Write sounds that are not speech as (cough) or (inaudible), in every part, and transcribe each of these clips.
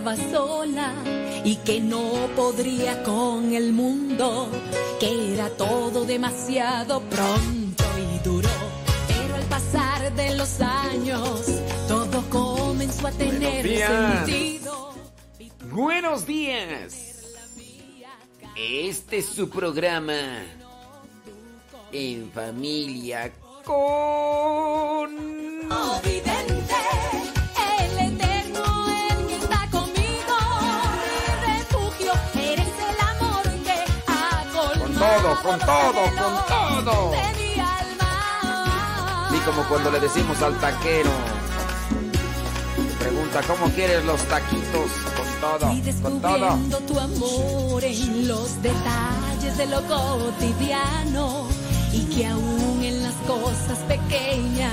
Dejaba sola y que no podría con el mundo, que era todo demasiado pronto y duro. Pero al pasar de los años, todo comenzó a tener días. sentido. Buenos días. Este es su programa En Familia con... todo, con todo, con todo. de mi alma. Y como cuando le decimos al taquero, pregunta, ¿cómo quieres los taquitos? Con todo, Y con todo. descubriendo tu amor en los detalles de lo cotidiano y que aún en las cosas pequeñas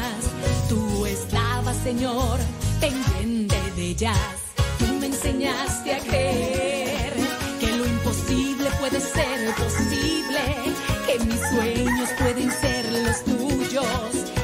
tú estabas, Señor, pendiente de ellas. Tú me enseñaste a creer imposible puede ser posible, que mis sueños pueden ser los tuyos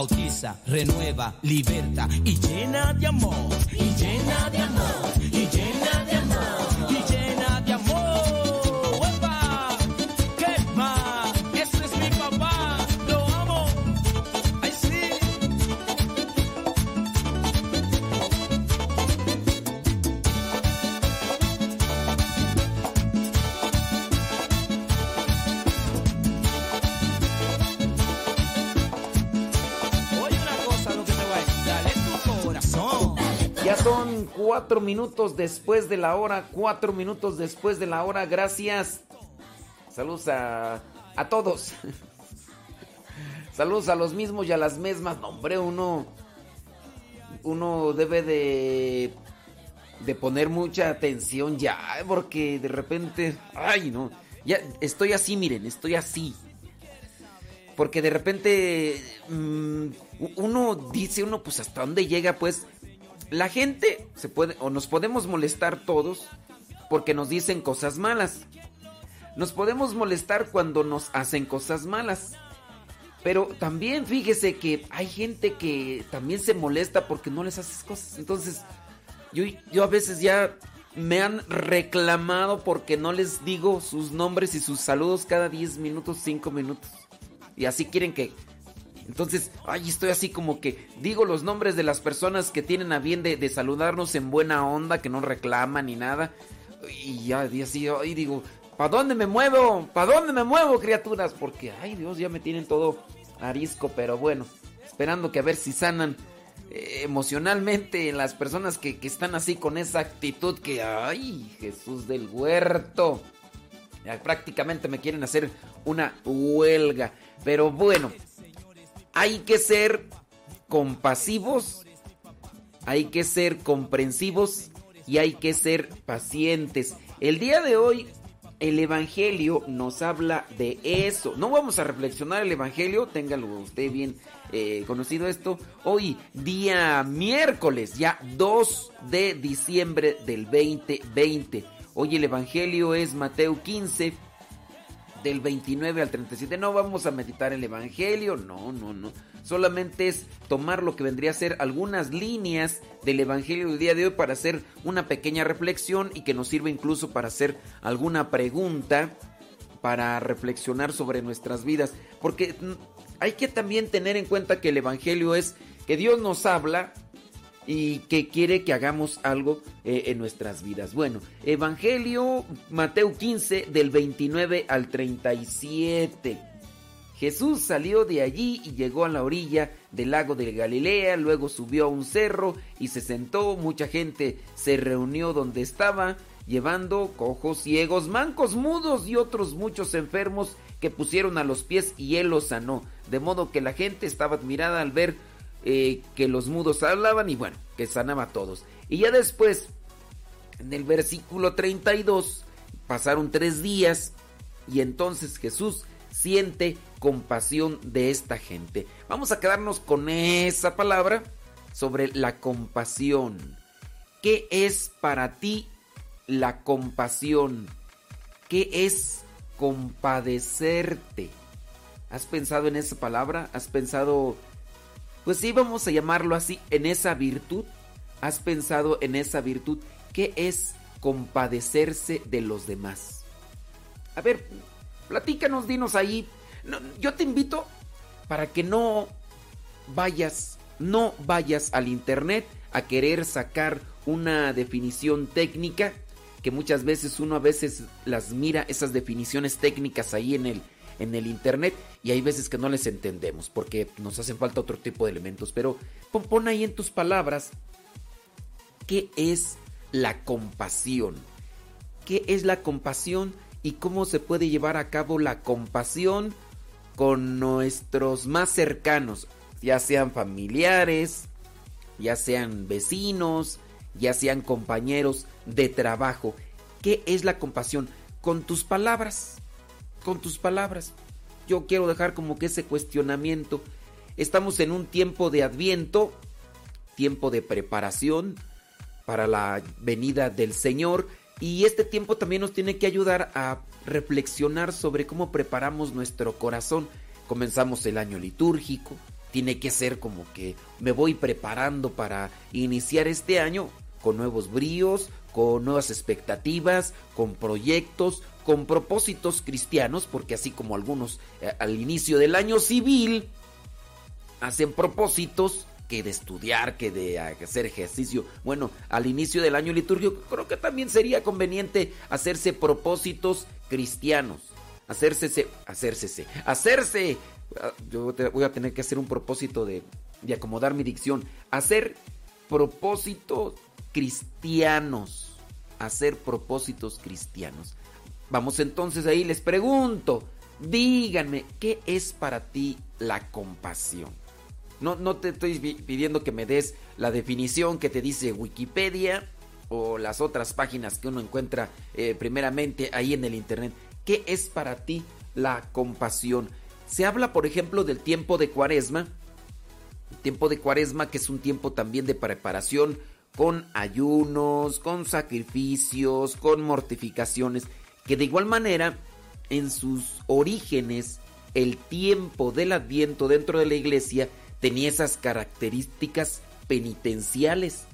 bautiza, renueva, liberta después de la hora. Gracias. Saludos a, a todos. (laughs) Saludos a los mismos y a las mismas. No, uno, uno debe de, de poner mucha atención ya, porque de repente, ay, no, ya estoy así, miren, estoy así. Porque de repente mm, uno dice, uno pues hasta dónde llega, pues la gente se puede o nos podemos molestar todos porque nos dicen cosas malas. Nos podemos molestar cuando nos hacen cosas malas. Pero también fíjese que hay gente que también se molesta porque no les haces cosas. Entonces, yo, yo a veces ya me han reclamado porque no les digo sus nombres y sus saludos cada 10 minutos, 5 minutos. Y así quieren que... Entonces, ay, estoy así como que digo los nombres de las personas que tienen a bien de, de saludarnos en buena onda, que no reclaman ni nada. Y ya, así, ay, digo, ¿para dónde me muevo? ¿Para dónde me muevo, criaturas? Porque, ay Dios, ya me tienen todo arisco, pero bueno, esperando que a ver si sanan eh, emocionalmente las personas que, que están así con esa actitud que, ay, Jesús del huerto. Ya prácticamente me quieren hacer una huelga. Pero bueno, hay que ser compasivos, hay que ser comprensivos y hay que ser pacientes. El día de hoy el Evangelio nos habla de eso. No vamos a reflexionar el Evangelio, téngalo usted bien eh, conocido esto. Hoy, día miércoles, ya 2 de diciembre del 2020. Hoy el Evangelio es Mateo 15, del 29 al 37. No vamos a meditar el Evangelio, no, no, no. Solamente es tomar lo que vendría a ser algunas líneas del Evangelio del día de hoy para hacer una pequeña reflexión y que nos sirva incluso para hacer alguna pregunta, para reflexionar sobre nuestras vidas. Porque mm, hay que también tener en cuenta que el Evangelio es que Dios nos habla y que quiere que hagamos algo eh, en nuestras vidas. Bueno, Evangelio Mateo 15 del 29 al 37. Jesús salió de allí y llegó a la orilla del lago de Galilea, luego subió a un cerro y se sentó, mucha gente se reunió donde estaba, llevando cojos, ciegos, mancos, mudos y otros muchos enfermos que pusieron a los pies y él los sanó, de modo que la gente estaba admirada al ver eh, que los mudos hablaban y bueno, que sanaba a todos. Y ya después, en el versículo 32, pasaron tres días y entonces Jesús siente compasión de esta gente. Vamos a quedarnos con esa palabra sobre la compasión. ¿Qué es para ti la compasión? ¿Qué es compadecerte? ¿Has pensado en esa palabra? ¿Has pensado pues sí, vamos a llamarlo así, en esa virtud. ¿Has pensado en esa virtud? ¿Qué es compadecerse de los demás? A ver, platícanos, dinos ahí. Yo te invito para que no vayas, no vayas al internet a querer sacar una definición técnica que muchas veces uno a veces las mira esas definiciones técnicas ahí en el en el internet y hay veces que no les entendemos porque nos hacen falta otro tipo de elementos. Pero pon, ahí en tus palabras qué es la compasión. ¿Qué es la compasión y cómo se puede llevar a cabo la compasión con nuestros más cercanos, ya sean familiares, ya sean vecinos, ya sean compañeros de trabajo? ¿Qué es la compasión? Con tus palabras, con tus palabras. Yo quiero dejar como que ese cuestionamiento. Estamos en un tiempo de adviento, tiempo de preparación para la venida del Señor y este tiempo también nos tiene que ayudar a reflexionar sobre cómo preparamos nuestro corazón. Comenzamos el año litúrgico, tiene que ser como que me voy preparando para iniciar este año con nuevos bríos, con nuevas expectativas, con proyectos, con propósitos cristianos, porque así como algunos eh, al inicio del año civil hacen propósitos que de estudiar, que de hacer ejercicio, bueno, al inicio del año litúrgico creo que también sería conveniente hacerse propósitos cristianos, hacerse, hacerse, hacerse, ah, yo voy a tener que hacer un propósito de, de acomodar mi dicción, hacer propósitos cristianos, hacer propósitos cristianos. Vamos entonces ahí, les pregunto, díganme, ¿qué es para ti la compasión? No, no te estoy pidiendo que me des la definición que te dice Wikipedia o las otras páginas que uno encuentra eh, primeramente ahí en el Internet. ¿Qué es para ti la compasión? Se habla, por ejemplo, del tiempo de cuaresma. Tiempo de cuaresma que es un tiempo también de preparación con ayunos, con sacrificios, con mortificaciones que de igual manera en sus orígenes el tiempo del adviento dentro de la iglesia tenía esas características penitenciales,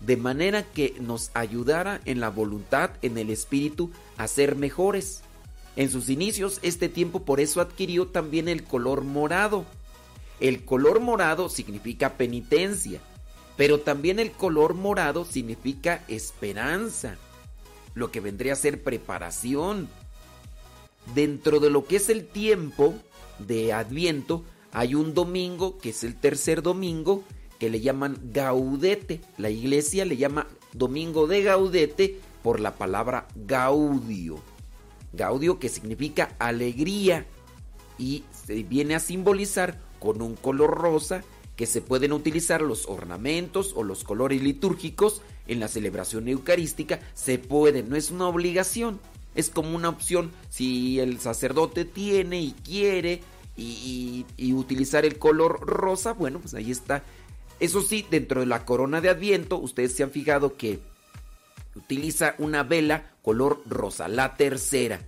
de manera que nos ayudara en la voluntad, en el espíritu, a ser mejores. En sus inicios, este tiempo por eso adquirió también el color morado. El color morado significa penitencia, pero también el color morado significa esperanza lo que vendría a ser preparación. Dentro de lo que es el tiempo de Adviento, hay un domingo, que es el tercer domingo, que le llaman Gaudete. La iglesia le llama Domingo de Gaudete por la palabra Gaudio. Gaudio que significa alegría y se viene a simbolizar con un color rosa que se pueden utilizar los ornamentos o los colores litúrgicos en la celebración eucarística, se puede, no es una obligación, es como una opción si el sacerdote tiene y quiere y, utilizar el color rosa, bueno, pues ahí está. Eso sí, dentro de la corona de Adviento, ustedes se han fijado que utiliza una vela color rosa, la tercera.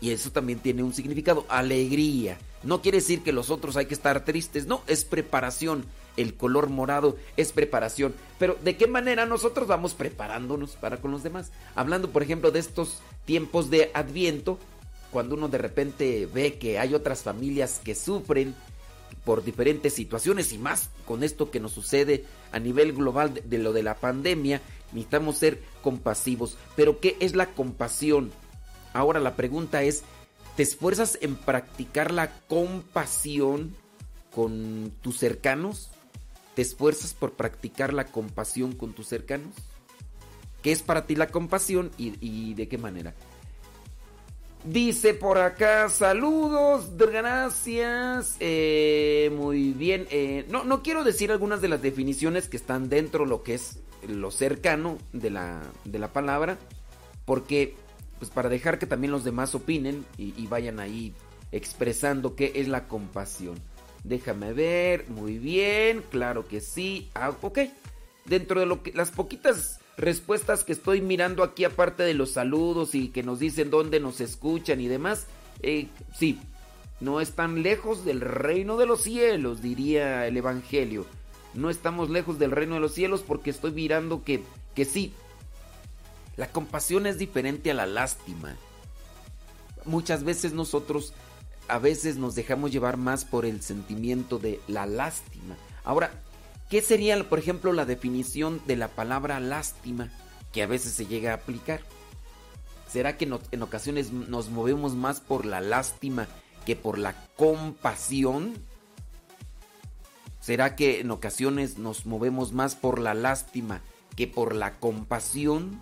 Y eso también tiene un significado, alegría. No quiere decir que los otros hay que estar tristes, no, es preparación. El color morado es preparación. Pero ¿de qué manera nosotros vamos preparándonos para con los demás? Hablando, por ejemplo, de estos tiempos de adviento, cuando uno de repente ve que hay otras familias que sufren por diferentes situaciones y más con esto que nos sucede a nivel global de, de lo de la pandemia, necesitamos ser compasivos. Pero ¿qué es la compasión? Ahora la pregunta es, ¿Te esfuerzas en practicar la compasión con tus cercanos? ¿Te esfuerzas por practicar la compasión con tus cercanos? ¿Qué es para ti la compasión y, de qué manera? Dice por acá, saludos, gracias. Eh, muy bien. Eh, no, no quiero decir algunas de las definiciones que están dentro de lo que es lo cercano de la, de la palabra, porque pues para dejar que también los demás opinen y, vayan ahí expresando qué es la compasión. Déjame ver, muy bien, claro que sí. Ah, ok. Dentro de lo que las poquitas respuestas que estoy mirando aquí, aparte de los saludos y que nos dicen dónde nos escuchan y demás, eh, sí, no están lejos del reino de los cielos, diría el Evangelio. No estamos lejos del reino de los cielos porque estoy mirando que, que sí, la compasión es diferente a la lástima. Muchas veces nosotros a veces nos dejamos llevar más por el sentimiento de la lástima. Ahora, ¿qué sería, por ejemplo, la definición de la palabra lástima que a veces se llega a aplicar? ¿Será que en ocasiones nos movemos más por la lástima que por la compasión? ¿Será que en ocasiones nos movemos más por la lástima que por la compasión?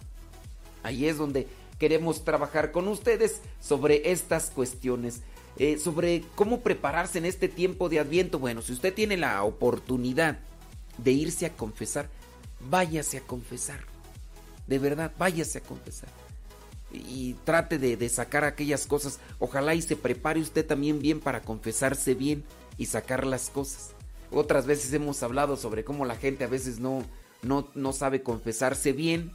Ahí es donde queremos trabajar con ustedes sobre estas cuestiones. Eh, sobre cómo prepararse en este tiempo de Adviento. Bueno, si usted tiene la oportunidad de irse a confesar, váyase a confesar. De verdad, váyase a confesar. Y trate de, de sacar aquellas cosas. Ojalá y se prepare usted también bien para confesarse bien y sacar las cosas. Otras veces hemos hablado sobre cómo la gente a veces no, no, no sabe confesarse bien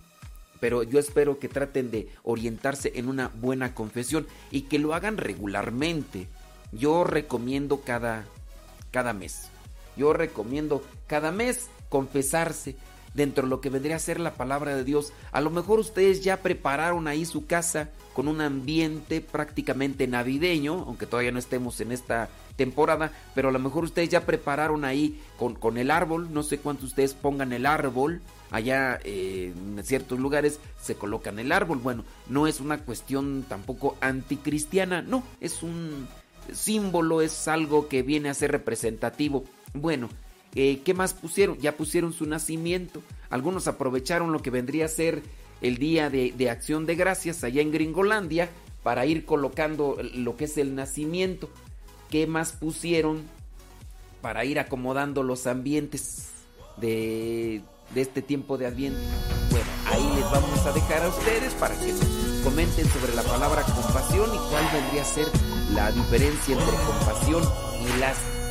pero yo espero que traten de orientarse en una buena confesión y que lo hagan regularmente. Yo recomiendo cada, cada mes. Yo recomiendo cada mes confesarse dentro de lo que vendría a ser la palabra de Dios. A lo mejor ustedes ya prepararon ahí su casa con un ambiente prácticamente navideño, aunque todavía no estemos en esta temporada, pero a lo mejor ustedes ya prepararon ahí con, con el árbol, no sé cuántos ustedes pongan el árbol, allá eh, en ciertos lugares se colocan el árbol, bueno, no es una cuestión tampoco anticristiana, no, es un símbolo, es algo que viene a ser representativo. Bueno, eh, ¿qué más pusieron? Ya pusieron su nacimiento, algunos aprovecharon lo que vendría a ser el día de, acción de gracias allá en Gringolandia para ir colocando lo que es el nacimiento. ¿Qué más pusieron para ir acomodando los ambientes de, este tiempo de Adviento? Bueno, ahí les vamos a dejar a ustedes para que comenten sobre la palabra compasión y cuál vendría a ser la diferencia entre compasión y las...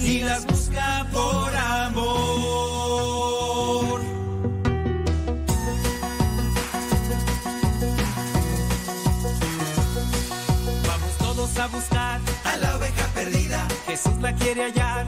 y las busca por amor. Vamos todos a buscar a la oveja perdida. Jesús la quiere hallar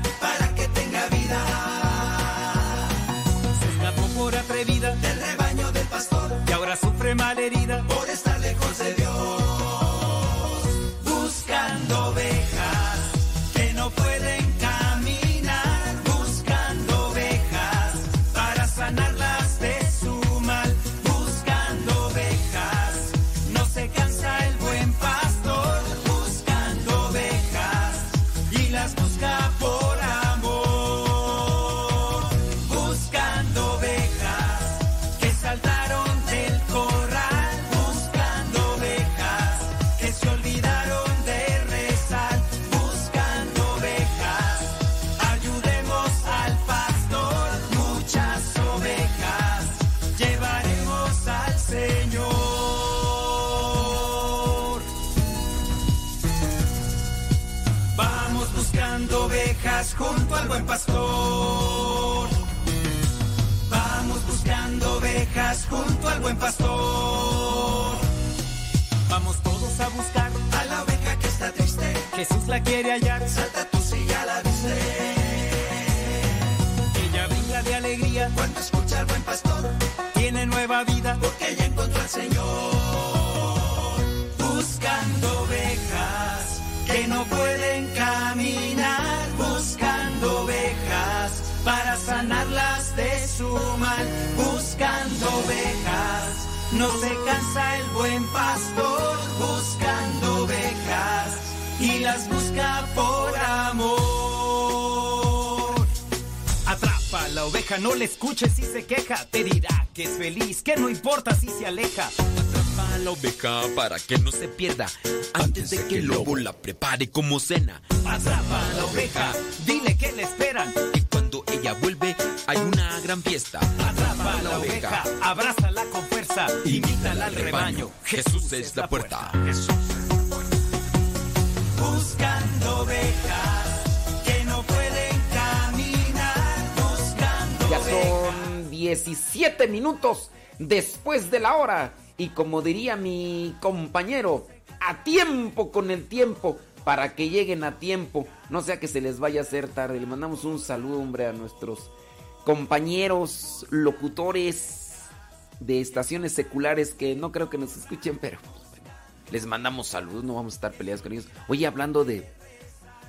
Jesús la quiere hallar. Salta tú si ya la viste. Ella brinda de alegría cuando escucha al buen pastor. Tiene nueva vida porque ya encontró al Señor. Buscando ovejas que no pueden caminar. Buscando ovejas para sanarlas de su mal. Buscando ovejas. No se cansa el buen pastor buscando ovejas y las busca por amor. Atrapa a la oveja, no le escuches si se queja. Te dirá que es feliz, que no importa si se aleja. Atrapa a la oveja para que no se pierda antes de que el lobo la prepare como cena. Atrapa a la oveja, dile que le esperan. Y cuando ella vuelve hay una gran fiesta. Atrapa a la oveja, abrázala con fuerza, invítala al rebaño. Jesús es la puerta. Buscando ovejas que no pueden caminar. Buscando Ya son 17 minutos después de la hora. Y como diría mi compañero, a tiempo con el tiempo. para que lleguen a tiempo, no sea que se les vaya a hacer tarde. Le mandamos un saludo, hombre, a nuestros compañeros locutores de estaciones seculares que no creo que nos escuchen, pero les mandamos saludos, no vamos a estar peleados con ellos. Oye, hablando de,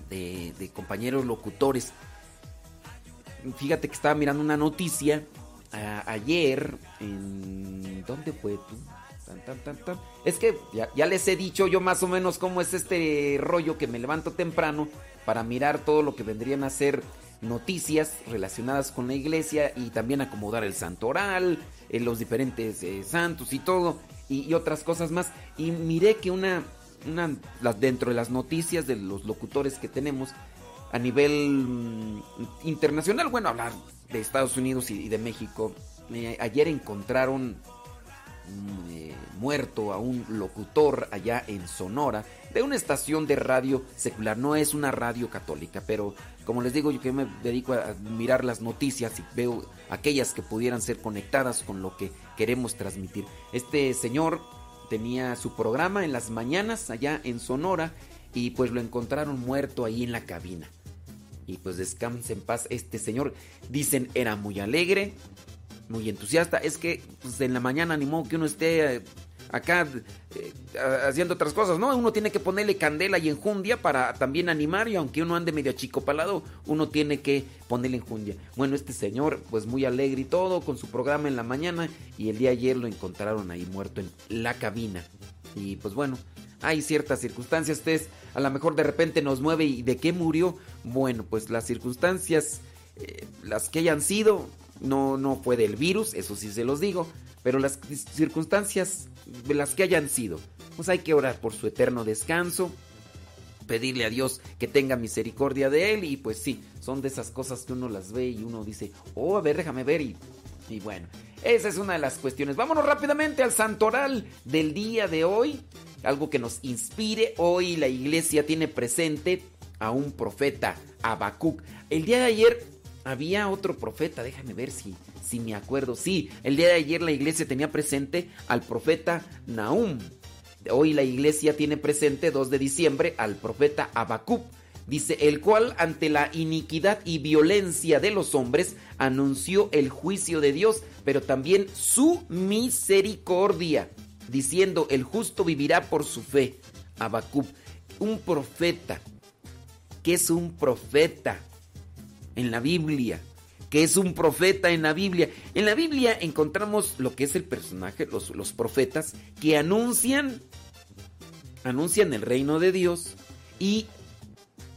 de, compañeros locutores, fíjate que estaba mirando una noticia ayer en... ¿Dónde fue tú? es que ya, les he dicho yo más o menos cómo es este rollo que me levanto temprano para mirar todo lo que vendrían a ser noticias relacionadas con la iglesia y también acomodar el santo oral, eh, los diferentes eh, santos y todo, y, otras cosas más. Y miré que una, una dentro de las noticias de los locutores que tenemos a nivel mm, internacional, bueno, hablar de Estados Unidos y, de México, eh, ayer encontraron mm, muerto a un locutor allá en Sonora de una estación de radio secular. No es una radio católica, pero como les digo, yo que me dedico a mirar las noticias y veo aquellas que pudieran ser conectadas con lo que queremos transmitir. Este señor tenía su programa en las mañanas allá en Sonora y pues lo encontraron muerto ahí en la cabina. Y pues descanse en paz este señor. Dicen era muy alegre, muy entusiasta. Es que pues, en la mañana animó que uno esté eh, acá eh, haciendo otras cosas, ¿no? Uno tiene que ponerle candela y enjundia para también animar y aunque uno ande medio achicopalado, uno tiene que ponerle enjundia. Bueno, este señor pues muy alegre y todo con su programa en la mañana y el día ayer lo encontraron ahí muerto en la cabina. Y pues bueno, hay ciertas circunstancias, ustedes a lo mejor de repente nos mueve y de qué murió. Bueno, pues las circunstancias, eh, las que hayan sido, no, no fue del virus, eso sí se los digo, pero las circunstancias de las que hayan sido, pues hay que orar por su eterno descanso, pedirle a Dios que tenga misericordia de él y pues sí, son de esas cosas que uno las ve y uno dice, oh, a ver, déjame ver y, y bueno, esa es una de las cuestiones. Vámonos rápidamente al santoral del día de hoy, algo que nos inspire. Hoy la iglesia tiene presente a un profeta, Habacuc. El día de ayer había otro profeta, déjame ver si, si me acuerdo. Sí, el día de ayer la iglesia tenía presente al profeta Nahum. Hoy la iglesia tiene presente, 2 de diciembre, al profeta Habacuc. Dice, el cual ante la iniquidad y violencia de los hombres anunció el juicio de Dios, pero también su misericordia, diciendo, el justo vivirá por su fe. Habacuc, un profeta. ¿Qué es un profeta? En la Biblia, que es un profeta en la Biblia. En la Biblia encontramos lo que es el personaje, los, los profetas, que anuncian, anuncian el reino de Dios y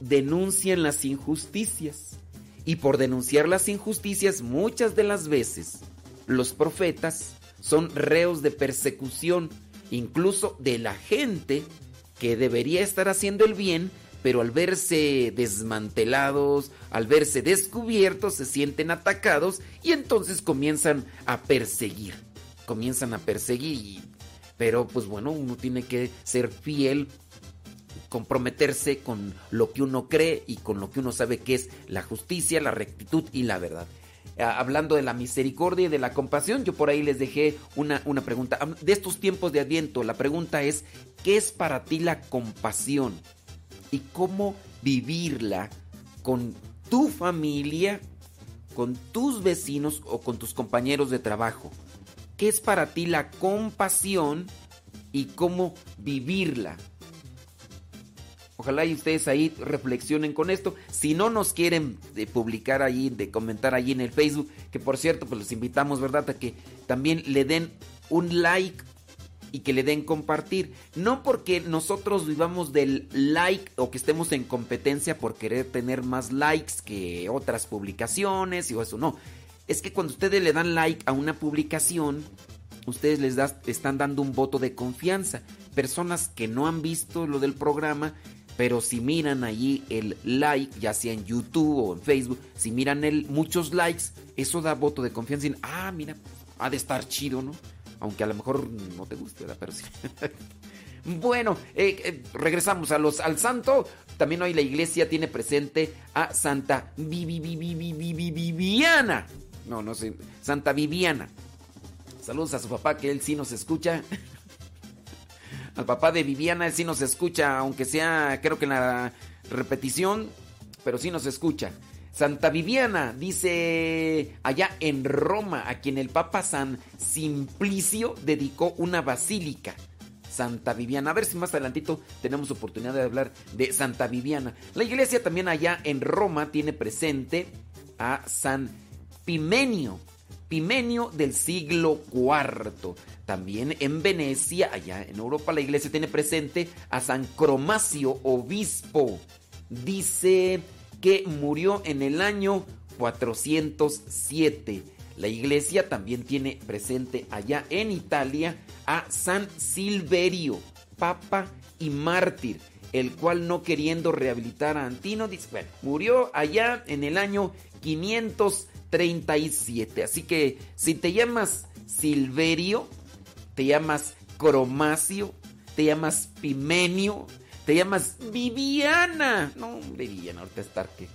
denuncian las injusticias. Y por denunciar las injusticias, muchas de las veces los profetas son reos de persecución, incluso de la gente que debería estar haciendo el bien, pero al verse desmantelados, al verse descubiertos, se sienten atacados y entonces comienzan a perseguir. Comienzan a perseguir. Pero pues bueno, uno tiene que ser fiel, comprometerse con lo que uno cree y con lo que uno sabe que es la justicia, la rectitud y la verdad. Ah, hablando de la misericordia y de la compasión, yo por ahí les dejé una, una pregunta. De estos tiempos de Adviento, la pregunta es, ¿qué es para ti la compasión? Y cómo vivirla con tu familia, con tus vecinos o con tus compañeros de trabajo. ¿Qué es para ti la compasión y cómo vivirla? Ojalá y ustedes ahí reflexionen con esto. Si no nos quieren de publicar ahí, de comentar ahí en el Facebook, que por cierto, pues los invitamos, ¿verdad? A que también le den un like y que le den compartir. No porque nosotros vivamos del like o que estemos en competencia por querer tener más likes que otras publicaciones y eso, no. Es que cuando ustedes le dan like a una publicación, ustedes les están dando un voto de confianza. Personas que no han visto lo del programa, pero si miran allí el like, ya sea en YouTube o en Facebook, si miran el, muchos likes, eso da voto de confianza. Y, ah, mira, ha de estar chido, ¿no? Aunque a lo mejor no te guste, la Pero sí. (laughs) bueno, eh, eh, regresamos a los, al santo. También hoy la iglesia tiene presente a Santa Viviana. No, no sé, Santa Viviana. Saludos a su papá, que él sí nos escucha. (laughs) al papá de Viviana, él sí nos escucha, aunque sea, creo que en la repetición, pero sí nos escucha. Santa Viviana dice allá en Roma, a quien el Papa San Simplicio dedicó una basílica. Santa Viviana. A ver si más adelantito tenemos oportunidad de hablar de Santa Viviana. La iglesia también allá en Roma tiene presente a San Pimenio. Pimenio del siglo IV. También en Venecia, allá en Europa, la iglesia tiene presente a San Cromacio, obispo. Dice que murió en el año 407. La iglesia también tiene presente allá en Italia a San Silverio, papa y mártir, el cual no queriendo rehabilitar a Antino, bueno, murió allá en el año 537. Así que si te llamas Silverio, te llamas Cromacio, te llamas Pimenio, te llamas Viviana. No, Viviana, ahorita estar que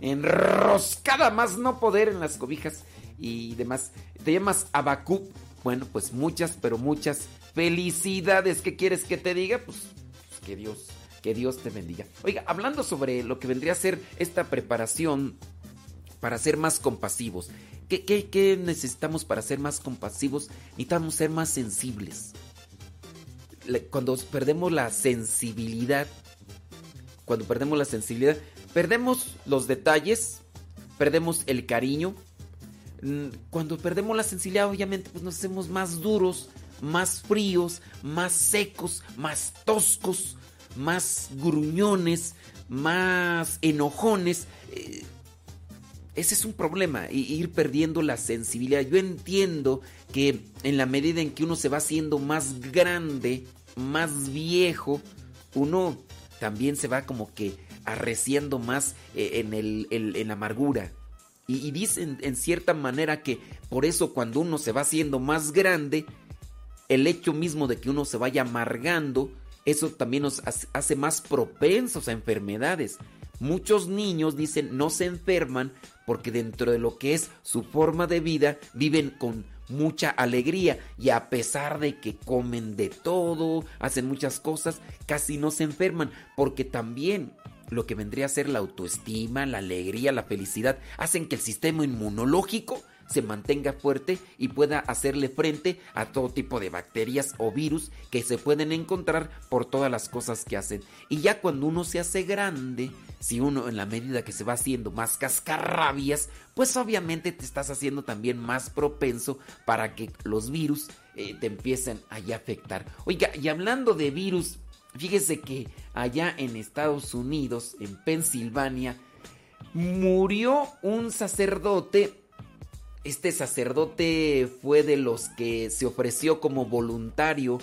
enroscada más no poder en las cobijas y demás. Te llamas Abacú. Bueno, pues muchas, pero muchas felicidades. ¿Qué quieres que te diga? Pues, pues, que Dios, que Dios te bendiga. Oiga, hablando sobre lo que vendría a ser esta preparación para ser más compasivos. ¿Qué, qué, qué necesitamos para ser más compasivos? Necesitamos ser más sensibles. Cuando perdemos la sensibilidad, cuando perdemos la sensibilidad, perdemos los detalles, perdemos el cariño, Mm, cuando perdemos la sensibilidad, obviamente, pues nos hacemos más duros, más fríos, más secos, más toscos, más gruñones, más enojones. Eh, ese es un problema, ir perdiendo la sensibilidad. Yo entiendo que en la medida en que uno se va haciendo más grande, más viejo, uno también se va como que arreciando más eh, en, el, en la amargura. Y, dicen en cierta manera que por eso cuando uno se va haciendo más grande, el hecho mismo de que uno se vaya amargando, eso también nos hace más propensos a enfermedades. Muchos niños dicen no se enferman porque dentro de lo que es su forma de vida viven con mucha alegría y a pesar de que comen de todo, hacen muchas cosas, casi no se enferman porque también lo que vendría a ser la autoestima, la alegría, la felicidad, hacen que el sistema inmunológico se mantenga fuerte y pueda hacerle frente a todo tipo de bacterias o virus que se pueden encontrar por todas las cosas que hacen. Y ya cuando uno se hace grande, si uno en la medida que se va haciendo más cascarrabias, pues obviamente te estás haciendo también más propenso para que los virus eh, te empiecen a afectar. Oiga, y hablando de virus, Fíjese que allá en Estados Unidos, en Pensilvania, murió un sacerdote. Este sacerdote fue de los que se ofreció como voluntario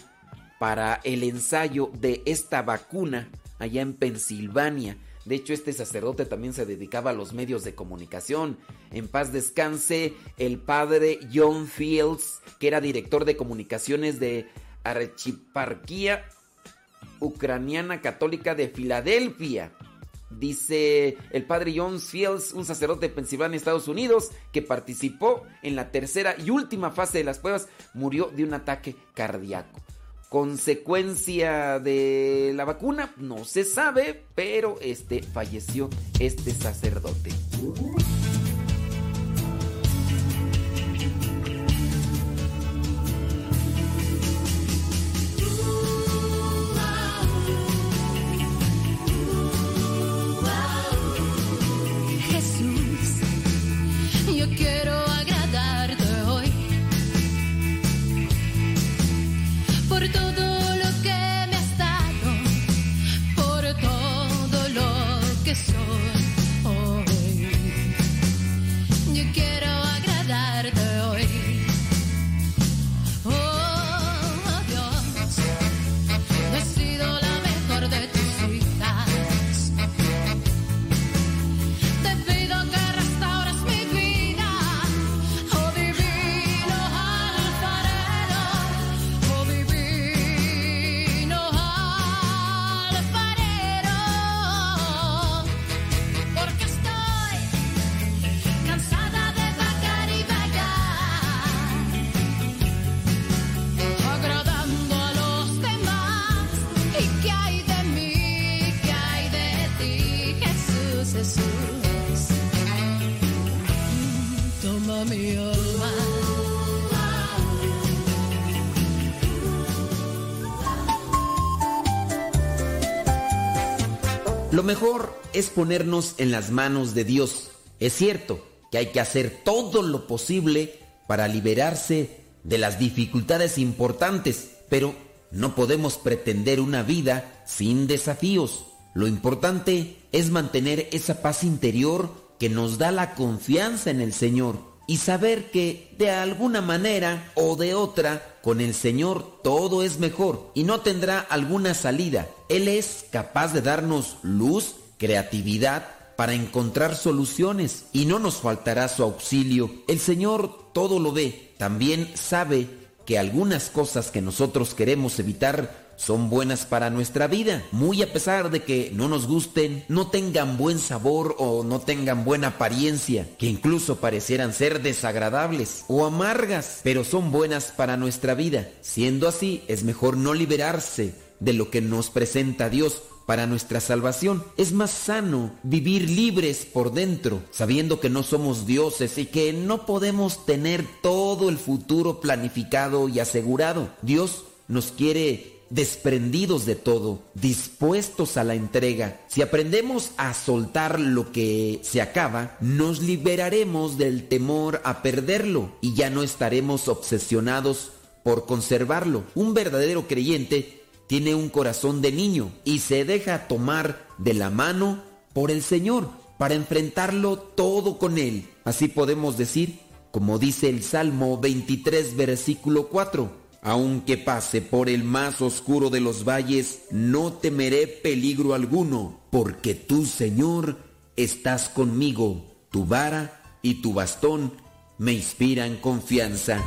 para el ensayo de esta vacuna allá en Pensilvania. De hecho, este sacerdote también se dedicaba a los medios de comunicación. En paz descanse el padre John Fields, que era director de comunicaciones de Archiparquía ucraniana católica de Filadelfia. Dice el padre John Fields, un sacerdote de Pensilvania, Estados Unidos, que participó en la tercera y última fase de las pruebas, murió de un ataque cardíaco. Consecuencia de la vacuna, no se sabe, pero este falleció este sacerdote. Mejor es ponernos en las manos de Dios. Es cierto que hay que hacer todo lo posible para liberarse de las dificultades importantes, pero no podemos pretender una vida sin desafíos. Lo importante es mantener esa paz interior que nos da la confianza en el Señor y saber que de alguna manera o de otra con el Señor todo es mejor y no tendrá alguna salida. Él es capaz de darnos luz, creatividad para encontrar soluciones y no nos faltará su auxilio. El Señor todo lo ve, también sabe que algunas cosas que nosotros queremos evitar son buenas para nuestra vida, muy a pesar de que no nos gusten, no tengan buen sabor o no tengan buena apariencia, que incluso parecieran ser desagradables o amargas, pero son buenas para nuestra vida. Siendo así, es mejor no liberarse de lo que nos presenta Dios para nuestra salvación. Es más sano vivir libres por dentro, sabiendo que no somos dioses y que no podemos tener todo el futuro planificado y asegurado. Dios nos quiere desprendidos de todo, dispuestos a la entrega. Si aprendemos a soltar lo que se acaba, nos liberaremos del temor a perderlo y ya no estaremos obsesionados por conservarlo. Un verdadero creyente tiene un corazón de niño y se deja tomar de la mano por el Señor para enfrentarlo todo con Él. Así podemos decir, como dice el Salmo 23, versículo 4. Aunque pase por el más oscuro de los valles, no temeré peligro alguno, porque tú, Señor, estás conmigo. Tu vara y tu bastón me inspiran confianza.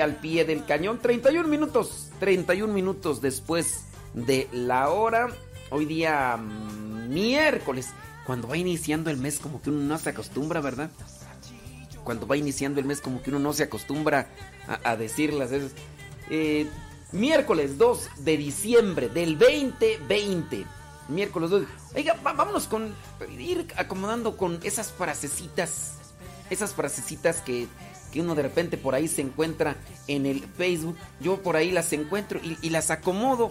Al pie del cañón. 31 minutos. 31 minutos después de la hora. Hoy día mm, miércoles. Cuando va iniciando el mes como que uno no se acostumbra, ¿verdad? Cuando va iniciando el mes como que uno no se acostumbra a, a decir las veces. Eh, miércoles 2 de diciembre del 2020. Miércoles 2. Oiga, vámonos con ir acomodando con esas frasecitas. Esas frasecitas que, que uno de repente por ahí se encuentra en el Facebook. Yo por ahí las encuentro y, las acomodo.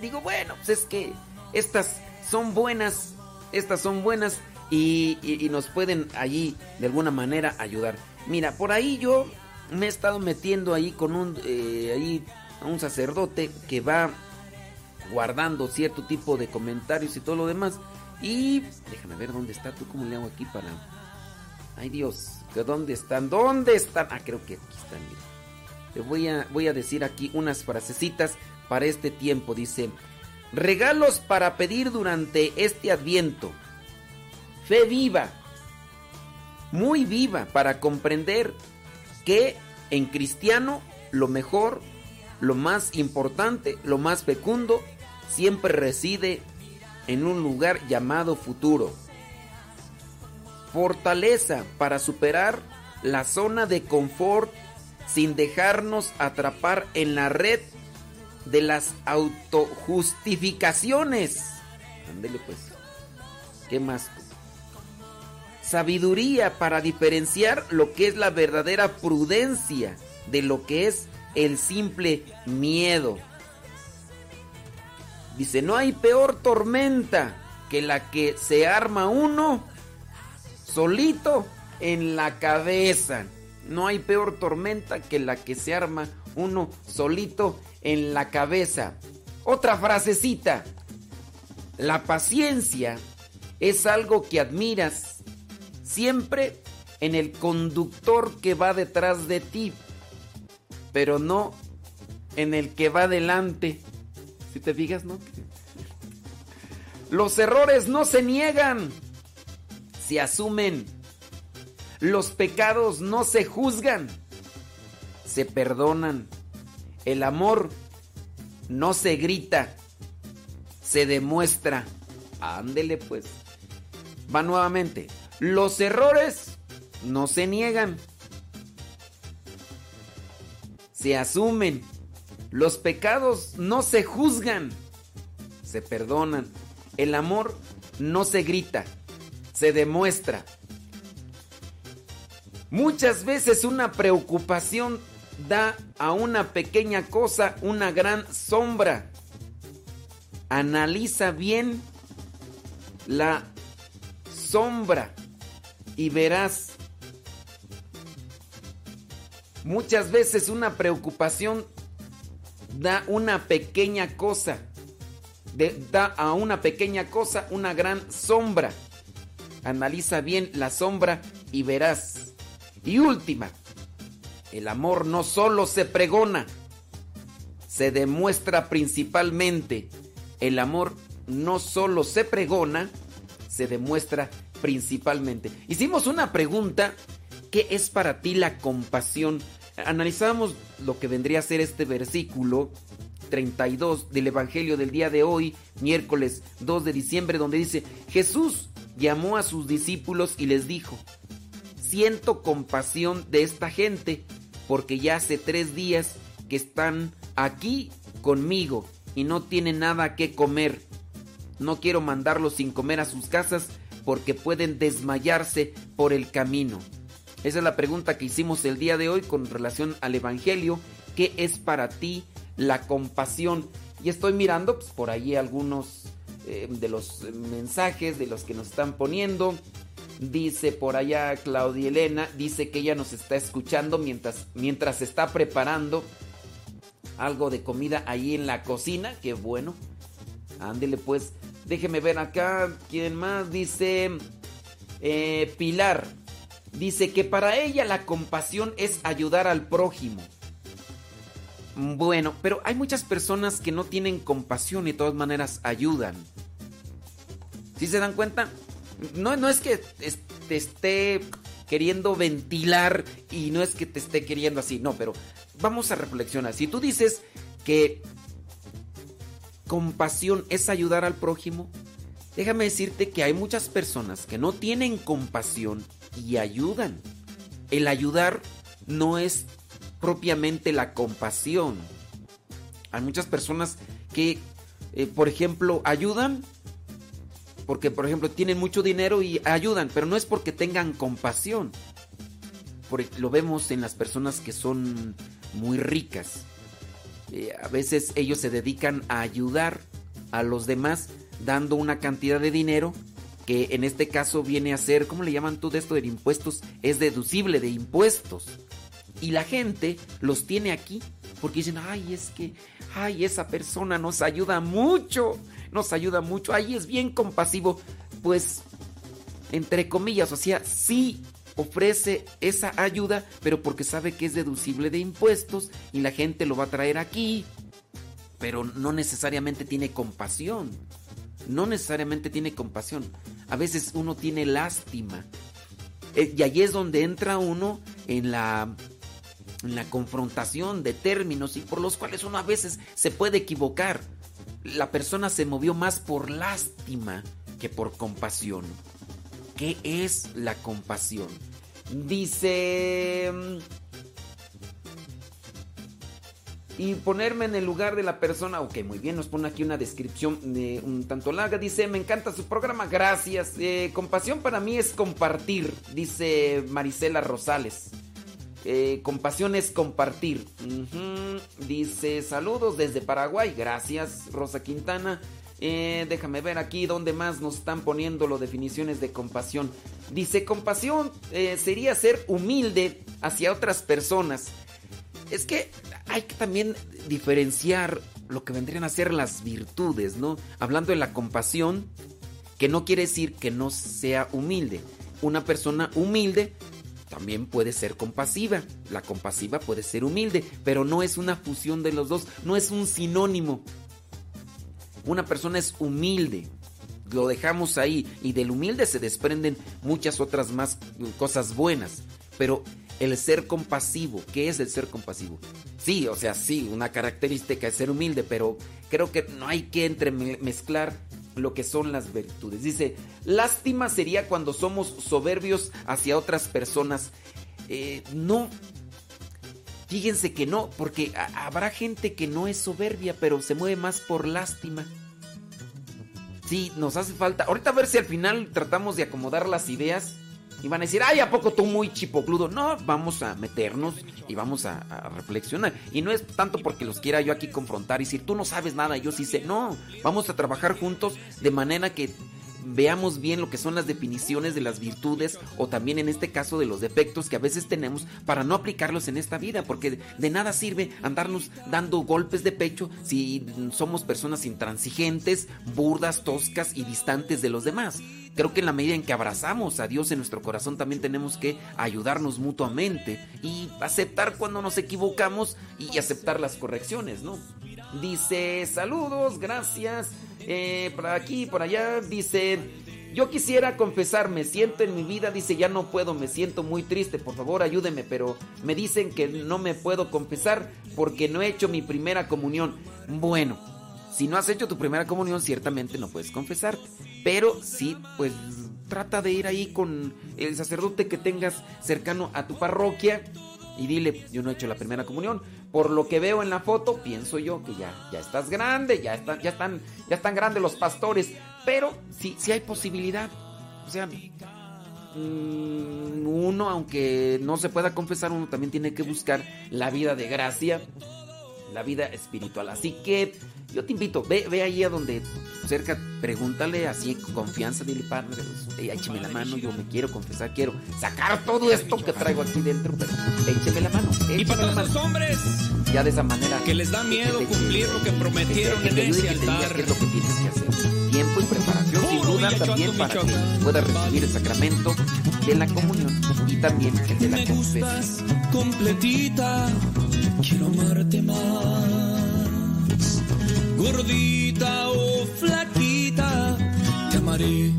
Digo, bueno, pues es que estas son buenas. Estas son buenas y nos pueden allí de alguna manera ayudar. Mira, por ahí yo me he estado metiendo ahí con un, eh, ahí a un sacerdote que va guardando cierto tipo de comentarios y todo lo demás. Y déjame ver dónde está. ¿Tú cómo le hago aquí para.? Ay Dios, ¿de ¿dónde están? ¿Dónde están? Ah, creo que aquí están. mira. Voy a, voy a decir aquí unas frasecitas para este tiempo. Dice: Regalos para pedir durante este adviento. Fe viva. Muy viva para comprender. que en cristiano lo mejor, lo más importante, lo más fecundo, siempre reside en un lugar llamado futuro. Fortaleza para superar la zona de confort sin dejarnos atrapar en la red de las autojustificaciones. Ándele pues. ¿Qué más? Sabiduría para diferenciar lo que es la verdadera prudencia de lo que es el simple miedo. Dice, no hay peor tormenta que la que se arma uno solito en la cabeza. No hay peor tormenta que la que se arma uno solito en la cabeza. Otra frasecita. La paciencia es algo que admiras siempre en el conductor que va detrás de ti, pero no en el que va delante. Si te fijas, ¿no? (laughs) Los errores no se niegan, se asumen. Los pecados no se juzgan, se perdonan. El amor no se grita, se demuestra. Ándele pues. Va nuevamente. Los errores no se niegan, se asumen. Los pecados no se juzgan, se perdonan. El amor no se grita, se demuestra. Muchas veces una preocupación da a una pequeña cosa una gran sombra. Analiza bien la sombra y verás. Muchas veces una preocupación da una pequeña cosa, da a una pequeña cosa una gran sombra. Analiza bien la sombra y verás. Y última, el amor no solo se pregona, se demuestra principalmente. El amor no solo se pregona, se demuestra principalmente. Hicimos una pregunta, ¿qué es para ti la compasión? Analizamos lo que vendría a ser este versículo 32 del Evangelio del día de hoy, miércoles 2 de diciembre, donde dice, Jesús llamó a sus discípulos y les dijo, siento compasión de esta gente, porque ya hace tres días que están aquí conmigo y no tienen nada que comer. No quiero mandarlos sin comer a sus casas porque pueden desmayarse por el camino. Esa es la pregunta que hicimos el día de hoy con relación al Evangelio. ¿Qué es para ti la compasión? Y estoy mirando pues, por ahí algunos eh, de los mensajes de los que nos están poniendo. Dice por allá Claudia Elena, dice que ella nos está escuchando mientras, mientras está preparando algo de comida ahí en la cocina. Qué bueno. Ándele pues. Déjeme ver acá. ¿Quién más? Dice eh, Pilar. Dice que para ella la compasión es ayudar al prójimo. Bueno, pero hay muchas personas que no tienen compasión y de todas maneras ayudan. ¿Sí se dan cuenta? No, no es que te esté queriendo ventilar y no es que te esté queriendo así, no, pero vamos a reflexionar. Si tú dices que compasión es ayudar al prójimo, déjame decirte que hay muchas personas que no tienen compasión y ayudan. El ayudar no es propiamente la compasión. Hay muchas personas que, eh, por ejemplo, ayudan porque, por ejemplo, tienen mucho dinero y ayudan, pero no es porque tengan compasión. Por- lo vemos en las personas que son muy ricas. Eh, a veces ellos se dedican a ayudar a los demás dando una cantidad de dinero que en este caso viene a ser, ¿cómo le llaman tú de esto de impuestos? Es deducible de impuestos. Y la gente los tiene aquí porque dicen, ay, es que, ay, esa persona nos ayuda mucho, nos ayuda mucho, ay, es bien compasivo. Pues, entre comillas, o sea, sí ofrece esa ayuda, pero porque sabe que es deducible de impuestos y la gente lo va a traer aquí, pero no necesariamente tiene compasión. No necesariamente tiene compasión. A veces uno tiene lástima. Eh, Y ahí es donde entra uno en la la confrontación de términos y por los cuales uno a veces se puede equivocar. La persona se movió más por lástima que por compasión. ¿Qué es la compasión? Dice... mm, y ponerme en el lugar de la persona. Ok, muy bien, nos pone aquí una descripción de un tanto larga. Dice, me encanta su programa, gracias. Eh, compasión para mí es compartir, dice Marisela Rosales. Eh, compasión es compartir. Dice, saludos desde Paraguay, gracias Rosa Quintana. Eh, déjame ver aquí dónde más nos están poniendo las definiciones de compasión. Dice, compasión eh, sería ser humilde hacia otras personas. Es que hay que también diferenciar lo que vendrían a ser las virtudes, ¿no? Hablando de la compasión, que no quiere decir que no sea humilde. Una persona humilde también puede ser compasiva. La compasiva puede ser humilde, pero no es una fusión de los dos, no es un sinónimo. Una persona es humilde. Lo dejamos ahí y del humilde se desprenden muchas otras más cosas buenas. Pero el ser compasivo, ¿qué es el ser compasivo? Sí, o sea, sí, una característica es ser humilde, pero creo que no hay que entremezclar lo que son las virtudes. Dice, lástima sería cuando somos soberbios hacia otras personas. Eh, no, fíjense que no, porque ha- habrá gente que no es soberbia, pero se mueve más por lástima. Sí, nos hace falta. Ahorita a ver si al final tratamos de acomodar las ideas. Y van a decir, ay, ¿a poco tú muy chipocludo? No, vamos a meternos y vamos a, reflexionar. Y no es tanto porque los quiera yo aquí confrontar y decir, tú no sabes nada, yo sí sé. No, vamos a trabajar juntos de manera que veamos bien lo que son las definiciones de las virtudes o también en este caso de los defectos que a veces tenemos para no aplicarlos en esta vida, porque de nada sirve andarnos dando golpes de pecho si somos personas intransigentes, burdas, toscas y distantes de los demás. Creo que en la medida en que abrazamos a Dios en nuestro corazón también tenemos que ayudarnos mutuamente y aceptar cuando nos equivocamos y aceptar las correcciones, ¿no? Dice, saludos, gracias. Eh, por aquí, por allá, dice, yo quisiera confesar, me siento en mi vida, dice, ya no puedo, me siento muy triste, por favor ayúdeme, pero me dicen que no me puedo confesar porque no he hecho mi primera comunión. Bueno, si no has hecho tu primera comunión, ciertamente no puedes confesarte, pero sí, pues trata de ir ahí con el sacerdote que tengas cercano a tu parroquia y dile, yo no he hecho la primera comunión. Por lo que veo en la foto, pienso yo que ya, ya estás grande, ya están, ya están, ya están grandes los pastores. Pero sí, sí hay posibilidad. O sea, mm, uno, aunque no se pueda confesar, uno también tiene que buscar la vida de gracia, la vida espiritual. Así que yo te invito, ve, ve ahí a donde cerca, pregúntale así con confianza, dile, padre, eh, écheme la mano, yo me quiero confesar, quiero sacar todo esto que traigo aquí dentro, pero écheme la mano. Y écheme para la todos mano. los hombres Ya de esa manera. que les da miedo te- cumplir lo que prometieron que en te ayude, ese que altar. es lo que tienes que hacer. Tiempo y preparación, sin duda, Villachoto, también para que puedas recibir el sacramento de la comunión y también el de la Me gustas completita, quiero amarte más. Gordita o flaquita, te amaré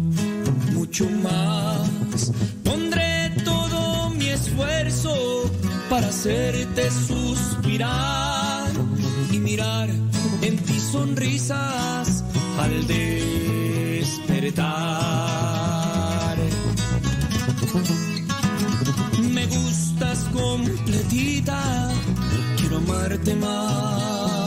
mucho más. Pondré todo mi esfuerzo para hacerte suspirar y mirar en ti sonrisas al despertar. Me gustas completita, quiero amarte más.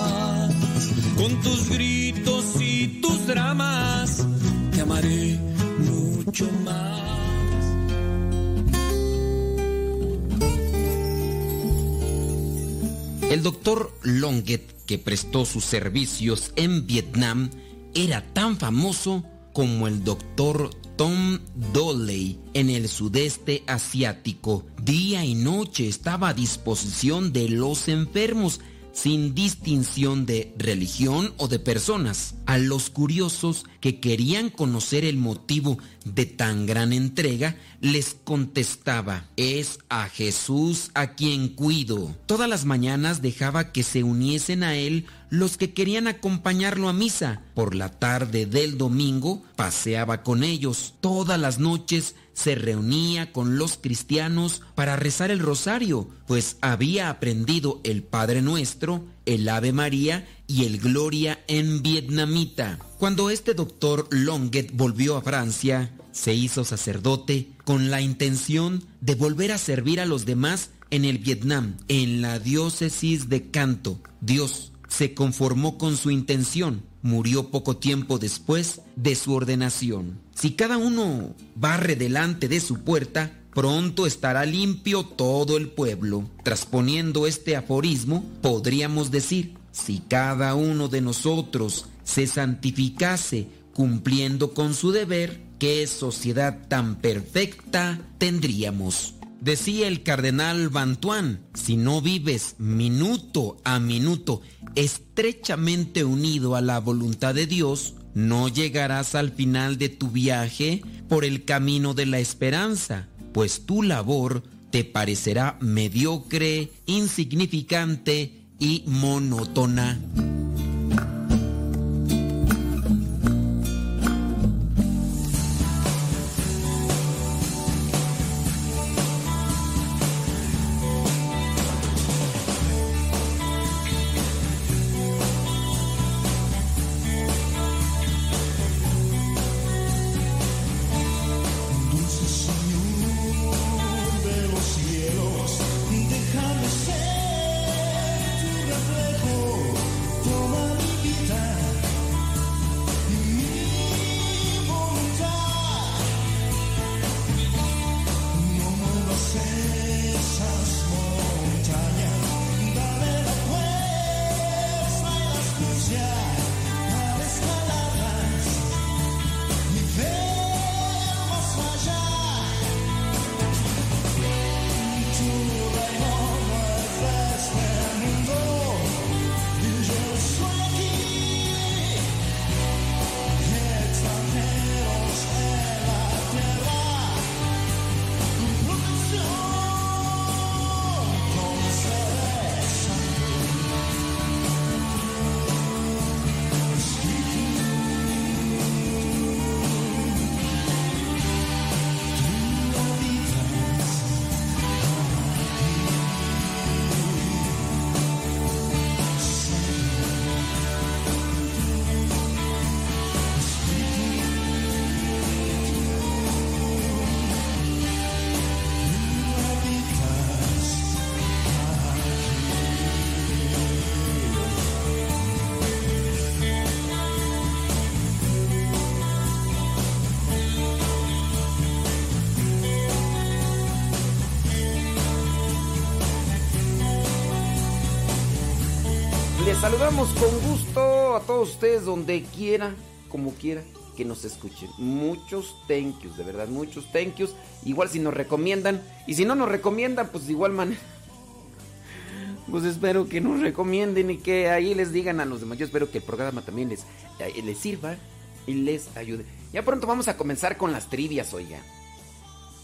Con tus gritos y tus dramas, te amaré mucho más. El doctor Longet, que prestó sus servicios en Vietnam, era tan famoso como el doctor Tom Doley en el sudeste asiático. Día y noche estaba a disposición de los enfermos sin distinción de religión o de personas. A los curiosos que querían conocer el motivo de tan gran entrega, les contestaba, es a Jesús a quien cuido. Todas las mañanas dejaba que se uniesen a él los que querían acompañarlo a misa. Por la tarde del domingo paseaba con ellos. Todas las noches se reunía con los cristianos para rezar el rosario, pues había aprendido el Padre Nuestro, el Ave María y el Gloria en vietnamita. Cuando este doctor Longuet volvió a Francia, se hizo sacerdote con la intención de volver a servir a los demás en el Vietnam, en la diócesis de Canto. Dios se conformó con su intención. Murió poco tiempo después de su ordenación. Si cada uno barre delante de su puerta, pronto estará limpio todo el pueblo. Trasponiendo este aforismo, podríamos decir, si cada uno de nosotros se santificase cumpliendo con su deber, ¿qué sociedad tan perfecta tendríamos? Decía el cardenal Bantuán, si no vives minuto a minuto estrechamente unido a la voluntad de Dios, no llegarás al final de tu viaje por el camino de la esperanza, pues tu labor te parecerá mediocre, insignificante y monótona. Ustedes donde quiera, como quiera que nos escuchen. Muchos thank yous, de verdad, muchos thank yous. Igual si nos recomiendan. Y si no nos recomiendan, pues de igual manera. (laughs) Pues espero que nos recomienden y que ahí les digan a los demás. Yo espero que el programa también les, eh, les sirva y les ayude. Ya pronto vamos a comenzar con las trivias, oiga.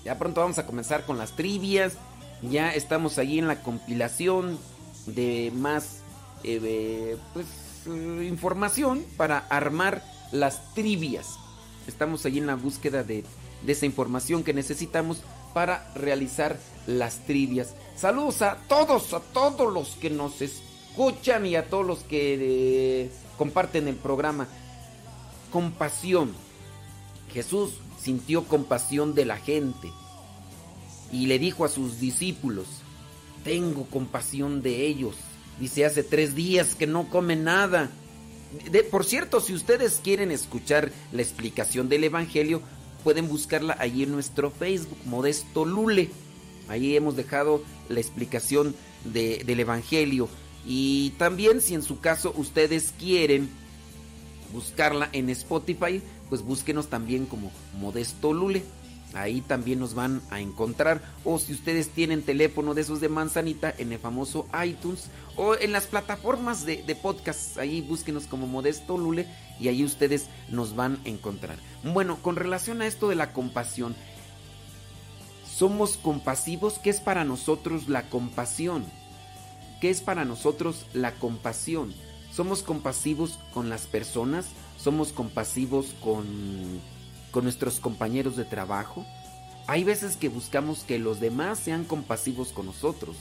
Ya pronto vamos a comenzar con las trivias. Ya estamos ahí en la compilación de más eh, eh, pues, eh, información para armar las trivias. Estamos ahí en la búsqueda de, esa información que necesitamos para realizar las trivias. Saludos a todos, a todos los que nos escuchan y a todos los que eh, comparten el programa. Compasión. Jesús sintió compasión de la gente y le dijo a sus discípulos, tengo compasión de ellos. Dice, hace tres días que no comen nada. De- por cierto, si ustedes quieren escuchar la explicación del Evangelio, pueden buscarla ahí en nuestro Facebook, Modesto Lule. Ahí hemos dejado la explicación de- del Evangelio. Y también si en su caso ustedes quieren buscarla en Spotify, pues búsquenos también como Modesto Lule. Ahí también nos van a encontrar. O si ustedes tienen teléfono de esos de manzanita, en el famoso iTunes o en las plataformas de, de podcast, ahí búsquenos como Modesto Lule y ahí ustedes nos van a encontrar. Bueno, con relación a esto de la compasión, ¿somos compasivos? ¿Qué es para nosotros la compasión? ¿Qué es para nosotros la compasión? somos compasivos con las personas, somos compasivos con, con nuestros compañeros de trabajo. Hay veces que buscamos que los demás sean compasivos con nosotros,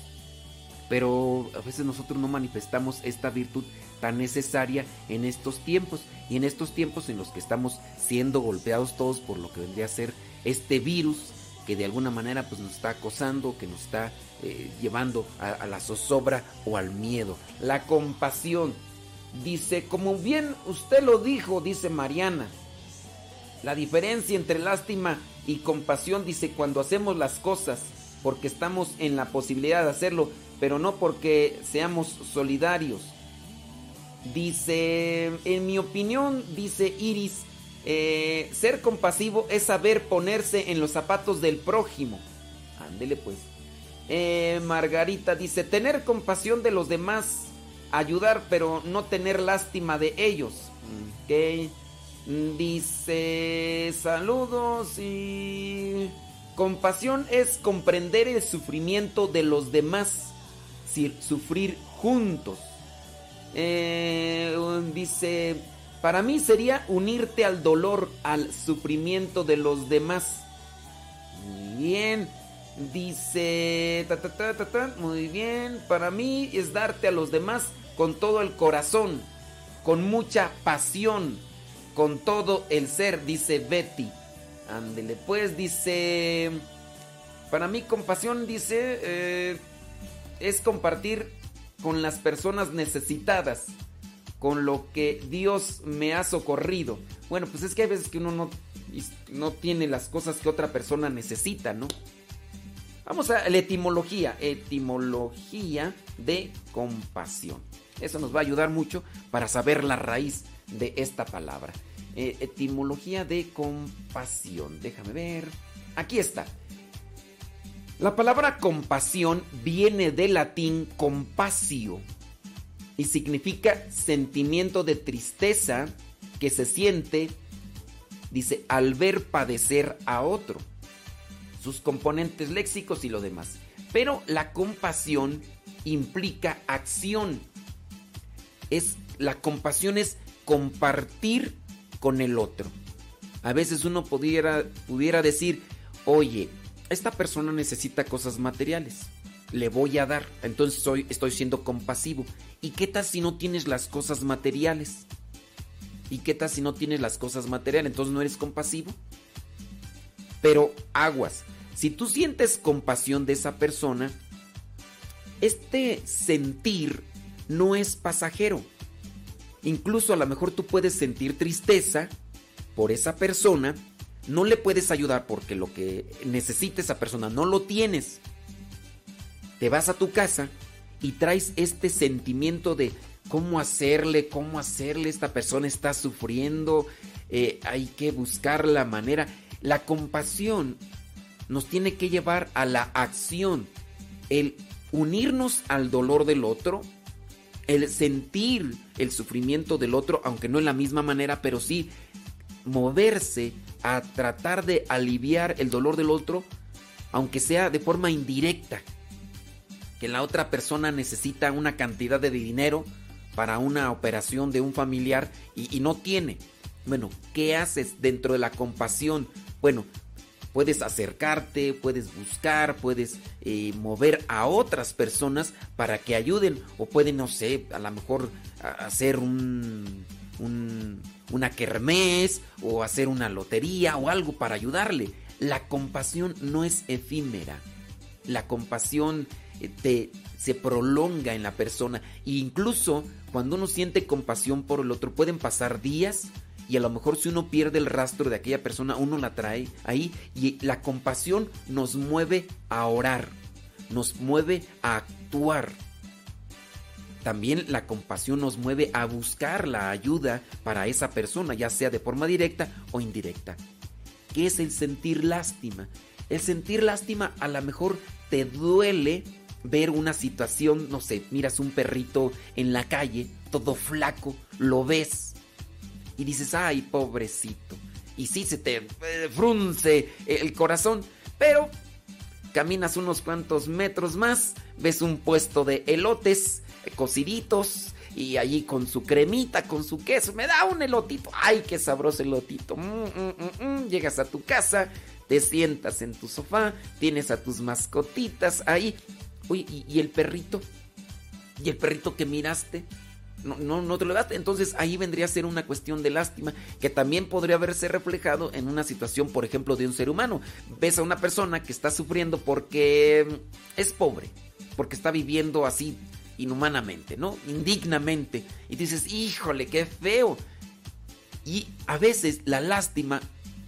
pero a veces nosotros no manifestamos esta virtud tan necesaria en estos tiempos y en estos tiempos en los que estamos siendo golpeados todos por lo que vendría a ser este virus que de alguna manera pues nos está acosando, que nos está eh, llevando a, a la zozobra o al miedo. La compasión. Dice, como bien usted lo dijo, dice Mariana, la diferencia entre lástima y compasión dice cuando hacemos las cosas porque estamos en la posibilidad de hacerlo, pero no porque seamos solidarios. Dice, en mi opinión, dice Iris, eh, ser compasivo es saber ponerse en los zapatos del prójimo. Ándele pues. Eh, Margarita dice, tener compasión de los demás, ayudar pero no tener lástima de ellos. Ok. Dice, saludos y... Compasión es comprender el sufrimiento de los demás, si- sufrir juntos. Eh, dice, para mí sería unirte al dolor, al sufrimiento de los demás. Muy bien. Dice, ta, ta, ta, muy bien. Para mí es darte a los demás con todo el corazón, con mucha pasión, con todo el ser, dice Betty. Ándele, pues dice, para mí compasión, dice, eh, es compartir con las personas necesitadas, con lo que Dios me ha socorrido. Bueno, pues es que hay veces que uno no, no tiene las cosas que otra persona necesita, ¿no? Vamos a la etimología, etimología de compasión. Eso nos va a ayudar mucho para saber la raíz de esta palabra. Eh, etimología de compasión. Déjame ver. Aquí está. La palabra compasión viene del latín compasio y significa sentimiento de tristeza que se siente, dice, al ver padecer a otro. Sus componentes léxicos y lo demás. Pero la compasión implica acción. Es la compasión es compartir con el otro. A veces uno pudiera, pudiera decir, oye, esta persona necesita cosas materiales. Le voy a dar. Entonces soy, estoy siendo compasivo. ¿Y qué tal si no tienes las cosas materiales? ¿Y qué tal si no tienes las cosas materiales? Entonces no eres compasivo. Pero aguas. Si tú sientes compasión de esa persona, este sentir no es pasajero. Incluso a lo mejor tú puedes sentir tristeza por esa persona, no le puedes ayudar porque lo que necesita esa persona no lo tienes. Te vas a tu casa y traes este sentimiento de cómo hacerle, cómo hacerle, esta persona está sufriendo, eh, hay que buscar la manera. La compasión nos tiene que llevar a la acción, el unirnos al dolor del otro, el sentir el sufrimiento del otro, aunque no en la misma manera, pero sí moverse a tratar de aliviar el dolor del otro, aunque sea de forma indirecta. Que la otra persona necesita una cantidad de dinero para una operación de un familiar y, no tiene. Bueno, ¿qué haces dentro de la compasión? Bueno, puedes acercarte, puedes buscar, puedes eh, mover a otras personas para que ayuden o pueden, no sé, a lo mejor hacer un, un- una kermés o hacer una lotería o algo para ayudarle. La compasión no es efímera. La compasión eh, te, se prolonga en la persona. E incluso cuando uno siente compasión por el otro, pueden pasar días y a lo mejor si uno pierde el rastro de aquella persona, uno la trae ahí y la compasión nos mueve a orar, nos mueve a actuar. También la compasión nos mueve a buscar la ayuda para esa persona, ya sea de forma directa o indirecta. ¿Qué es el sentir lástima? El sentir lástima a lo mejor te duele ver una situación, no sé, miras un perrito en la calle, todo flaco, lo ves y dices, ay, pobrecito. Y sí se te eh, frunce el corazón, pero caminas unos cuantos metros más, ves un puesto de elotes eh, cociditos y allí con su cremita, con su queso, me da un elotito. Ay, qué sabroso elotito. Mm, mm, mm. Llegas a tu casa, te sientas en tu sofá, tienes a tus mascotitas ahí. Uy, ¿y, y el perrito? ¿Y el perrito que miraste? No, no, no te lo daste. Entonces ahí vendría a ser una cuestión de lástima que también podría haberse reflejado en una situación, por ejemplo, de un ser humano. Ves a una persona que está sufriendo porque es pobre, porque está viviendo así inhumanamente, ¿no? Indignamente. Y dices, híjole, qué feo. Y a veces la lástima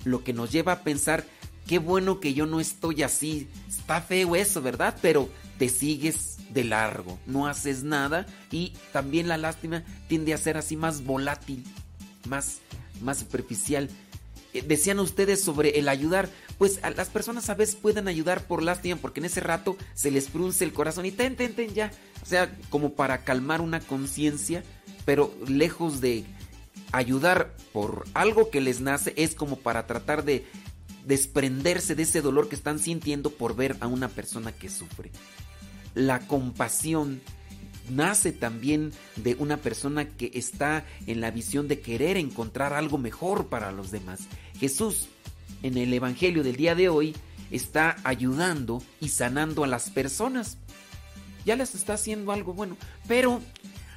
lo que nos lleva a pensar, qué bueno que yo no estoy así. Está feo eso, ¿verdad? Pero te sigues de largo, no haces nada y también la lástima tiende a ser así más volátil, más, más superficial. Eh, Decían ustedes sobre el ayudar, pues las personas a veces pueden ayudar por lástima porque en ese rato se les frunce el corazón y ten, ten ya. O sea, como para calmar una conciencia, pero lejos de ayudar por algo que les nace, es como para tratar de desprenderse de ese dolor que están sintiendo por ver a una persona que sufre. La compasión nace también de una persona que está en la visión de querer encontrar algo mejor para los demás. Jesús en el Evangelio del día de hoy está ayudando y sanando a las personas. Ya les está haciendo algo bueno, pero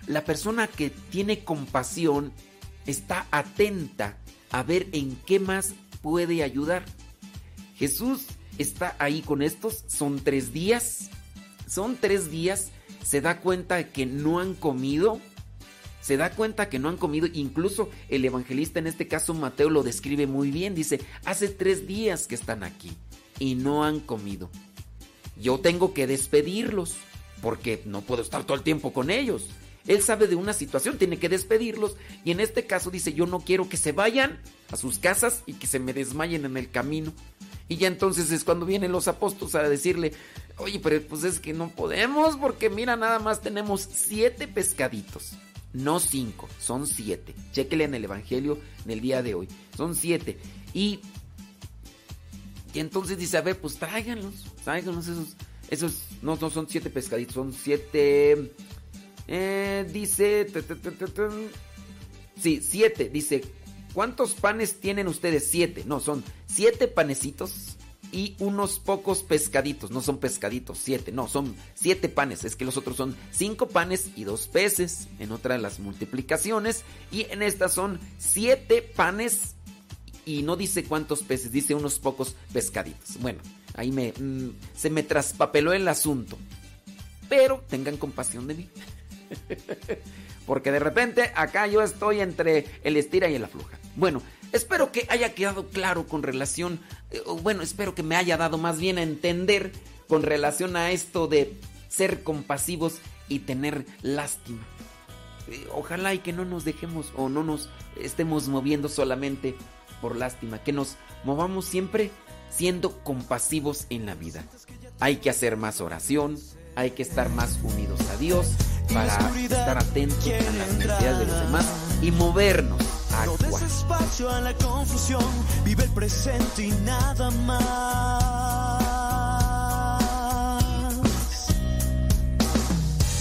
la persona que tiene compasión está atenta a ver en qué más puede ayudar. Jesús está ahí con estos, son tres días, son tres días, se da cuenta que no han comido, se da cuenta que no han comido, incluso el evangelista en este caso Mateo lo describe muy bien, dice, hace tres días que están aquí y no han comido. Yo tengo que despedirlos porque no puedo estar todo el tiempo con ellos. Él sabe de una situación, tiene que despedirlos y en este caso dice, yo no quiero que se vayan a sus casas y que se me desmayen en el camino. Y ya entonces es cuando vienen los apóstoles a decirle, oye, pero pues es que no podemos porque mira, nada más tenemos siete pescaditos. No cinco, son siete. Chéquele en el Evangelio en el día de hoy. Son siete. Y, y entonces dice, a ver, pues tráiganlos, tráiganlos esos. Esos no, no son siete pescaditos, son siete... Eh, dice... Sí, siete. Dice, ¿cuántos panes tienen ustedes? Siete. No, son siete panecitos y unos pocos pescaditos. No son pescaditos, siete. No, son siete panes. Es que los otros son cinco panes y dos peces. En otra de las multiplicaciones. Y en esta son siete panes y no dice cuántos peces, dice unos pocos pescaditos. Bueno, ahí me, mm, se me traspapeló el asunto. Pero tengan compasión de mí. (laughs) Porque de repente acá yo estoy entre el estira y el afloja. Bueno, espero que haya quedado claro con relación, eh, bueno, espero que me haya dado más bien a entender con relación a esto de ser compasivos y tener lástima. Eh, Ojalá y que no nos dejemos o no nos estemos moviendo solamente por lástima, que nos movamos siempre siendo compasivos en la vida. Hay que hacer más oración, hay que estar más unidos a Dios para estar atentos a las necesidades de los demás y movernos No des espacio a la confusión, vive el presente y nada más.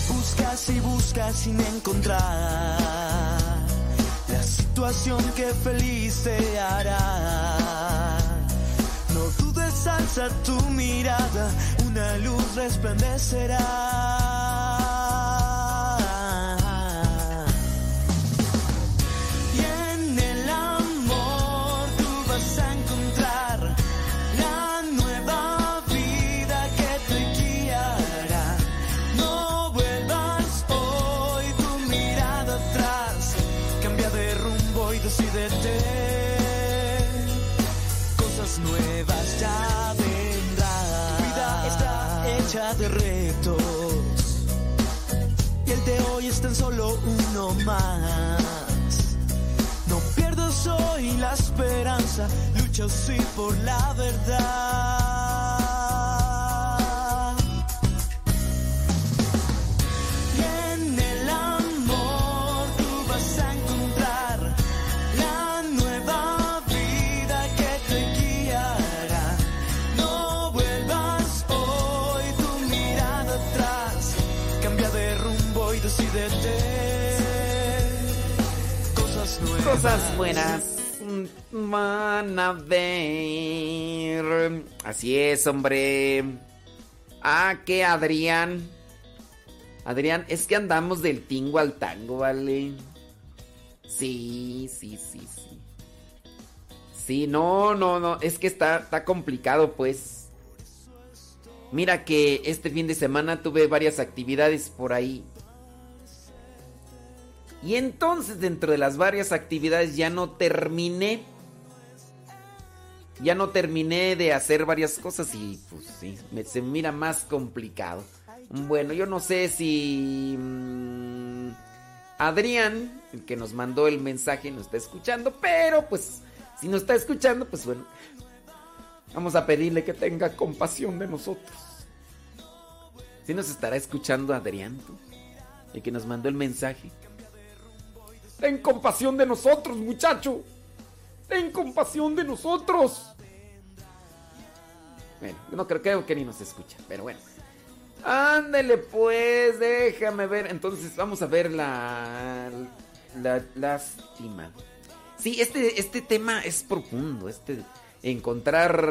Buscas y buscas sin encontrar la situación que feliz te hará. No dudes, alza tu mirada, una luz resplandecerá. De retos. Y el de hoy es tan solo uno más. No pierdas hoy la esperanza, lucha sí por la verdad. Cosas buenas van a ver. Así es, hombre. Ah, que Adrián. Adrián, es que andamos del tingo al tango, ¿vale? Sí, sí, sí, sí. Sí, no, no, no. Es que está, está complicado, pues. Mira que este fin de semana tuve varias actividades por ahí. Y entonces dentro de las varias actividades ya no terminé. Ya no terminé de hacer varias cosas y pues sí, me- se mira más complicado. Bueno, yo no sé si mm, Adrián, el que nos mandó el mensaje, nos está escuchando, pero pues si nos está escuchando, pues bueno, vamos a pedirle que tenga compasión de nosotros. Si nos estará escuchando Adrián, el que nos mandó el mensaje. Ten compasión de nosotros, muchacho. Ten compasión de nosotros. Bueno, no creo, que ni nos escucha, pero bueno. Ándele pues, déjame ver. Entonces vamos a ver la, la lástima. Sí, este, este tema es profundo. Este, encontrar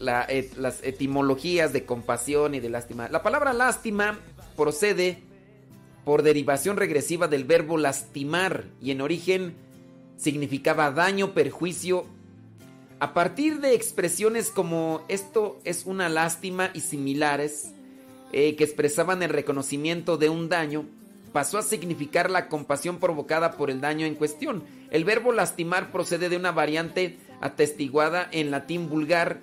la las etimologías de compasión y de lástima. La palabra lástima procede por derivación regresiva del verbo lastimar y en origen significaba daño, perjuicio. A partir de expresiones como esto es una lástima y similares eh, que expresaban el reconocimiento de un daño, pasó a significar la compasión provocada por el daño en cuestión. El verbo lastimar procede de una variante atestiguada en latín vulgar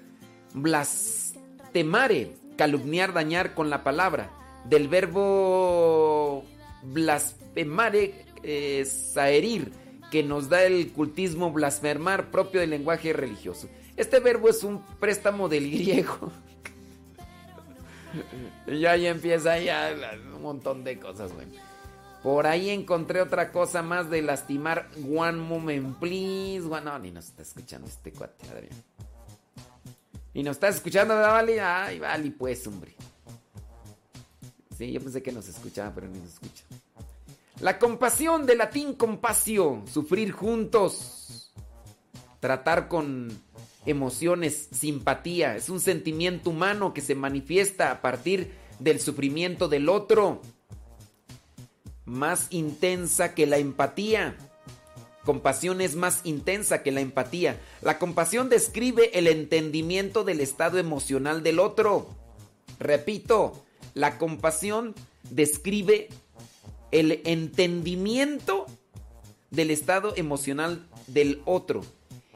blastemare, calumniar, dañar con la palabra, del verbo blasfemare, eh, saherir, que nos da el cultismo blasfemar propio del lenguaje religioso. Este verbo es un préstamo del (laughs) griego. y ahí empieza ya un montón de cosas, güey. Por ahí encontré otra cosa más de lastimar. One moment, please. One- No, ni nos está escuchando este cuate, Adrián. Ni nos está escuchando, ¿verdad, Vali? Ay, Vali, pues, hombre. Sí, yo pensé que nos escuchaba, pero ni nos escucha. La compasión, de latín compasio, sufrir juntos. Tratar con emociones, simpatía. Es un sentimiento humano que se manifiesta a partir del sufrimiento del otro. Más intensa que la empatía. Compasión es más intensa que la empatía. La compasión describe el entendimiento del estado emocional del otro. Repito, la compasión describe el entendimiento del estado emocional del otro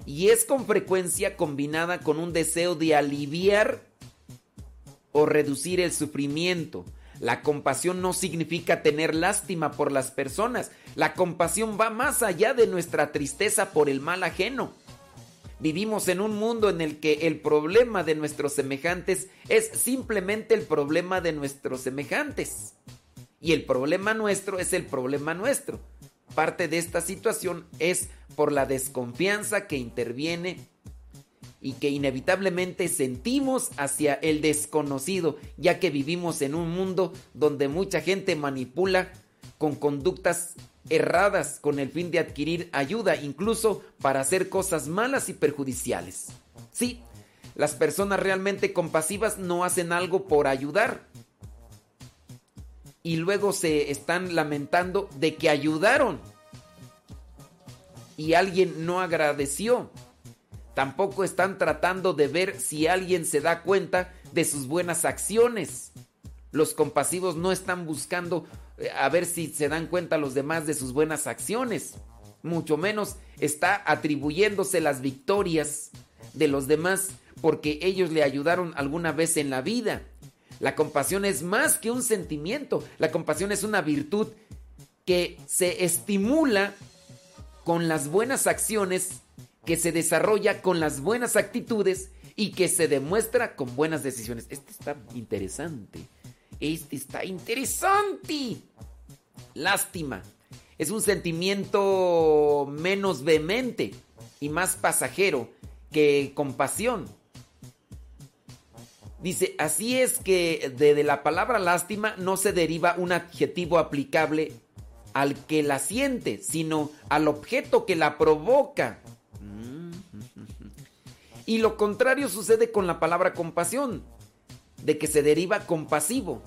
y es con frecuencia combinada con un deseo de aliviar o reducir el sufrimiento. La compasión no significa tener lástima por las personas. La compasión va más allá de nuestra tristeza por el mal ajeno. Vivimos en un mundo en el que el problema de nuestros semejantes es simplemente el problema de nuestros semejantes. Y el problema nuestro es el problema nuestro. Parte de esta situación es por la desconfianza que interviene y que inevitablemente sentimos hacia el desconocido, ya que vivimos en un mundo donde mucha gente manipula con conductas erradas con el fin de adquirir ayuda, incluso para hacer cosas malas y perjudiciales. Sí, las personas realmente compasivas no hacen algo por ayudar. Y luego se están lamentando de que ayudaron. Y alguien no agradeció. Tampoco están tratando de ver si alguien se da cuenta de sus buenas acciones. Los compasivos no están buscando a ver si se dan cuenta los demás de sus buenas acciones. Mucho menos está atribuyéndose las victorias de los demás porque ellos le ayudaron alguna vez en la vida. La compasión es más que un sentimiento. La compasión es una virtud que se estimula con las buenas acciones, que se desarrolla con las buenas actitudes y que se demuestra con buenas decisiones. Este está interesante. Este está interesante. Lástima. Es un sentimiento menos vehemente y más pasajero que compasión. Dice, así es que de, de la palabra lástima no se deriva un adjetivo aplicable al que la siente, sino al objeto que la provoca. (laughs) Y lo contrario sucede con la palabra compasión, de que se deriva compasivo.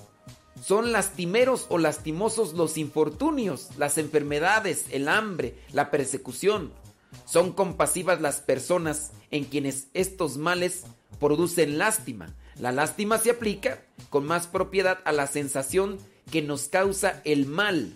Son lastimeros o lastimosos los infortunios, las enfermedades, el hambre, la persecución. Son compasivas las personas en quienes estos males producen lástima. La lástima se aplica con más propiedad a la sensación que nos causa el mal.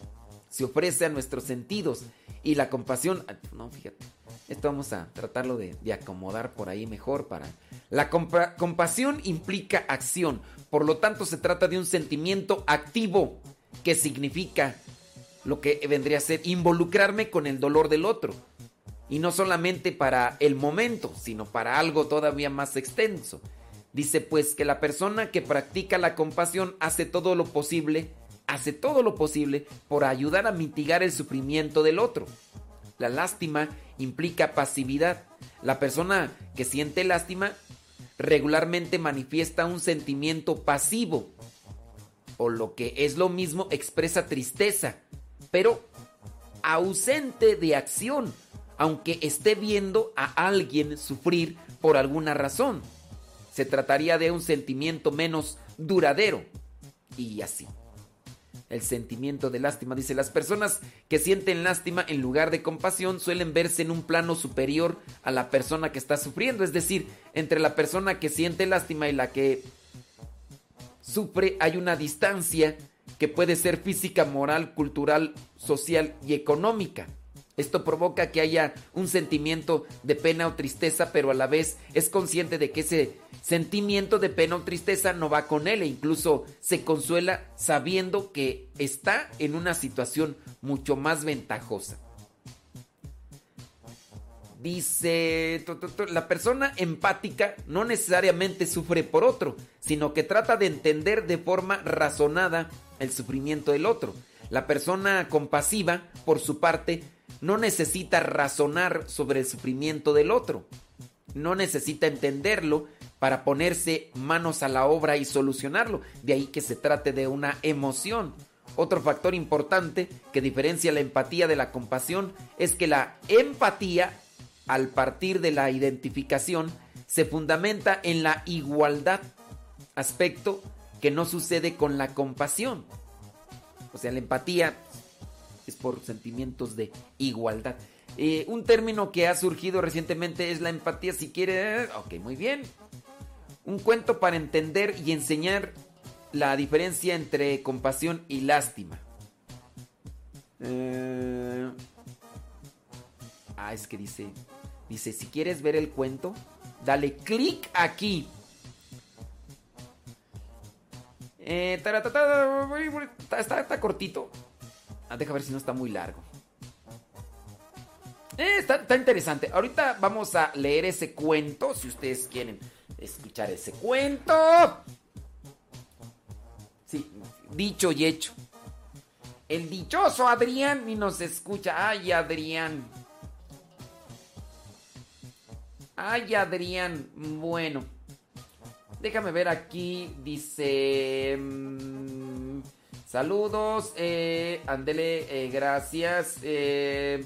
Se ofrece a nuestros sentidos. Y la compasión, no, fíjate, esto vamos a tratarlo de, acomodar por ahí mejor para... La compa- compasión implica acción, por lo tanto se trata de un sentimiento activo que significa lo que vendría a ser involucrarme con el dolor del otro. Y no solamente para el momento, sino para algo todavía más extenso. Dice pues que la persona que practica la compasión hace todo lo posible, hace todo lo posible por ayudar a mitigar el sufrimiento del otro. La lástima implica pasividad. La persona que siente lástima regularmente manifiesta un sentimiento pasivo o lo que es lo mismo expresa tristeza, pero ausente de acción, aunque esté viendo a alguien sufrir por alguna razón. Se trataría de un sentimiento menos duradero y así. El sentimiento de lástima dice, las personas que sienten lástima en lugar de compasión suelen verse en un plano superior a la persona que está sufriendo, es decir, entre la persona que siente lástima y la que sufre hay una distancia que puede ser física, moral, cultural, social y económica. Esto provoca que haya un sentimiento de pena o tristeza, pero a la vez es consciente de que ese sentimiento de pena o tristeza no va con él e incluso se consuela sabiendo que está en una situación mucho más ventajosa. Dice, la persona empática no necesariamente sufre por otro, sino que trata de entender de forma razonada el sufrimiento del otro. La persona compasiva, por su parte, no necesita razonar sobre el sufrimiento del otro. No necesita entenderlo para ponerse manos a la obra y solucionarlo. De ahí que se trate de una emoción. Otro factor importante que diferencia la empatía de la compasión es que la empatía, al partir de la identificación, se fundamenta en la igualdad, aspecto que no sucede con la compasión. O sea, la empatía es por sentimientos de igualdad. Eh, un término que ha surgido recientemente es la empatía, si quiere... Ok, muy bien. Un cuento para entender y enseñar la diferencia entre compasión y lástima. Eh, Ah, es que dice... Dice, si quieres ver el cuento, dale clic aquí. Eh, está cortito. Ah, deja ver si no está muy largo. Eh, está, interesante. Ahorita vamos a leer ese cuento, si ustedes quieren escuchar ese cuento. Sí, dicho y hecho. El dichoso Adrián ni nos escucha. Ay, Adrián. Ay, Adrián. Bueno. Déjame ver aquí. Dice... mm, saludos. Eh, ándele, eh, gracias. Eh,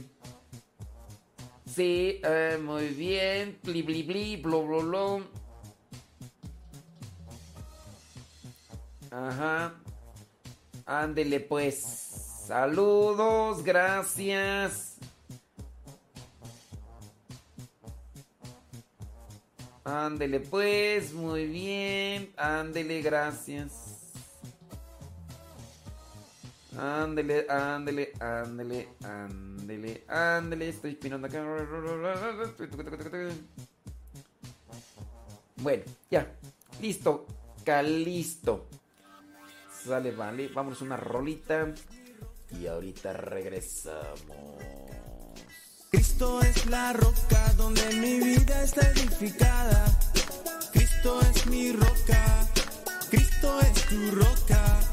sí, eh, muy bien. Bli, bli, bli, blo, blo, blo. Ajá. Ándele pues. Saludos, gracias. Ándele pues, muy bien. Ándele, gracias. Ándele, ándele, ándele, ándele, ándele. Estoy pinando acá. Bueno, ya. Listo. Calisto. Sale, vale. Vámonos una rolita. Y ahorita regresamos. Cristo es la roca donde mi vida está edificada. Cristo es mi roca. Cristo es tu roca.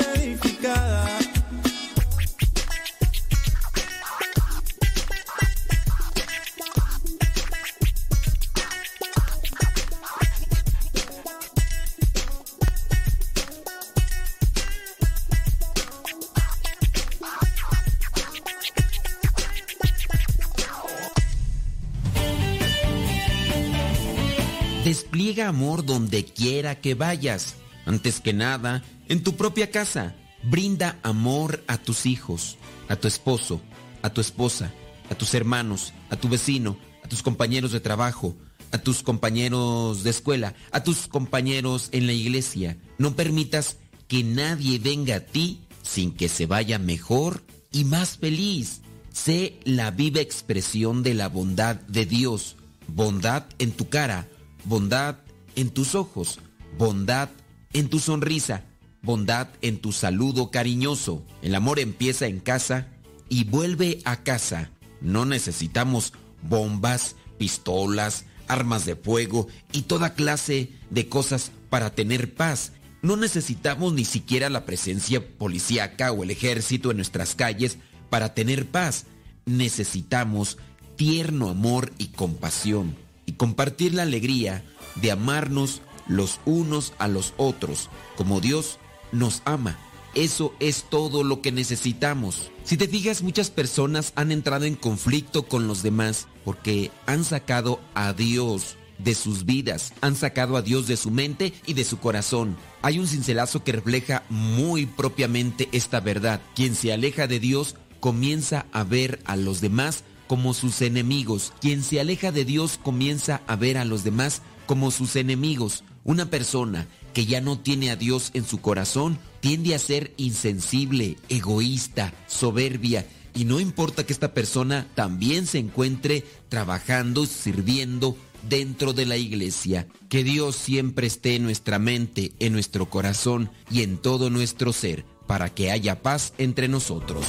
Amor donde quiera que vayas. Antes que nada, en tu propia casa. Brinda amor a tus hijos, a tu esposo, a tu esposa, a tus hermanos, a tu vecino, a tus compañeros de trabajo, a tus compañeros de escuela, a tus compañeros en la iglesia. No permitas que nadie venga a ti sin que se vaya mejor y más feliz. Sé la viva expresión de la bondad de Dios. Bondad en tu cara, bondad en tus ojos, bondad en tu sonrisa, bondad en tu saludo cariñoso. El amor empieza en casa y vuelve a casa. No necesitamos bombas, pistolas, armas de fuego y toda clase de cosas para tener paz. No necesitamos ni siquiera la presencia policíaca o el ejército en nuestras calles para tener paz. Necesitamos tierno amor y compasión y compartir la alegría de amarnos los unos a los otros como Dios nos ama. Eso es todo lo que necesitamos. Si te fijas, muchas personas han entrado en conflicto con los demás porque han sacado a Dios de sus vidas, han sacado a Dios de su mente y de su corazón. Hay un cincelazo que refleja muy propiamente esta verdad. Quien se aleja de Dios comienza a ver a los demás como sus enemigos. Quien se aleja de Dios comienza a ver a los demás como sus enemigos. Una persona que ya no tiene a Dios en su corazón tiende a ser insensible, egoísta, soberbia. Y no importa que esta persona también se encuentre trabajando, sirviendo dentro de la iglesia. Que Dios siempre esté en nuestra mente, en nuestro corazón y en todo nuestro ser, para que haya paz entre nosotros.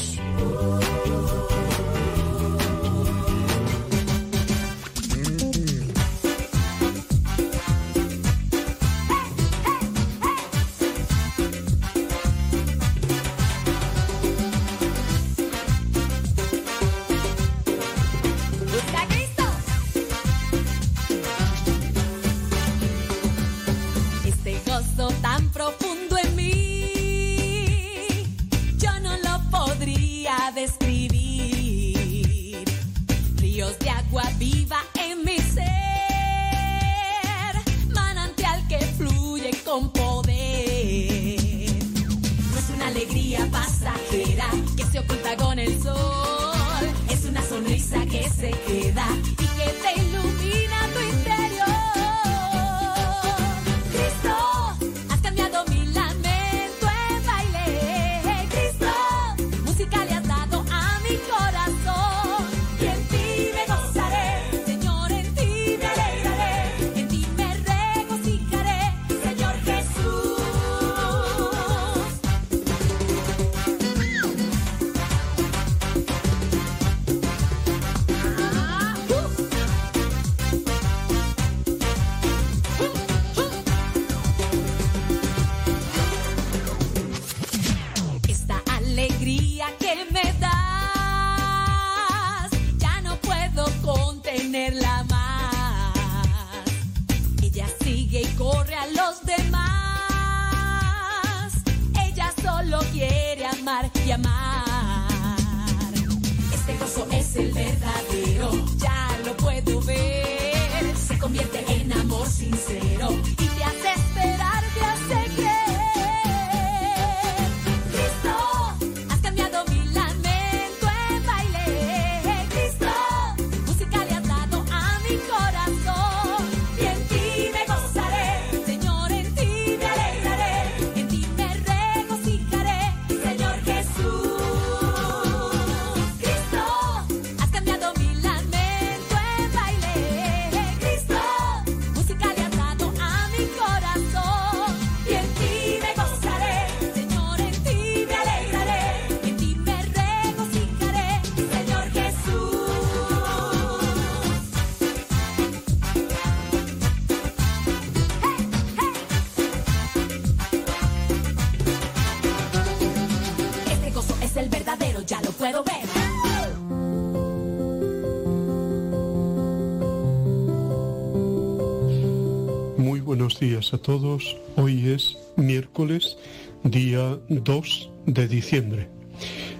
A todos. Hoy es miércoles, día 2 de diciembre.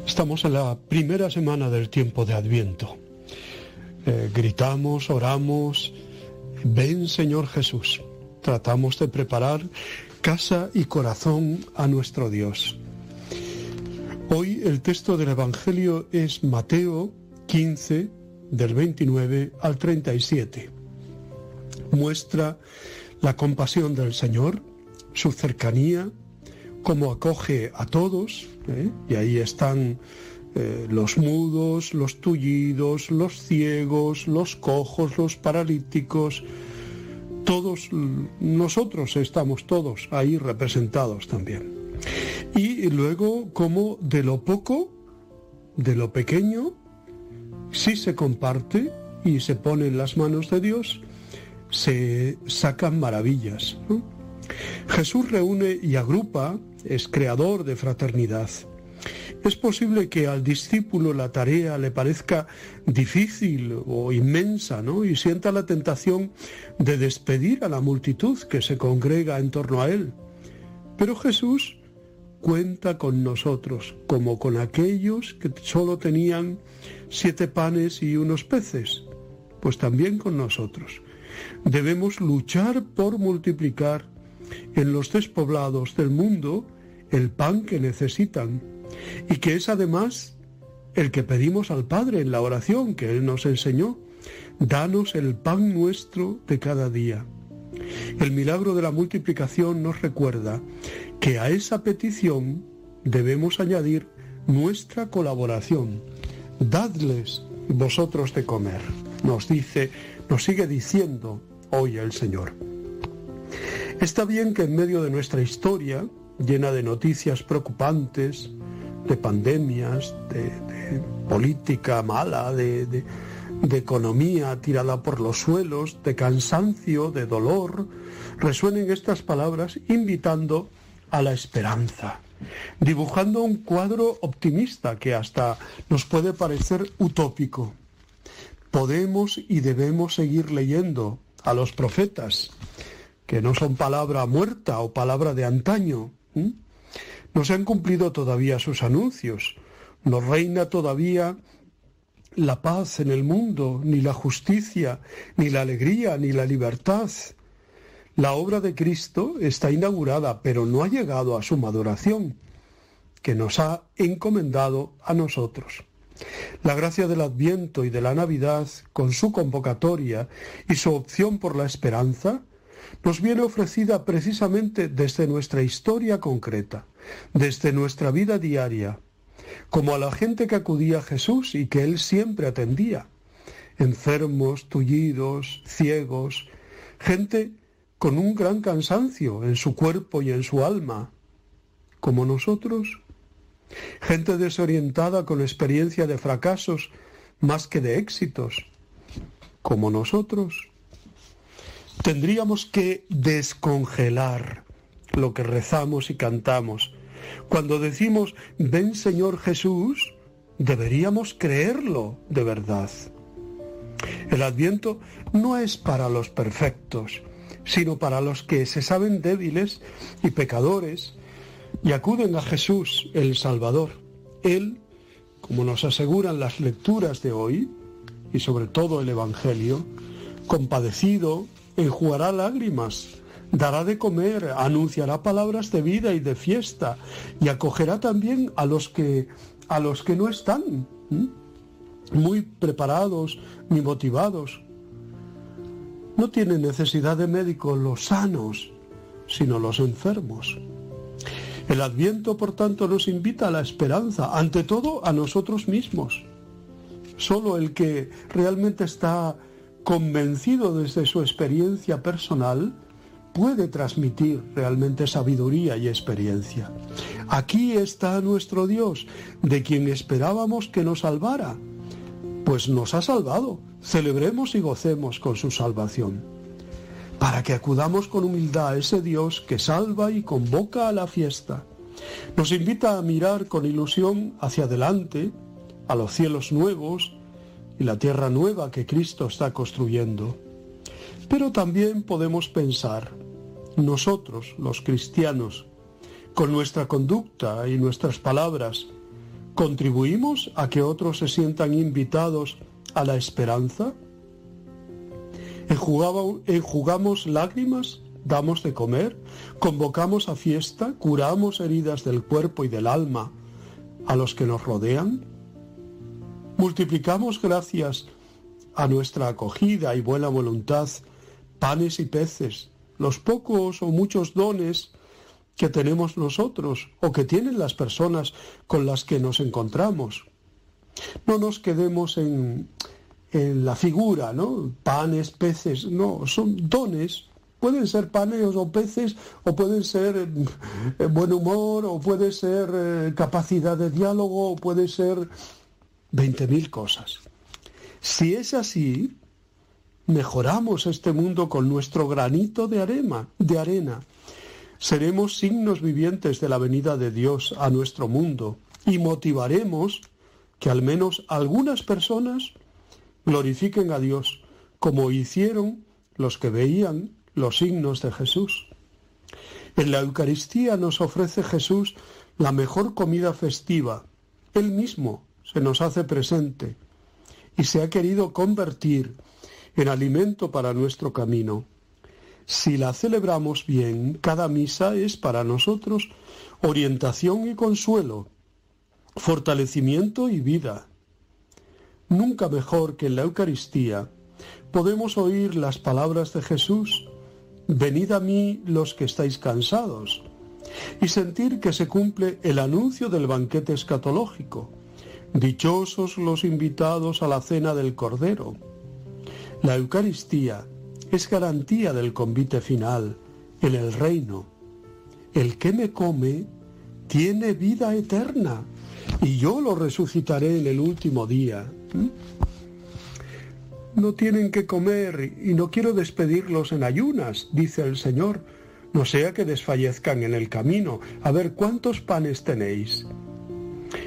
Estamos en la primera semana del tiempo de Adviento. Eh, gritamos, oramos, ven Señor Jesús. Tratamos de preparar casa y corazón a nuestro Dios. Hoy el texto del Evangelio es Mateo 15, del 29 al 37 muestra la compasión del Señor, su cercanía, cómo acoge a todos, ¿eh? y ahí están eh, los mudos, los tullidos, los ciegos, los cojos, los paralíticos, todos nosotros estamos todos ahí representados también. Y luego cómo de lo poco, de lo pequeño, si se comparte y se pone en las manos de Dios, se sacan maravillas. Jesús reúne y agrupa, es creador de fraternidad. Es posible que al discípulo la tarea le parezca difícil o inmensa, ¿no? Y sienta la tentación de despedir a la multitud que se congrega en torno a él. Pero Jesús cuenta con nosotros, como con aquellos que solo tenían siete panes y unos peces, pues también con nosotros. Debemos luchar por multiplicar en los despoblados del mundo el pan que necesitan y que es además el que pedimos al Padre en la oración que Él nos enseñó. Danos el pan nuestro de cada día. El milagro de la multiplicación nos recuerda que a esa petición debemos añadir nuestra colaboración. Dadles vosotros de comer, nos dice, nos sigue diciendo hoy el Señor. Está bien que en medio de nuestra historia, llena de noticias preocupantes, de pandemias, de, política mala, de- de economía tirada por los suelos, de cansancio, de dolor, resuenen estas palabras invitando a la esperanza, dibujando un cuadro optimista que hasta nos puede parecer utópico. Podemos y debemos seguir leyendo a los profetas, que no son palabra muerta o palabra de antaño. No se han cumplido todavía sus anuncios. No reina todavía la paz en el mundo, ni la justicia, ni la alegría, ni la libertad. La obra de Cristo está inaugurada, pero no ha llegado a su maduración. que nos ha encomendado a nosotros. La gracia del Adviento y de la Navidad, con su convocatoria y su opción por la esperanza, nos viene ofrecida precisamente desde nuestra historia concreta, desde nuestra vida diaria, como a la gente que acudía a Jesús y que Él siempre atendía, enfermos, tullidos, ciegos, gente con un gran cansancio en su cuerpo y en su alma, como nosotros, gente desorientada con experiencia de fracasos más que de éxitos, como nosotros. Tendríamos que descongelar lo que rezamos y cantamos. Cuando decimos, ven Señor Jesús, deberíamos creerlo de verdad. El adviento no es para los perfectos, sino para los que se saben débiles y pecadores y acuden a Jesús, el Salvador. Él, como nos aseguran las lecturas de hoy, y sobre todo el Evangelio, compadecido, enjugará lágrimas, dará de comer, anunciará palabras de vida y de fiesta, y acogerá también a los que, a los que no están muy preparados ni motivados. No tienen necesidad de médicos los sanos, sino los enfermos. El adviento, por tanto, nos invita a la esperanza, ante todo a nosotros mismos. Solo el que realmente está convencido desde su experiencia personal puede transmitir realmente sabiduría y experiencia. Aquí está nuestro Dios, de quien esperábamos que nos salvara. Pues nos ha salvado. Celebremos y gocemos con su salvación. Para que acudamos con humildad a ese Dios que salva y convoca a la fiesta. Nos invita a mirar con ilusión hacia adelante, a los cielos nuevos y la tierra nueva que Cristo está construyendo. Pero también podemos pensar, nosotros, los cristianos, con nuestra conducta y nuestras palabras, ¿contribuimos a que otros se sientan invitados a la esperanza? ¿Enjugaba- ¿Enjugamos lágrimas? ¿Damos de comer? ¿Convocamos a fiesta? ¿Curamos heridas del cuerpo y del alma a los que nos rodean? ¿Multiplicamos gracias a nuestra acogida y buena voluntad panes y peces, los pocos o muchos dones que tenemos nosotros o que tienen las personas con las que nos encontramos? No nos quedemos en, en la figura, ¿no? Panes, peces, no, son dones. Pueden ser panes o peces, o pueden ser eh, buen humor, o puede ser eh, capacidad de diálogo, o puede ser 20.000 cosas. Si es así, mejoramos este mundo con nuestro granito de arena, de arena. Seremos signos vivientes de la venida de Dios a nuestro mundo y motivaremos que al menos algunas personas glorifiquen a Dios como hicieron los que veían los signos de Jesús. En la Eucaristía nos ofrece Jesús la mejor comida festiva. Él mismo se nos hace presente y se ha querido convertir en alimento para nuestro camino. Si la celebramos bien, cada misa es para nosotros orientación y consuelo, fortalecimiento y vida. Nunca mejor que en la Eucaristía podemos oír las palabras de Jesús, venid a mí los que estáis cansados, y sentir que se cumple el anuncio del banquete escatológico. Dichosos los invitados a la cena del Cordero. La Eucaristía es garantía del convite final en el reino. El que me come tiene vida eterna y yo lo resucitaré en el último día. ¿Mm? No tienen que comer y no quiero despedirlos en ayunas, dice el Señor, no sea que desfallezcan en el camino. A ver, ¿cuántos panes tenéis?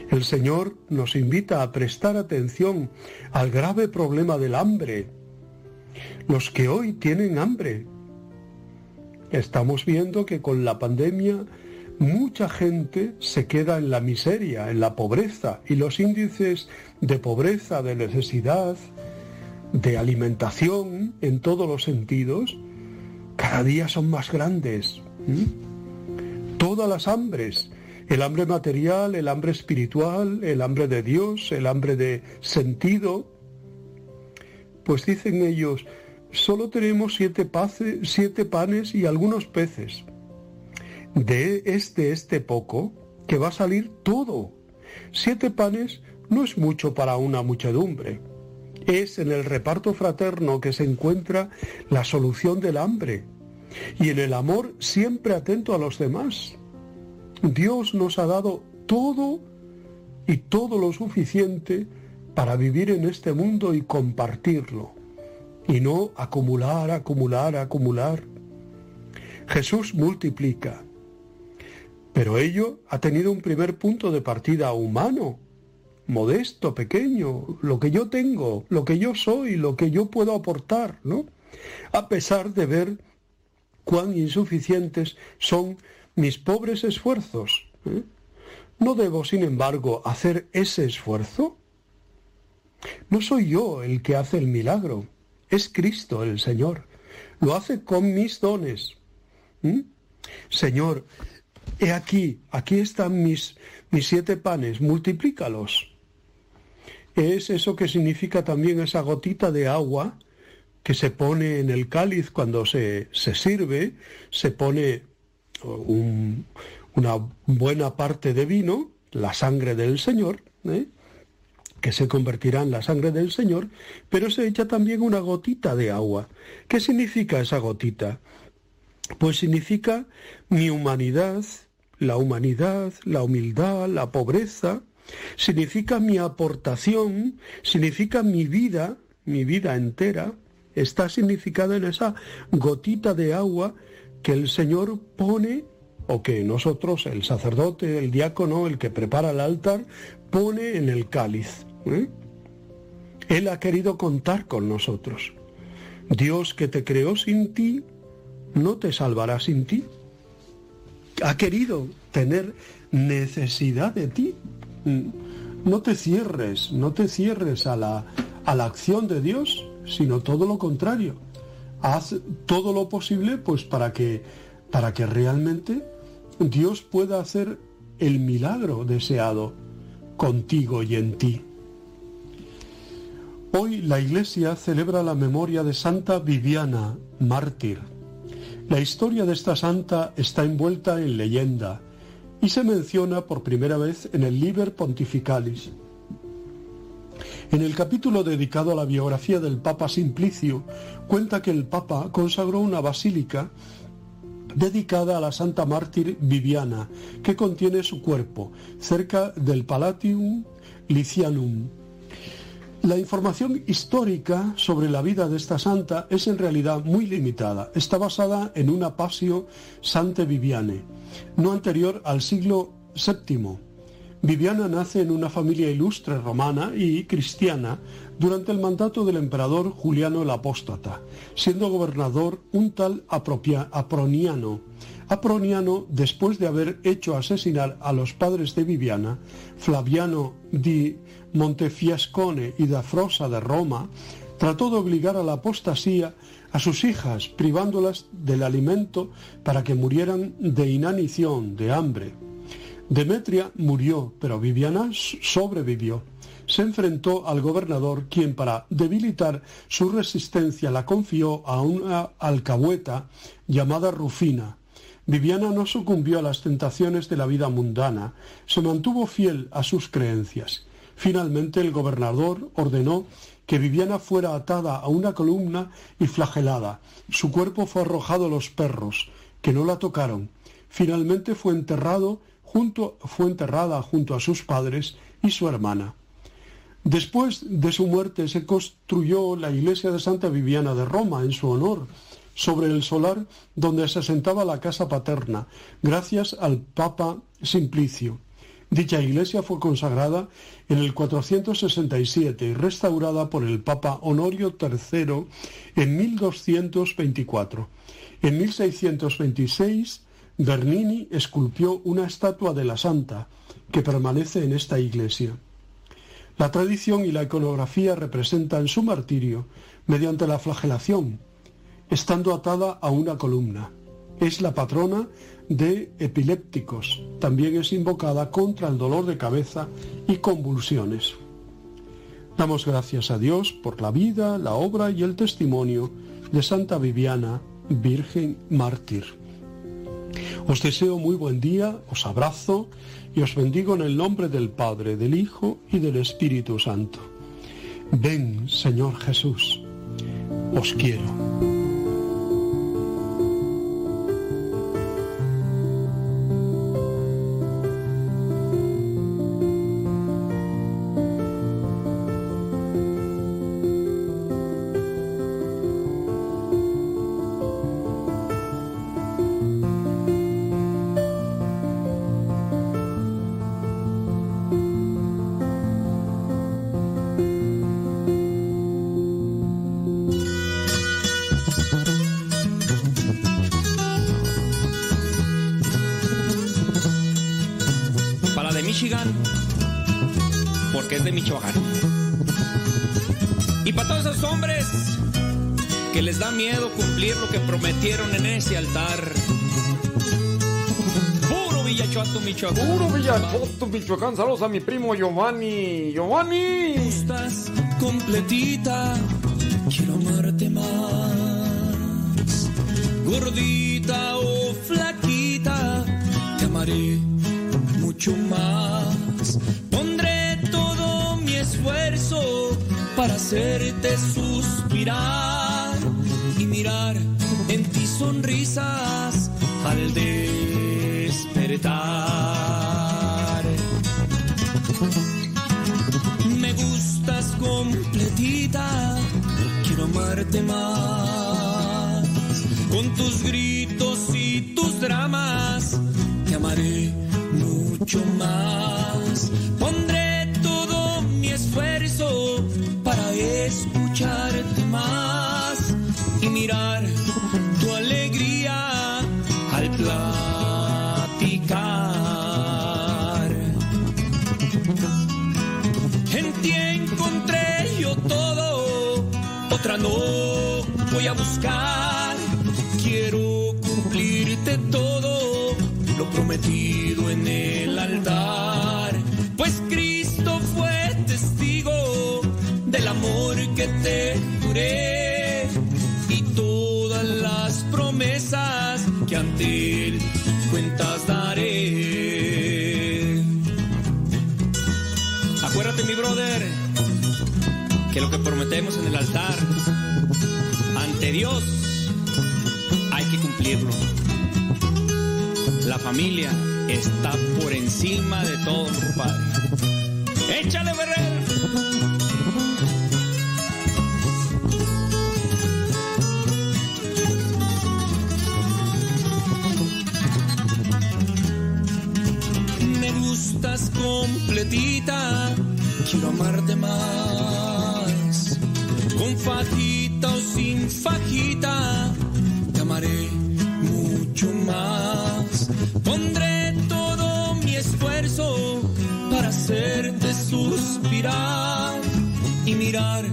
El Señor nos invita a prestar atención al grave problema del hambre. Los que hoy tienen hambre. Estamos viendo que con la pandemia mucha gente se queda en la miseria, en la pobreza, y los índices de pobreza, de necesidad, de alimentación en todos los sentidos, cada día son más grandes. Todas las hambres El hambre material, el hambre espiritual, el hambre de Dios, el hambre de sentido. Pues dicen ellos, solo tenemos siete, siete panes y algunos peces. De este, este poco, que va a salir todo. Siete panes no es mucho para una muchedumbre. Es en el reparto fraterno que se encuentra la solución del hambre y en el amor siempre atento a los demás. Dios nos ha dado todo y todo lo suficiente para vivir en este mundo y compartirlo y no acumular, acumular, acumular. Jesús multiplica, pero ello ha tenido un primer punto de partida humano, modesto, pequeño, lo que yo tengo, lo que yo soy, lo que yo puedo aportar, ¿no? A pesar de ver cuán insuficientes son mis pobres esfuerzos. ¿eh? ¿No debo, sin embargo, hacer ese esfuerzo? No soy yo el que hace el milagro, es Cristo el Señor. Lo hace con mis dones. Señor, he aquí, aquí están mis, mis siete panes, multiplícalos. Es eso que significa también esa gotita de agua que se pone en el cáliz cuando se, se sirve, se pone un- una buena parte de vino, la sangre del Señor, ¿eh? que se convertirá en la sangre del Señor, pero se echa también una gotita de agua. ¿Qué significa esa gotita? Pues significa mi humanidad, la humanidad, la humildad, la pobreza, significa mi aportación, significa mi vida, mi vida entera, está significada en esa gotita de agua que el Señor pone o que nosotros, el sacerdote, el diácono, el que prepara el altar, pone en el cáliz. ¿eh? Él ha querido contar con nosotros. Dios que te creó sin ti, no te salvará sin ti. Ha querido tener necesidad de ti. Mm, No te cierres, no te cierres a la, a la acción de Dios, sino todo lo contrario. Haz todo lo posible pues para que, para que realmente Dios pueda hacer el milagro deseado contigo y en ti. Hoy la Iglesia celebra la memoria de Santa Viviana, mártir. La historia de esta santa está envuelta en leyenda y se menciona por primera vez en el Liber Pontificalis. En el capítulo dedicado a la biografía del Papa Simplicio, cuenta que el Papa consagró una basílica dedicada a la Santa Mártir Viviana, que contiene su cuerpo, cerca del Palatium Licianum. La información histórica sobre la vida de esta santa es en realidad muy limitada. Está basada en una pasio Sante Viviane, no anterior al siglo VII. Viviana nace en una familia ilustre romana y cristiana durante el mandato del emperador Juliano el Apóstata, siendo gobernador un tal Aproniano. Aproniano, después de haber hecho asesinar a los padres de Viviana, Flaviano di Montefiascone y Dafrosa de Roma, trató de obligar a la apostasía a sus hijas, privándolas del alimento para que murieran de inanición, de hambre. Demetria murió, pero Viviana sobrevivió. Se enfrentó al gobernador, quien para debilitar su resistencia la confió a una alcahueta llamada Rufina. Viviana no sucumbió a las tentaciones de la vida mundana, se mantuvo fiel a sus creencias. Finalmente el gobernador ordenó que Viviana fuera atada a una columna y flagelada. Su cuerpo fue arrojado a los perros, que no la tocaron. Finalmente fue enterrado junto, fue enterrada junto a sus padres y su hermana. Después de su muerte se construyó la iglesia de Santa Viviana de Roma en su honor, sobre el solar donde se asentaba la casa paterna, gracias al Papa Simplicio. Dicha iglesia fue consagrada en el 467 y restaurada por el Papa Honorio III en 1224. En 1626, Bernini esculpió una estatua de la santa que permanece en esta iglesia. La tradición y la iconografía representan su martirio mediante la flagelación, estando atada a una columna. Es la patrona de epilépticos. También es invocada contra el dolor de cabeza y convulsiones. Damos gracias a Dios por la vida, la obra y el testimonio de Santa Viviana, Virgen Mártir. Os deseo muy buen día, os abrazo y os bendigo en el nombre del Padre, del Hijo y del Espíritu Santo. Ven, Señor Jesús, os quiero. Puro Villachuato, Michoacán. Saludos a mi primo Giovanni. Giovanni. Estás completita, quiero amarte más. Gordita o flaquita, te amaré mucho más. Pondré todo mi esfuerzo para hacerte suspirar y mirar en ti sonrisas al despertar. Me gustas completita, quiero amarte más. Con tus gritos y tus dramas, te amaré mucho más. Pondré otra no voy a buscar. Quiero cumplirte todo lo prometido en el altar. Pues Cristo fue testigo del amor que te juré y todas las promesas que ante prometemos en el altar ante Dios hay que cumplirlo. La familia está por encima de todo, compadre. ¡Échale, Ferrer! Me gustas completita, quiero amarte más. Con fajita o sin fajita, te amaré mucho más. Pondré todo mi esfuerzo para hacerte suspirar y mirar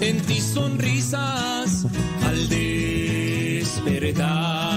en ti sonrisas al despertar.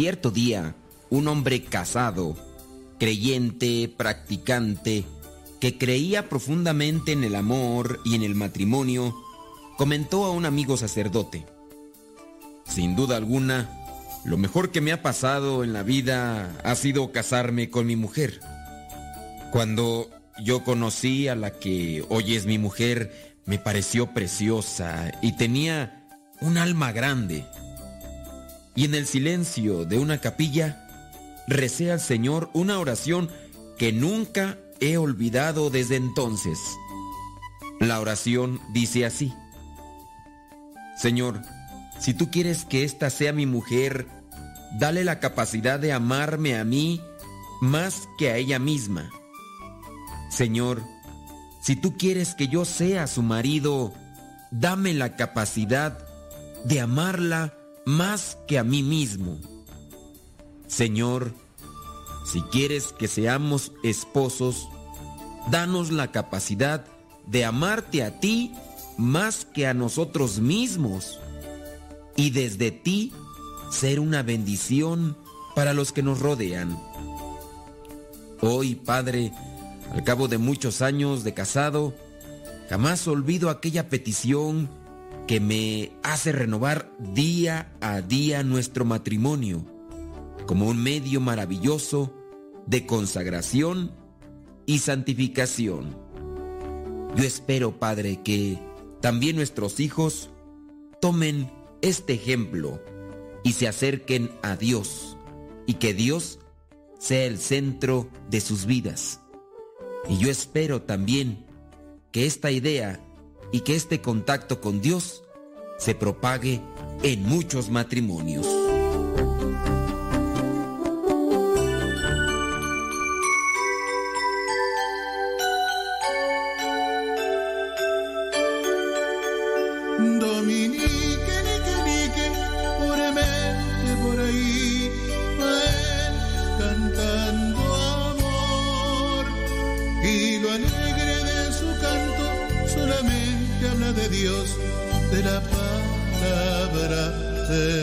Cierto día, un hombre casado, creyente, practicante, que creía profundamente en el amor y en el matrimonio, comentó a un amigo sacerdote, Sin duda alguna, lo mejor que me ha pasado en la vida ha sido casarme con mi mujer. Cuando yo conocí a la que hoy es mi mujer, me pareció preciosa y tenía un alma grande. Y en el silencio de una capilla, recé al Señor una oración que nunca he olvidado desde entonces. La oración dice así. Señor, si tú quieres que esta sea mi mujer, dale la capacidad de amarme a mí más que a ella misma. Señor, si tú quieres que yo sea su marido, dame la capacidad de amarla más que a mí mismo. Señor, si quieres que seamos esposos, danos la capacidad de amarte a ti más que a nosotros mismos y desde ti ser una bendición para los que nos rodean. Hoy, Padre, al cabo de muchos años de casado, jamás olvido aquella petición que me hace renovar día a día nuestro matrimonio como un medio maravilloso de consagración y santificación. Yo espero, Padre, que también nuestros hijos tomen este ejemplo y se acerquen a Dios y que Dios sea el centro de sus vidas. Y yo espero también que esta idea y que este contacto con Dios se propague en muchos matrimonios. De la palabra de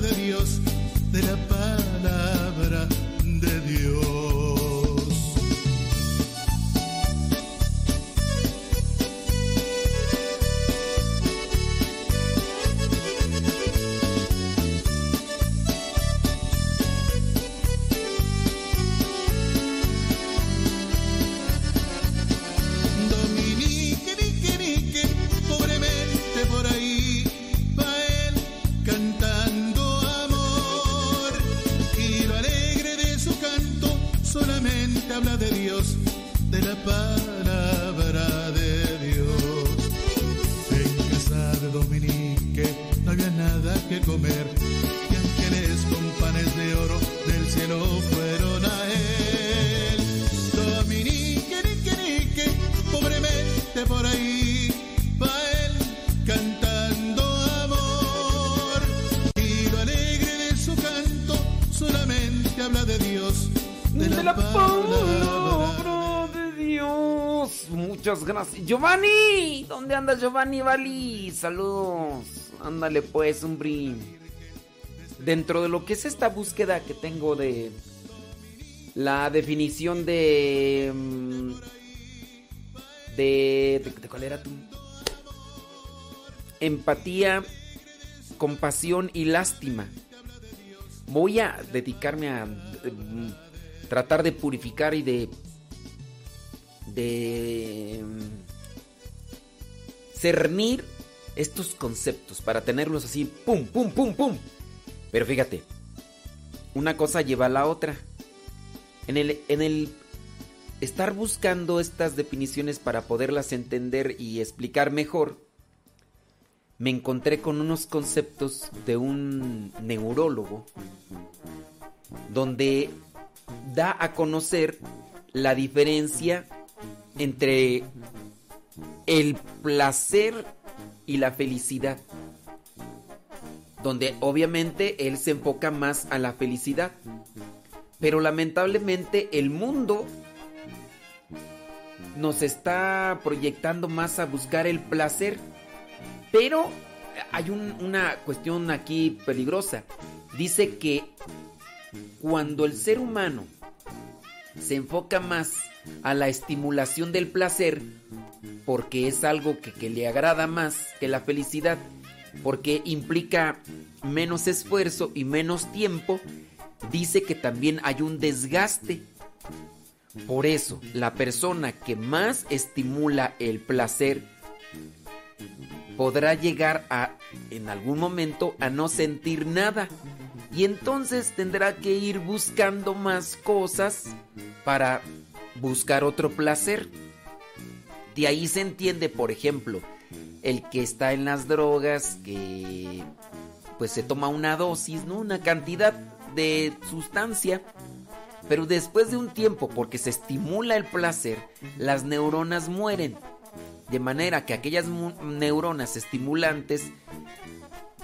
de Dios, de la palabra Gracias. Giovanni, ¿dónde anda Giovanni Vali? Saludos. Ándale pues, hombre. Dentro de lo que es esta búsqueda que tengo de la definición de mm, de, de, cuál era tú? Empatía, compasión y lástima. Voy a dedicarme a mm, tratar de purificar y de de mm, cernir estos conceptos para tenerlos así, pum, pum, pum, pum. Pero fíjate, una cosa lleva a la otra. En el, en el estar buscando estas definiciones para poderlas entender y explicar mejor, me encontré con unos conceptos de un neurólogo donde da a conocer la diferencia entre el placer y la felicidad. Donde obviamente él se enfoca más a la felicidad. Pero lamentablemente el mundo nos está proyectando más a buscar el placer. Pero hay un- una cuestión aquí peligrosa. Dice que cuando el ser humano se enfoca más a la estimulación del placer, porque es algo que, le agrada más que la felicidad, porque implica menos esfuerzo y menos tiempo, dice que también hay un desgaste. Por eso, la persona que más estimula el placer podrá llegar a, en algún momento, a no sentir nada. Y entonces tendrá que ir buscando más cosas para buscar otro placer. De ahí se entiende, por ejemplo, el que está en las drogas, que pues se toma una dosis, ¿no? Una cantidad de sustancia. Pero después de un tiempo, porque se estimula el placer, las neuronas mueren. De manera que aquellas neuronas estimulantes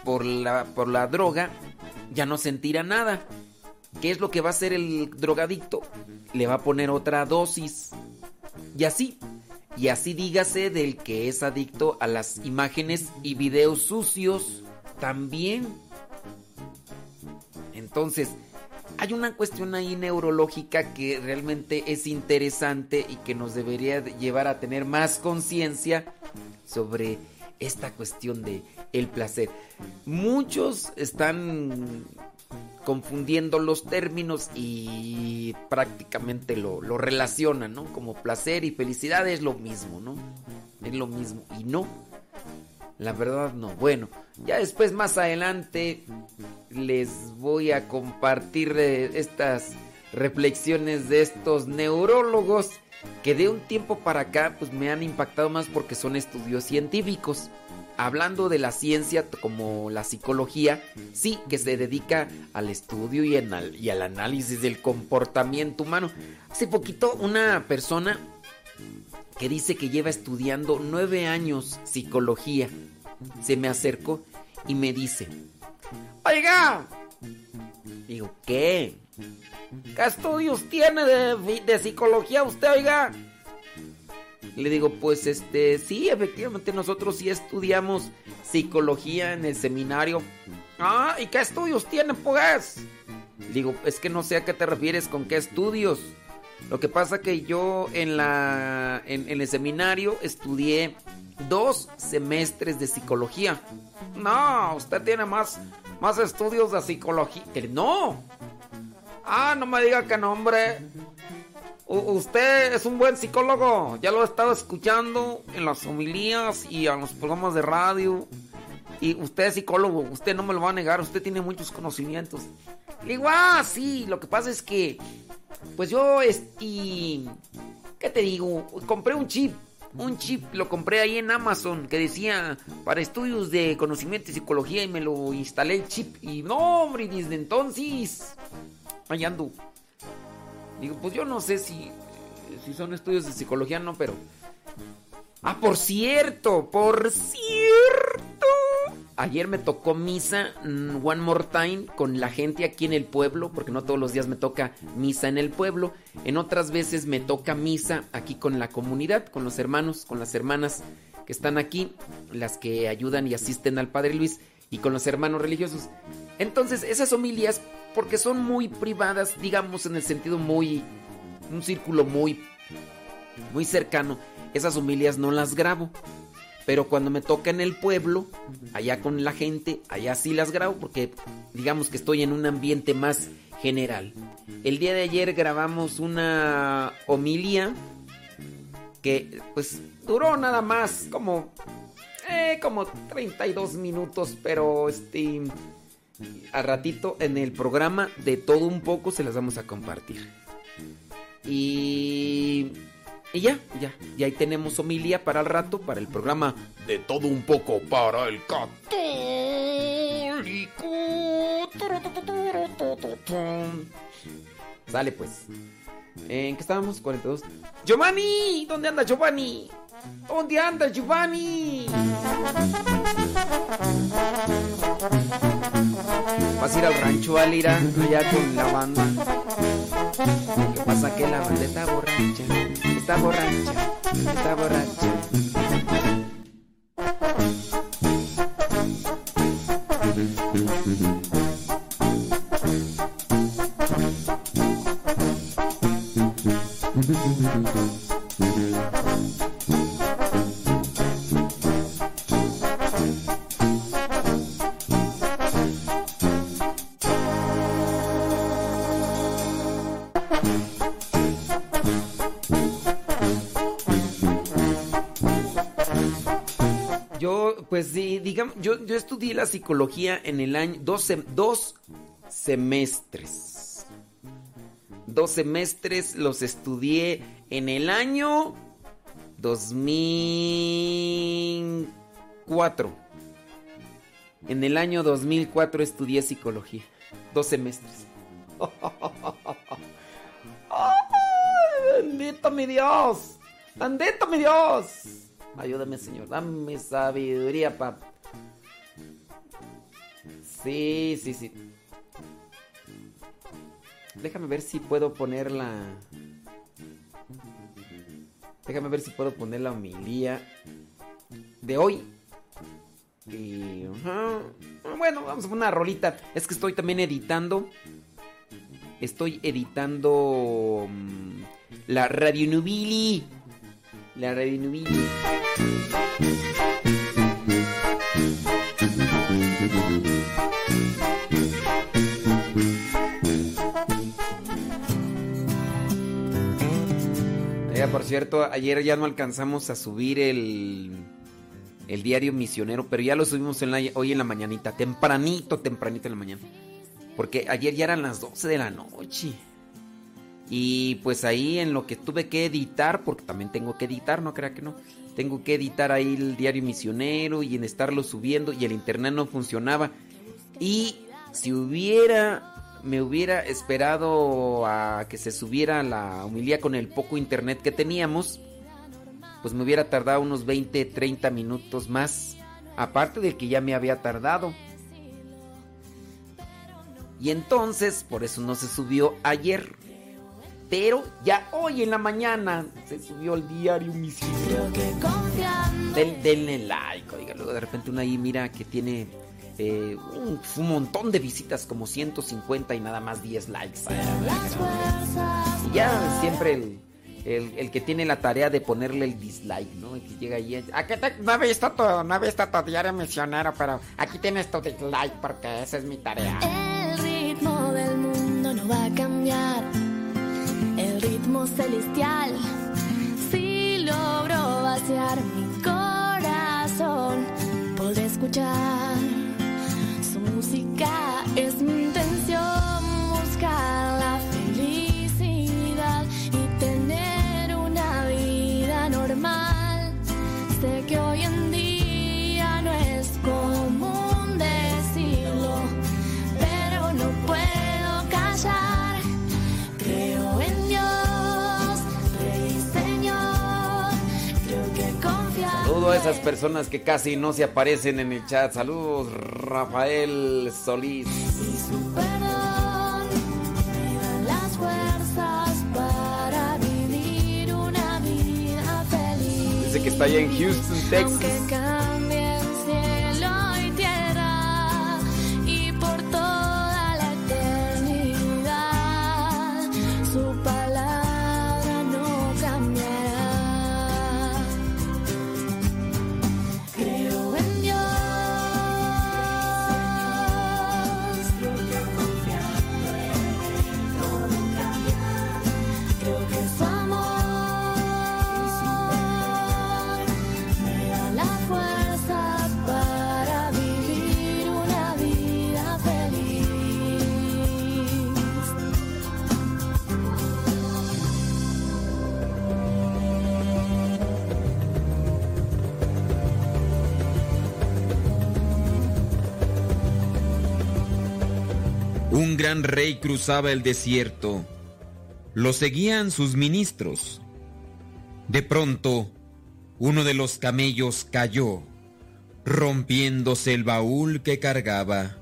por la, por la droga ya no sentirá nada. ¿Qué es lo que va a hacer el drogadicto? Le va a poner otra dosis. Y así. Y así dígase del que es adicto a las imágenes y videos sucios también. Entonces, hay una cuestión ahí neurológica que realmente es interesante y que nos debería de llevar a tener más conciencia sobre esta cuestión de el placer. Muchos están confundiendo los términos y prácticamente lo, lo relacionan, ¿no? Como placer y felicidad es lo mismo, ¿no? Es lo mismo. Y no. La verdad no. Bueno, ya después más adelante les voy a compartir eh, estas reflexiones de estos neurólogos que de un tiempo para acá pues me han impactado más porque son estudios científicos. Hablando de la ciencia como la psicología, sí, que se dedica al estudio y, al, y al análisis del comportamiento humano. Hace poquito una persona que dice que lleva estudiando nueve años psicología se me acercó y me dice, oiga, digo, ¿qué? ¿Qué estudios tiene de, de psicología usted, oiga? Le digo, pues este, sí, efectivamente nosotros sí estudiamos psicología en el seminario. Ah, ¿y qué estudios tiene, pues? Digo, es que no sé a qué te refieres con qué estudios. Lo que pasa que yo en la en, el seminario estudié dos semestres de psicología. No, usted tiene más más estudios de psicología. No. Ah, no me diga que no, hombre. U- usted es un buen psicólogo. Ya lo he estado escuchando en las homilías y en los programas de radio. Y usted es psicólogo, usted no me lo va a negar, usted tiene muchos conocimientos. Le digo, ah, sí, lo que pasa es que, pues yo, este, ¿qué te digo? Compré un chip, un chip, lo compré ahí en Amazon que decía para estudios de conocimiento y psicología y me lo instalé el chip. Y no, hombre, desde entonces, ahí ando. Digo, pues yo no sé si, si son estudios de psicología, no, pero... Ah, por cierto, por cierto. Ayer me tocó misa mm, One More Time con la gente aquí en el pueblo, porque no todos los días me toca misa en el pueblo. En otras veces me toca misa aquí con la comunidad, con los hermanos, con las hermanas que están aquí, las que ayudan y asisten al Padre Luis, y con los hermanos religiosos. Entonces, esas homilias, porque son muy privadas, digamos en el sentido muy... un círculo muy muy cercano, esas homilias no las grabo. Pero cuando me toca en el pueblo, allá con la gente, allá sí las grabo porque digamos que estoy en un ambiente más general. El día de ayer grabamos una homilia que pues duró nada más como Eh, como 32 minutos, pero este. Al ratito en el programa de todo un poco se las vamos a compartir. Y. Y ya, ya. Y ahí tenemos homilía para el rato, para el programa de todo un poco para el católico. Sale pues. ¿En qué estábamos? 42. Giovanni, ¿dónde anda Giovanni? ¿Dónde anda Giovanni? Vas a ir al rancho Alira, allá con la banda. ¿Qué pasa? Que la banda está borracha, está borracha, está borracha. Pues sí, digamos, yo, yo estudié la psicología en el año, dos, dos semestres. Dos semestres los estudié en el año 2004. En el año 2004 estudié psicología. Dos semestres. (laughs) ¡Ay, bendito mi Dios! ¡Bendito mi Dios! Ayúdame, Señor. Dame sabiduría, papá. Sí, sí, sí. Déjame ver si puedo poner la. Déjame ver si puedo poner la homilía de hoy. Y. Bueno, vamos a una rolita. Es que estoy también editando. Estoy editando. mm, la Radio Nubili. La. Oiga, por cierto, ayer ya no alcanzamos a subir el, el diario misionero, pero ya lo subimos hoy en la mañanita, tempranito, tempranito en la mañana. Porque ayer ya eran las 12 de la noche. Y pues ahí en lo que tuve que editar, porque también tengo que editar, no crea que no. Tengo que editar ahí el diario misionero y en estarlo subiendo y el internet no funcionaba. Y si hubiera, me hubiera esperado a que se subiera la humildad con el poco internet que teníamos, pues me hubiera tardado unos 20, 30 minutos más. Aparte de que ya me había tardado. Y entonces, por eso no se subió ayer. Pero ya hoy en la mañana se subió el diario misionero. Den, denle like, oiga. Luego de repente uno ahí mira que tiene eh, un, un montón de visitas, como 150 y nada más 10 likes. Y ya siempre el, el- que tiene la tarea de ponerle el dislike, ¿no? Que llega ahí. ¿A qué te, no he visto tu, no he visto tu diario misionero, pero aquí tienes tu dislike porque esa es mi tarea. El ritmo del mundo no va a cambiar. Ritmo celestial. Si logro vaciar mi corazón, podré escuchar su música. Es mi intención buscar la felicidad y tener una vida normal. Sé que hoy en esas personas que casi no se aparecen en el chat. Saludos, Rafael Solís. Dice que está allá en Houston, Texas. Gran rey cruzaba el desierto. Lo seguían sus ministros. De pronto, uno de los camellos cayó, rompiéndose el baúl que cargaba.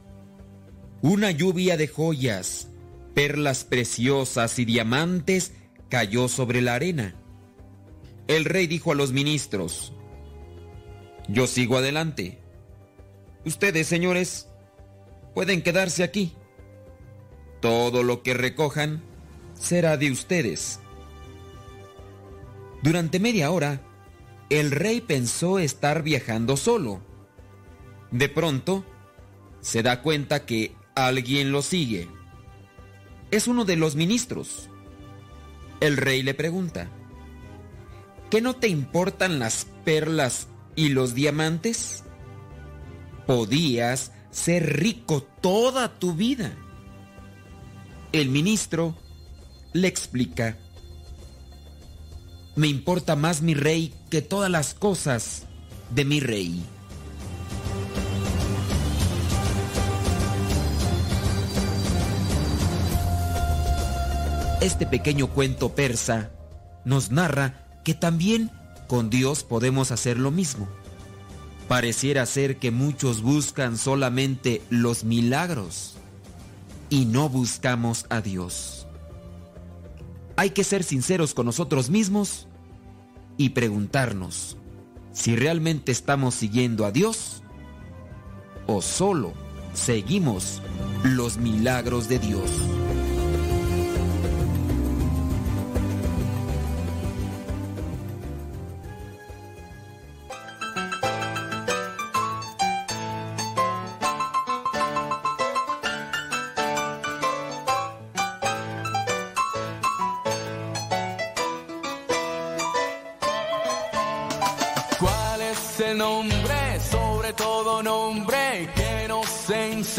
Una lluvia de joyas, perlas preciosas y diamantes cayó sobre la arena. El rey dijo a los ministros, Yo sigo adelante. Ustedes, señores, pueden quedarse aquí. Todo lo que recojan será de ustedes. Durante media hora, el rey pensó estar viajando solo. De pronto, se da cuenta que alguien lo sigue. Es uno de los ministros. El rey le pregunta, ¿qué no te importan las perlas y los diamantes? Podías ser rico toda tu vida. El ministro le explica, me importa más mi rey que todas las cosas de mi rey. Este pequeño cuento persa nos narra que también con Dios podemos hacer lo mismo. Pareciera ser que muchos buscan solamente los milagros y no buscamos a Dios. Hay que ser sinceros con nosotros mismos y preguntarnos si realmente estamos siguiendo a Dios o solo seguimos los milagros de Dios.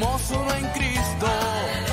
Porque somos uno en Cristo.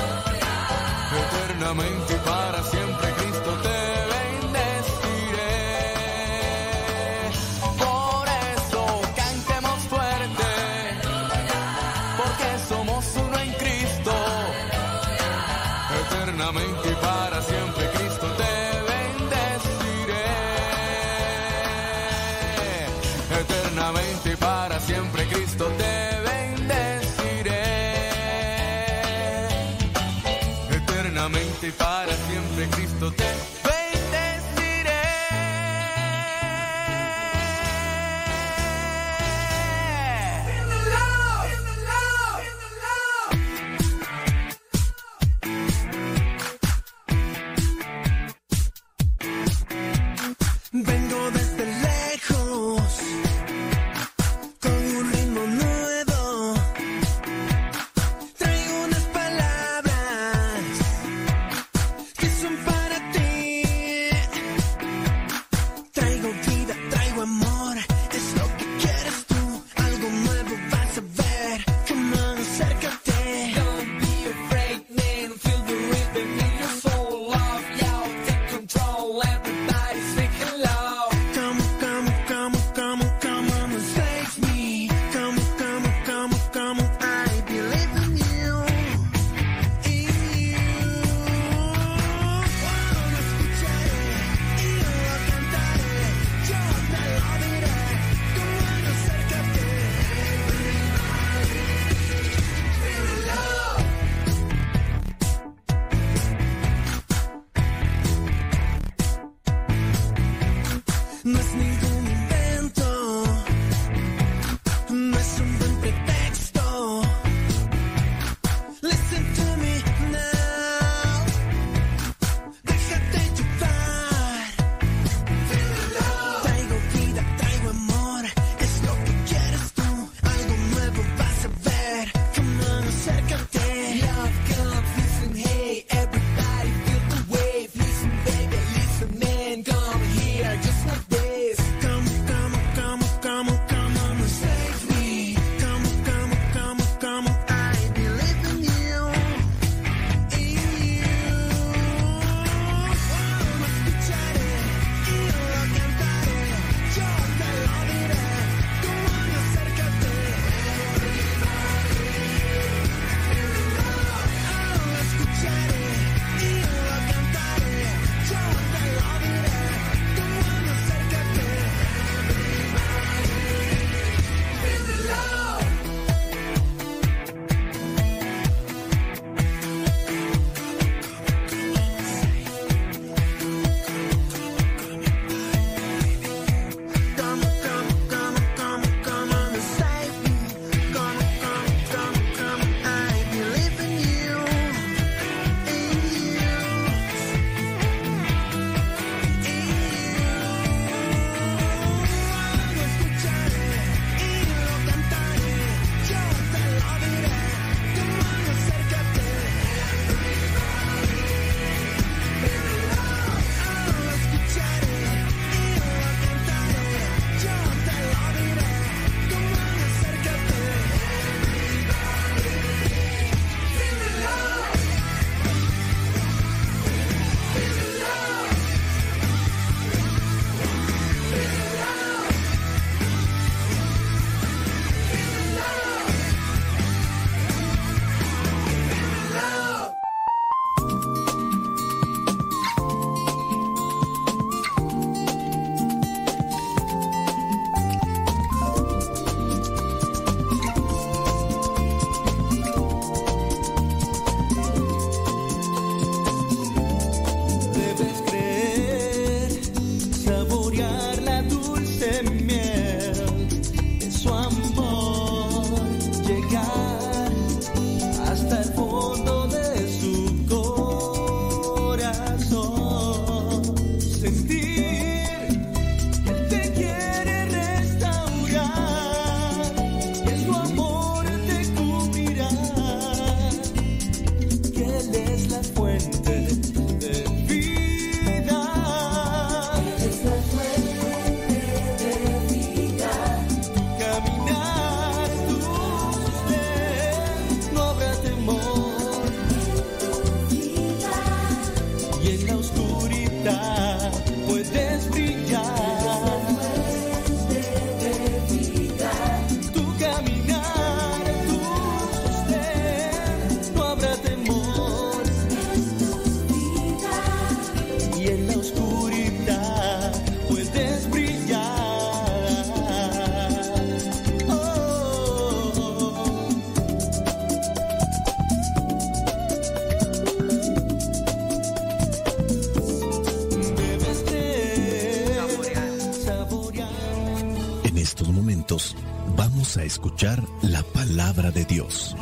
La palabra de Dios.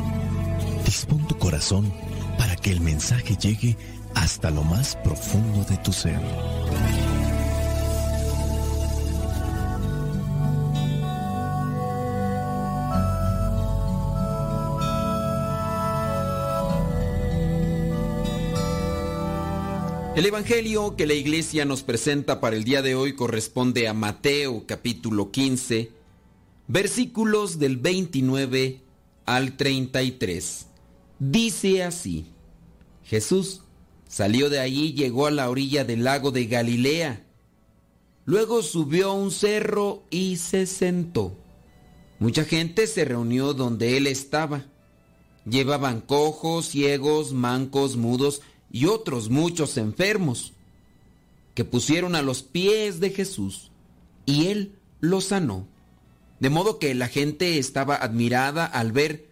Dispón tu corazón para que el mensaje llegue hasta lo más profundo de tu ser. El Evangelio que la iglesia nos presenta para el día de hoy corresponde a Mateo capítulo 15, versículos del 29 al 33. Dice así, Jesús salió de allí y llegó a la orilla del lago de Galilea. Luego subió a un cerro y se sentó. Mucha gente se reunió donde él estaba. Llevaban cojos, ciegos, mancos, mudos y otros muchos enfermos, que pusieron a los pies de Jesús, y él los sanó. De modo que la gente estaba admirada al ver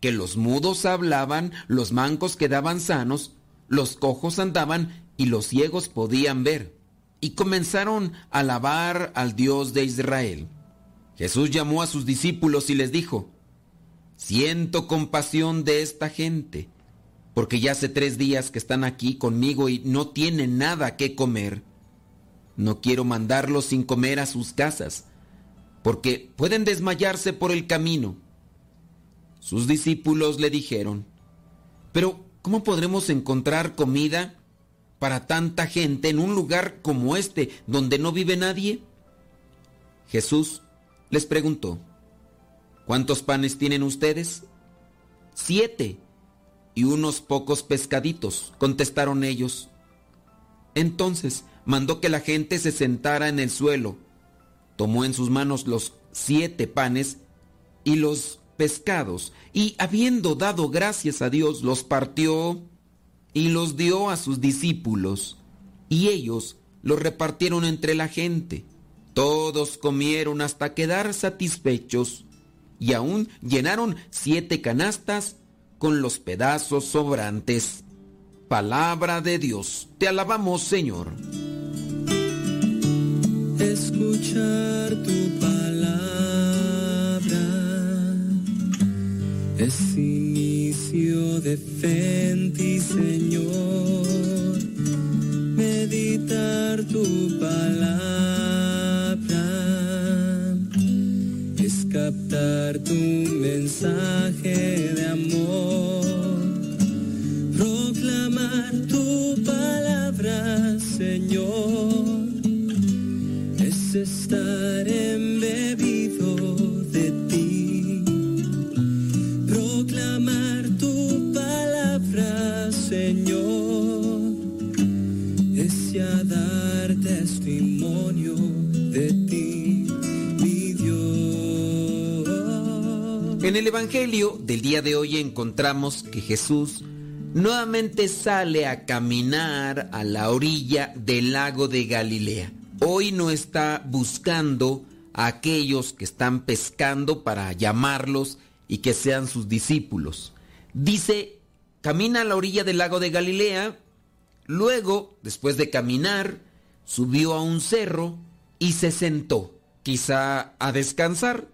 que los mudos hablaban, los mancos quedaban sanos, los cojos andaban y los ciegos podían ver. Y comenzaron a alabar al Dios de Israel. Jesús llamó a sus discípulos y les dijo, Siento compasión de esta gente, porque ya hace tres días que están aquí conmigo y no tienen nada que comer. No quiero mandarlos sin comer a sus casas, porque pueden desmayarse por el camino. Sus discípulos le dijeron, pero ¿cómo podremos encontrar comida para tanta gente en un lugar como este donde no vive nadie? Jesús les preguntó, ¿cuántos panes tienen ustedes? Siete y unos pocos pescaditos, contestaron ellos. Entonces mandó que la gente se sentara en el suelo, tomó en sus manos los siete panes y los pescados, y habiendo dado gracias a Dios, los partió y los dio a sus discípulos, y ellos los repartieron entre la gente. Todos comieron hasta quedar satisfechos, y aún llenaron siete canastas con los pedazos sobrantes. Palabra de Dios, te alabamos Señor. Escuchar tu palabra es inicio de fe ti, Señor. Meditar tu palabra es captar tu mensaje de amor. Proclamar tu palabra, Señor es estar embebido de ti. Proclamar tu palabra, Señor, es ya dar testimonio de ti, mi Dios. En el Evangelio del día de hoy encontramos que Jesús nuevamente sale a caminar a la orilla del lago de Galilea. Hoy no está buscando a aquellos que están pescando para llamarlos y que sean sus discípulos. Dice, camina a la orilla del lago de Galilea, luego, después de caminar, subió a un cerro y se sentó, quizá a descansar,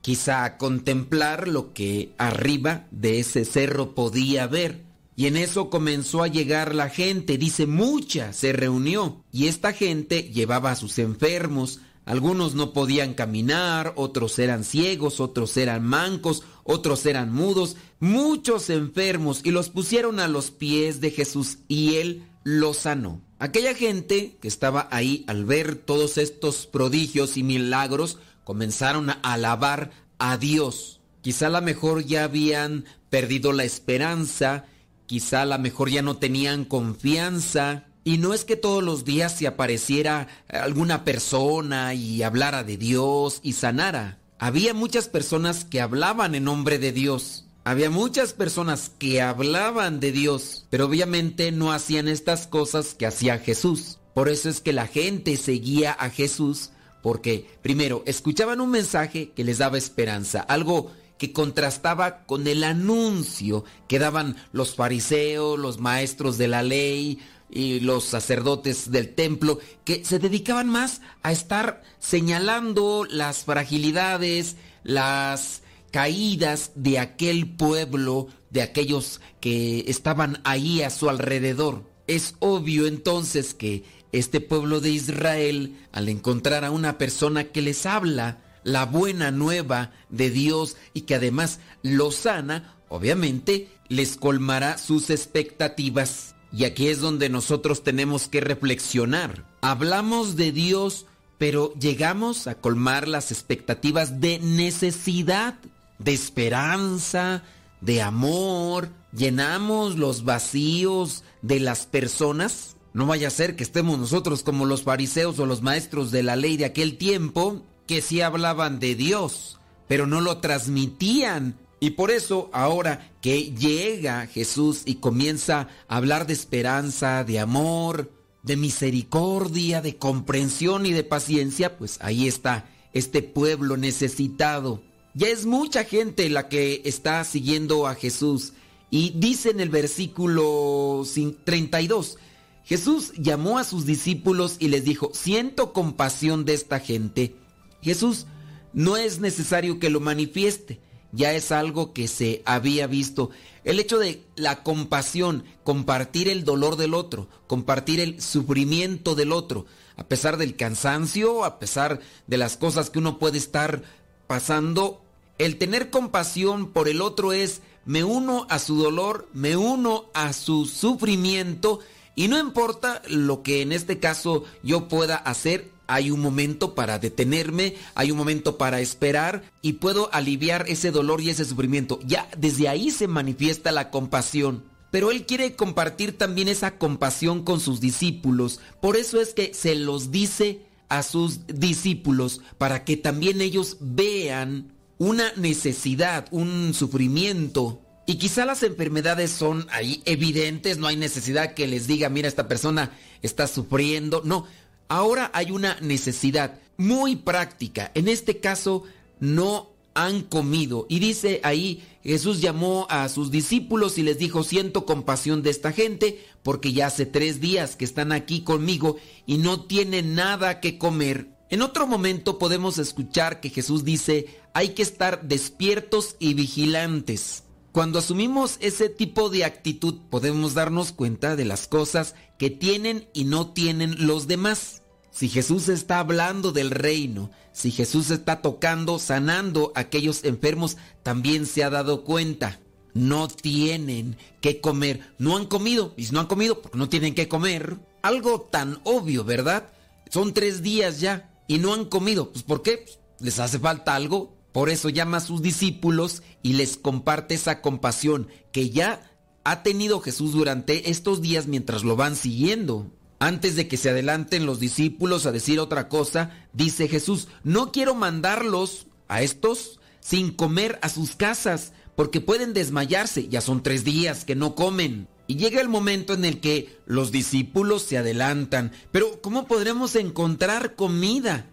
quizá a contemplar lo que arriba de ese cerro podía ver. Y en eso comenzó a llegar la gente, dice mucha, se reunió. Y esta gente llevaba a sus enfermos, algunos no podían caminar, otros eran ciegos, otros eran mancos, otros eran mudos, muchos enfermos, y los pusieron a los pies de Jesús y él los sanó. Aquella gente que estaba ahí al ver todos estos prodigios y milagros, comenzaron a alabar a Dios. Quizá a la mejor ya habían perdido la esperanza, quizá a la mejor ya no tenían confianza. Y no es que todos los días se apareciera alguna persona y hablara de Dios y sanara. Había muchas personas que hablaban en nombre de Dios. Había muchas personas que hablaban de Dios, pero obviamente no hacían estas cosas que hacía Jesús. Por eso es que la gente seguía a Jesús, porque primero escuchaban un mensaje que les daba esperanza, algo que contrastaba con el anuncio que daban los fariseos, los maestros de la ley, y los sacerdotes del templo que se dedicaban más a estar señalando las fragilidades, las caídas de aquel pueblo, de aquellos que estaban ahí a su alrededor. Es obvio entonces que este pueblo de Israel, al encontrar a una persona que les habla la buena nueva de Dios y que además lo sana, obviamente les colmará sus expectativas. Y aquí es donde nosotros tenemos que reflexionar. Hablamos de Dios, pero llegamos a colmar las expectativas de necesidad, de esperanza, de amor. Llenamos los vacíos de las personas. No vaya a ser que estemos nosotros como los fariseos o los maestros de la ley de aquel tiempo, que sí hablaban de Dios, pero no lo transmitían y por eso ahora que llega Jesús y comienza a hablar de esperanza, de amor, de misericordia, de comprensión y de paciencia, pues ahí está este pueblo necesitado. Ya es mucha gente la que está siguiendo a Jesús. Y dice en el versículo 32, Jesús llamó a sus discípulos y les dijo, siento compasión de esta gente. Jesús no es necesario que lo manifieste ya es algo que se había visto. El hecho de la compasión, compartir el dolor del otro, compartir el sufrimiento del otro, a pesar del cansancio, a pesar de las cosas que uno puede estar pasando, el tener compasión por el otro es me uno a su dolor, me uno a su sufrimiento y no importa lo que en este caso yo pueda hacer, hay un momento para detenerme, hay un momento para esperar y puedo aliviar ese dolor y ese sufrimiento. Ya desde ahí se manifiesta la compasión. Pero Él quiere compartir también esa compasión con sus discípulos. Por eso es que se los dice a sus discípulos para que también ellos vean una necesidad, un sufrimiento. Y quizá las enfermedades son ahí evidentes, no hay necesidad que les diga, mira, esta persona está sufriendo. No, ahora hay una necesidad muy práctica. En este caso, no han comido. Y dice ahí, Jesús llamó a sus discípulos y les dijo, siento compasión de esta gente, porque ya hace tres días que están aquí conmigo y no tienen nada que comer. En otro momento podemos escuchar que Jesús dice, hay que estar despiertos y vigilantes. Cuando asumimos ese tipo de actitud podemos darnos cuenta de las cosas que tienen y no tienen los demás. Si Jesús está hablando del reino, si Jesús está tocando, sanando a aquellos enfermos, también se ha dado cuenta. No tienen que comer. No han comido. Y si no han comido, porque no tienen que comer. Algo tan obvio, ¿verdad? Son tres días ya y no han comido. Pues ¿por qué? ¿Les hace falta algo? Por eso llama a sus discípulos y les comparte esa compasión que ya ha tenido Jesús durante estos días mientras lo van siguiendo. Antes de que se adelanten los discípulos a decir otra cosa, dice Jesús, no quiero mandarlos a estos sin comer a sus casas, porque pueden desmayarse, ya son tres días que no comen. Y llega el momento en el que los discípulos se adelantan, pero ¿cómo podremos encontrar comida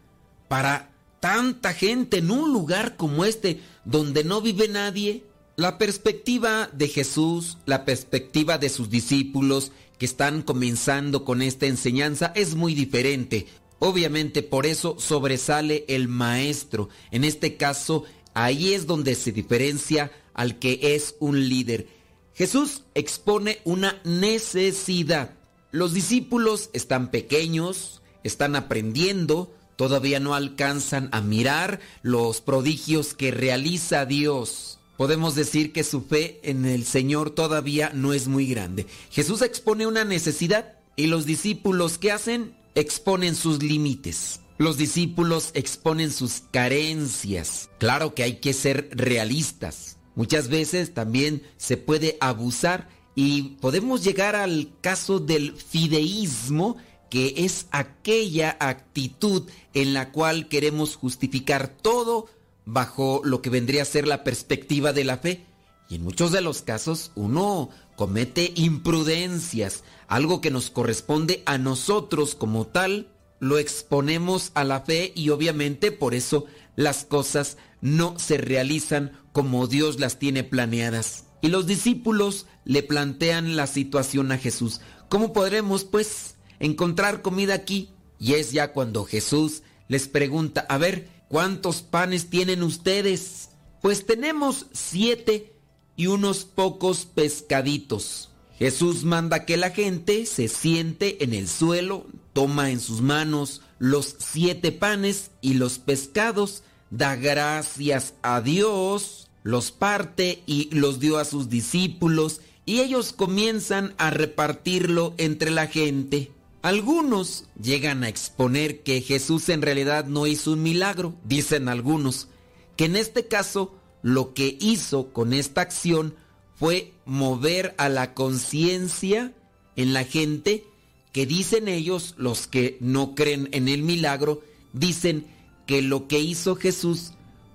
para tanta gente en un lugar como este donde no vive nadie? La perspectiva de Jesús, la perspectiva de sus discípulos que están comenzando con esta enseñanza es muy diferente. Obviamente por eso sobresale el maestro. En este caso, ahí es donde se diferencia al que es un líder. Jesús expone una necesidad. Los discípulos están pequeños, están aprendiendo, todavía no alcanzan a mirar los prodigios que realiza Dios. Podemos decir que su fe en el Señor todavía no es muy grande. Jesús expone una necesidad y los discípulos ¿qué hacen? Exponen sus límites. Los discípulos exponen sus carencias. Claro que hay que ser realistas. Muchas veces también se puede abusar y podemos llegar al caso del fideísmo que es aquella actitud en la cual queremos justificar todo bajo lo que vendría a ser la perspectiva de la fe. Y en muchos de los casos uno comete imprudencias, algo que nos corresponde a nosotros como tal, lo exponemos a la fe y obviamente por eso las cosas no se realizan como Dios las tiene planeadas. Y los discípulos le plantean la situación a Jesús. ¿Cómo podremos, pues, encontrar comida aquí? Y es ya cuando Jesús les pregunta, a ver, ¿cuántos panes tienen ustedes? Pues tenemos siete y unos pocos pescaditos. Jesús manda que la gente se siente en el suelo, toma en sus manos los siete panes y los pescados, da gracias a Dios, los parte y los dio a sus discípulos y ellos comienzan a repartirlo entre la gente. Algunos llegan a exponer que Jesús en realidad no hizo un milagro, dicen algunos, que en este caso lo que hizo con esta acción fue mover a la conciencia en la gente que dicen ellos, los que no creen en el milagro, dicen que lo que hizo Jesús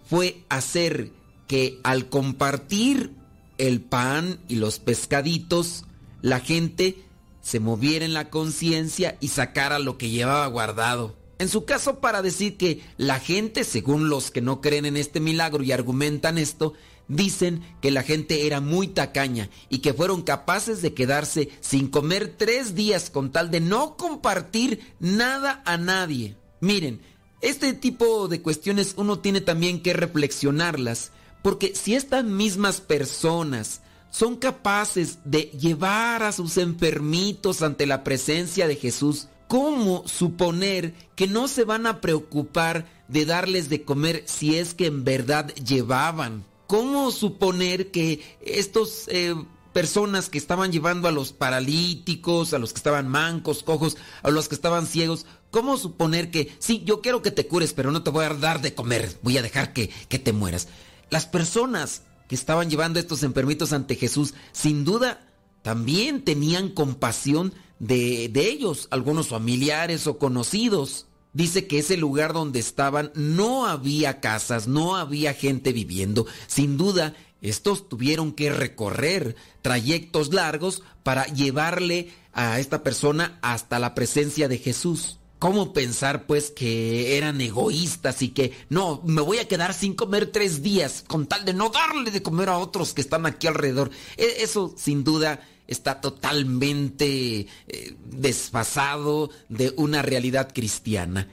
fue hacer que al compartir el pan y los pescaditos, la gente se moviera en la conciencia y sacara lo que llevaba guardado. En su caso, para decir que la gente, según los que no creen en este milagro y argumentan esto, dicen que la gente era muy tacaña y que fueron capaces de quedarse sin comer tres días con tal de no compartir nada a nadie. Miren, este tipo de cuestiones uno tiene también que reflexionarlas, porque si estas mismas personas son capaces de llevar a sus enfermitos ante la presencia de Jesús, ¿cómo suponer que no se van a preocupar de darles de comer si es que en verdad llevaban? ¿Cómo suponer que estos eh, personas que estaban llevando a los paralíticos, a los que estaban mancos, cojos, a los que estaban ciegos, ¿cómo suponer que sí, yo quiero que te cures, pero no te voy a dar de comer, voy a dejar que, que te mueras? Las personas que estaban llevando estos enfermitos ante Jesús, sin duda, también tenían compasión de, de ellos, algunos familiares o conocidos. Dice que ese lugar donde estaban no había casas, no había gente viviendo. Sin duda, estos tuvieron que recorrer trayectos largos para llevarle a esta persona hasta la presencia de Jesús. ¿Cómo pensar pues que eran egoístas y que no, me voy a quedar sin comer tres días con tal de no darle de comer a otros que están aquí alrededor? E- Eso sin duda está totalmente eh, desfasado de una realidad cristiana.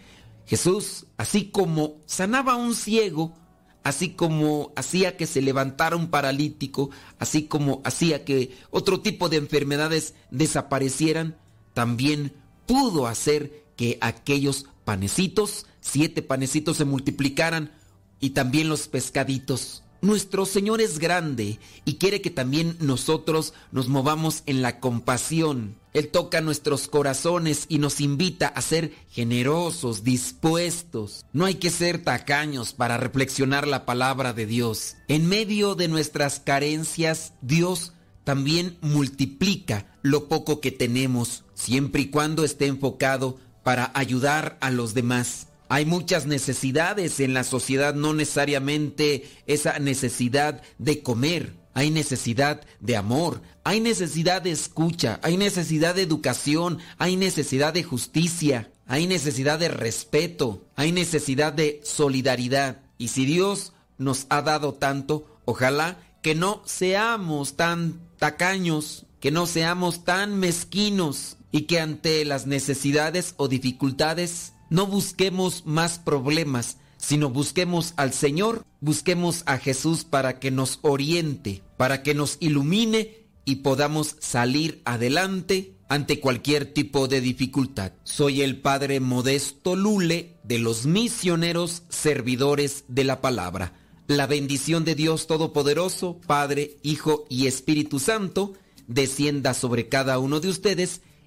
Jesús, así como sanaba a un ciego, así como hacía que se levantara un paralítico, así como hacía que otro tipo de enfermedades desaparecieran, también pudo hacer que aquellos panecitos, siete panecitos se multiplicaran y también los pescaditos. Nuestro Señor es grande y quiere que también nosotros nos movamos en la compasión. Él toca nuestros corazones y nos invita a ser generosos, dispuestos. No hay que ser tacaños para reflexionar la palabra de Dios. En medio de nuestras carencias, Dios también multiplica lo poco que tenemos, siempre y cuando esté enfocado para ayudar a los demás. Hay muchas necesidades en la sociedad, no necesariamente esa necesidad de comer. Hay necesidad de amor, hay necesidad de escucha, hay necesidad de educación, hay necesidad de justicia, hay necesidad de respeto, hay necesidad de solidaridad. Y si Dios nos ha dado tanto, ojalá que no seamos tan tacaños, que no seamos tan mezquinos y que ante las necesidades o dificultades no busquemos más problemas, sino busquemos al Señor, busquemos a Jesús para que nos oriente, para que nos ilumine y podamos salir adelante ante cualquier tipo de dificultad. Soy el Padre Modesto Lule de los misioneros servidores de la palabra. La bendición de Dios Todopoderoso, Padre, Hijo y Espíritu Santo, descienda sobre cada uno de ustedes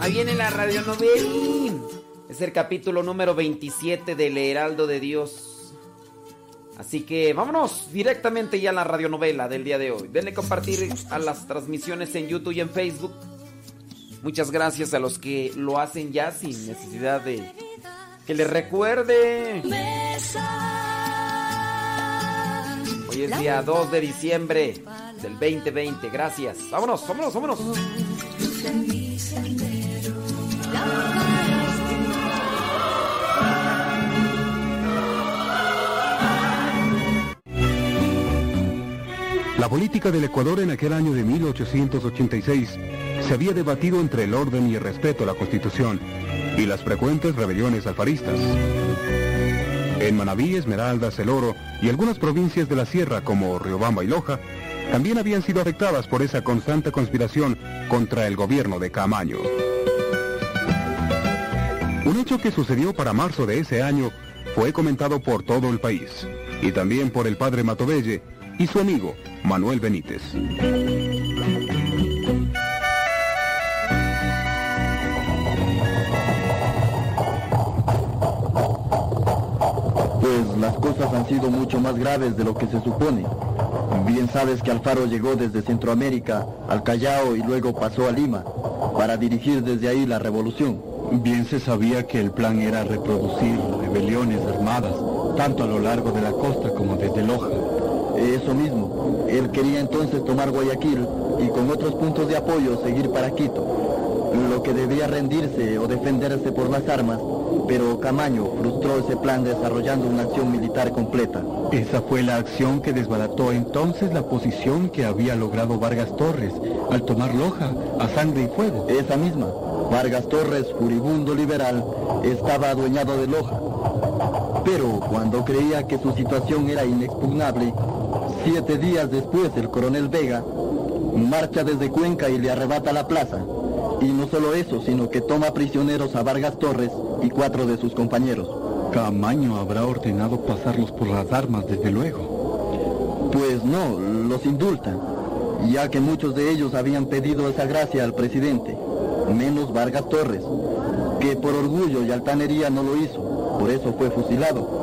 Ahí viene la radionovela. Es el capítulo número 27 del Heraldo de Dios. Así que vámonos directamente ya a la radionovela del día de hoy. Denle compartir a las transmisiones en YouTube y en Facebook. Muchas gracias a los que lo hacen ya sin necesidad de que les recuerde. Hoy es día 2 de diciembre del 2020. Gracias. Vámonos, vámonos, vámonos. La política del Ecuador en aquel año de 1886 se había debatido entre el orden y el respeto a la Constitución y las frecuentes rebeliones alfaristas. En Manabí, Esmeraldas, El Oro y algunas provincias de la sierra como Riobamba y Loja también habían sido afectadas por esa constante conspiración contra el gobierno de Camaño. Un hecho que sucedió para marzo de ese año fue comentado por todo el país y también por el padre Matovelle y su amigo Manuel Benítez. Pues las cosas han sido mucho más graves de lo que se supone. Bien sabes que Alfaro llegó desde Centroamérica al Callao y luego pasó a Lima para dirigir desde ahí la revolución. Bien se sabía que el plan era reproducir rebeliones armadas, tanto a lo largo de la costa como desde Loja. Eso mismo. Él quería entonces tomar Guayaquil y con otros puntos de apoyo seguir para Quito, lo que debía rendirse o defenderse por las armas, pero Camaño frustró ese plan desarrollando una acción militar completa. Esa fue la acción que desbarató entonces la posición que había logrado Vargas Torres al tomar Loja a sangre y fuego. Esa misma. Vargas Torres, furibundo liberal, estaba adueñado de Loja. Pero cuando creía que su situación era inexpugnable, siete días después el coronel Vega marcha desde Cuenca y le arrebata la plaza. Y no solo eso, sino que toma prisioneros a Vargas Torres y cuatro de sus compañeros. Camaño habrá ordenado pasarlos por las armas, desde luego. Pues no, los indulta, ya que muchos de ellos habían pedido esa gracia al presidente, menos Vargas Torres, que por orgullo y altanería no lo hizo, por eso fue fusilado.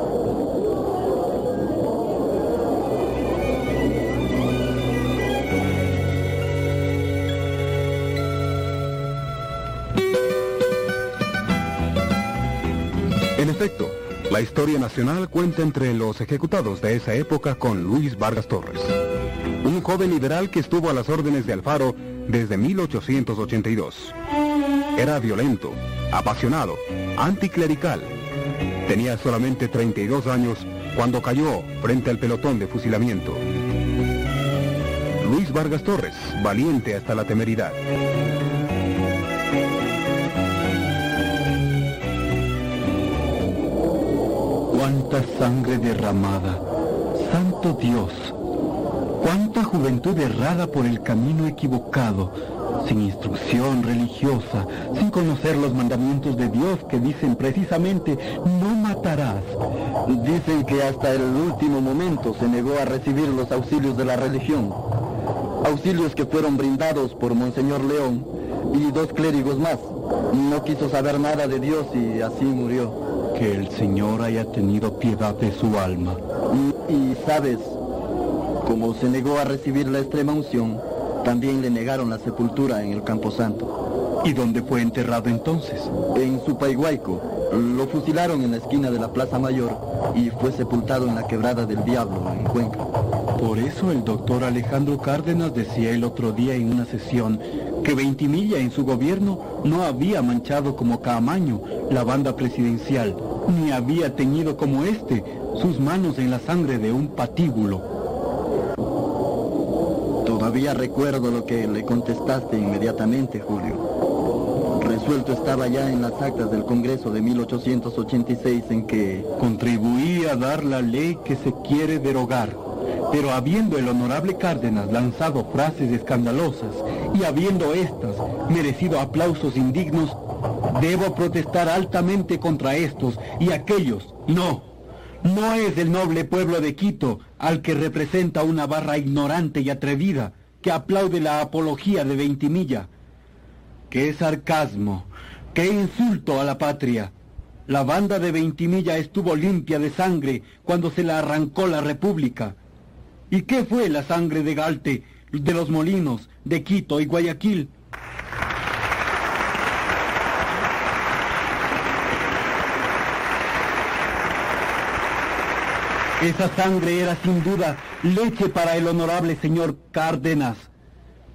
En efecto, la historia nacional cuenta entre los ejecutados de esa época con Luis Vargas Torres, un joven liberal que estuvo a las órdenes de Alfaro desde 1882. Era violento, apasionado, anticlerical. Tenía solamente 32 años cuando cayó frente al pelotón de fusilamiento. Luis Vargas Torres, valiente hasta la temeridad. Cuánta sangre derramada. Santo Dios. Cuánta juventud errada por el camino equivocado, sin instrucción religiosa, sin conocer los mandamientos de Dios que dicen precisamente, no matarás. Dicen que hasta el último momento se negó a recibir los auxilios de la religión. Auxilios que fueron brindados por Monseñor León y dos clérigos más. No quiso saber nada de Dios y así murió. Que el Señor haya tenido piedad de su alma. Y, y sabes, como se negó a recibir la extrema unción, también le negaron la sepultura en el Camposanto. ¿Y dónde fue enterrado entonces? En Supaiguaico. Lo fusilaron en la esquina de la Plaza Mayor y fue sepultado en la Quebrada del Diablo, en Cuenca. Por eso el doctor Alejandro Cárdenas decía el otro día en una sesión que Veintimilla en su gobierno no había manchado como Caamaño la banda presidencial, ni había teñido como este sus manos en la sangre de un patíbulo. Todavía recuerdo lo que le contestaste inmediatamente, Julio. Resuelto estaba ya en las actas del Congreso de 1886 en que... Contribuí a dar la ley que se quiere derogar. Pero habiendo el honorable Cárdenas lanzado frases escandalosas y habiendo éstas merecido aplausos indignos, debo protestar altamente contra estos y aquellos. No, no es el noble pueblo de Quito al que representa una barra ignorante y atrevida que aplaude la apología de Veintimilla. ¡Qué sarcasmo! ¡Qué insulto a la patria! La banda de Veintimilla estuvo limpia de sangre cuando se la arrancó la República. ¿Y qué fue la sangre de Galte, de los Molinos, de Quito y Guayaquil? Esa sangre era sin duda leche para el honorable señor Cárdenas,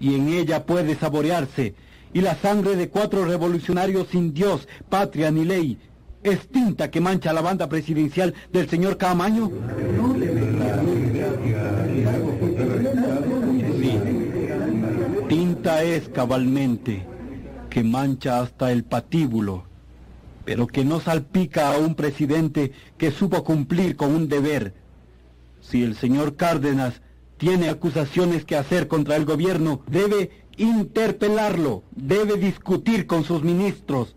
y en ella puede saborearse, y la sangre de cuatro revolucionarios sin Dios, patria ni ley, es tinta que mancha la banda presidencial del señor Camaño. Sí, tinta es cabalmente, que mancha hasta el patíbulo, pero que no salpica a un presidente que supo cumplir con un deber. Si el señor Cárdenas tiene acusaciones que hacer contra el gobierno, debe interpelarlo, debe discutir con sus ministros.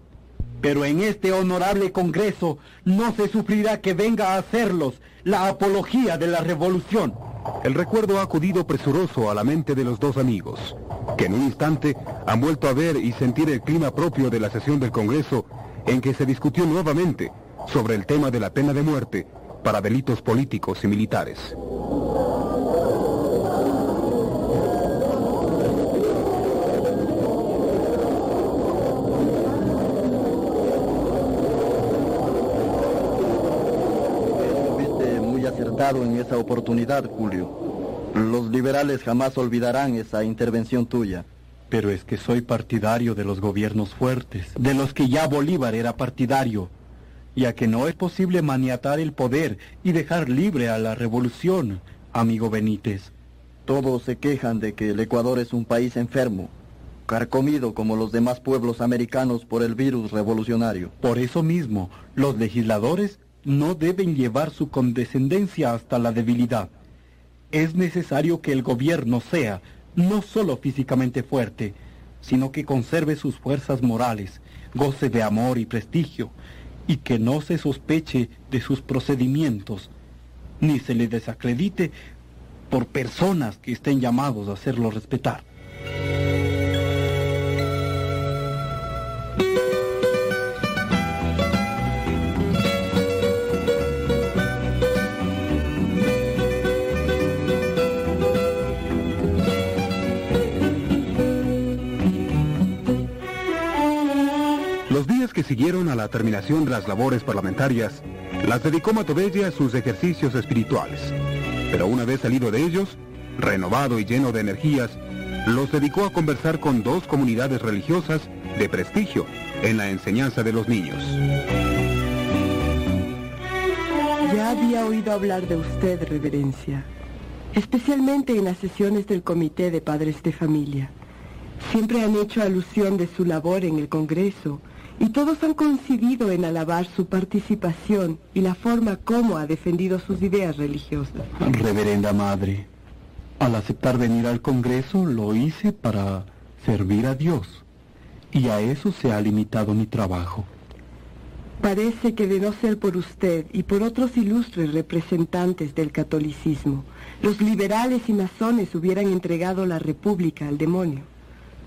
Pero en este honorable Congreso no se sufrirá que venga a hacerlos la apología de la revolución. El recuerdo ha acudido presuroso a la mente de los dos amigos, que en un instante han vuelto a ver y sentir el clima propio de la sesión del Congreso en que se discutió nuevamente sobre el tema de la pena de muerte para delitos políticos y militares. Muy acertado en esa oportunidad, Julio. Los liberales jamás olvidarán esa intervención tuya. Pero es que soy partidario de los gobiernos fuertes, de los que ya Bolívar era partidario, ya que no es posible maniatar el poder y dejar libre a la revolución, amigo Benítez. Todos se quejan de que el Ecuador es un país enfermo, carcomido como los demás pueblos americanos por el virus revolucionario. Por eso mismo, los legisladores no deben llevar su condescendencia hasta la debilidad. Es necesario que el gobierno sea no solo físicamente fuerte, sino que conserve sus fuerzas morales, goce de amor y prestigio, y que no se sospeche de sus procedimientos, ni se le desacredite por personas que estén llamados a hacerlo respetar. Que siguieron a la terminación de las labores parlamentarias, las dedicó Matovella a sus ejercicios espirituales. Pero una vez salido de ellos, renovado y lleno de energías, los dedicó a conversar con dos comunidades religiosas de prestigio en la enseñanza de los niños. Ya había oído hablar de usted, Reverencia, especialmente en las sesiones del Comité de Padres de Familia. Siempre han hecho alusión de su labor en el Congreso y todos han coincidido en alabar su participación y la forma como ha defendido sus ideas religiosas. Reverenda Madre, al aceptar venir al Congreso lo hice para servir a Dios. Y a eso se ha limitado mi trabajo. Parece que de no ser por usted y por otros ilustres representantes del catolicismo, los liberales y masones hubieran entregado la república al demonio.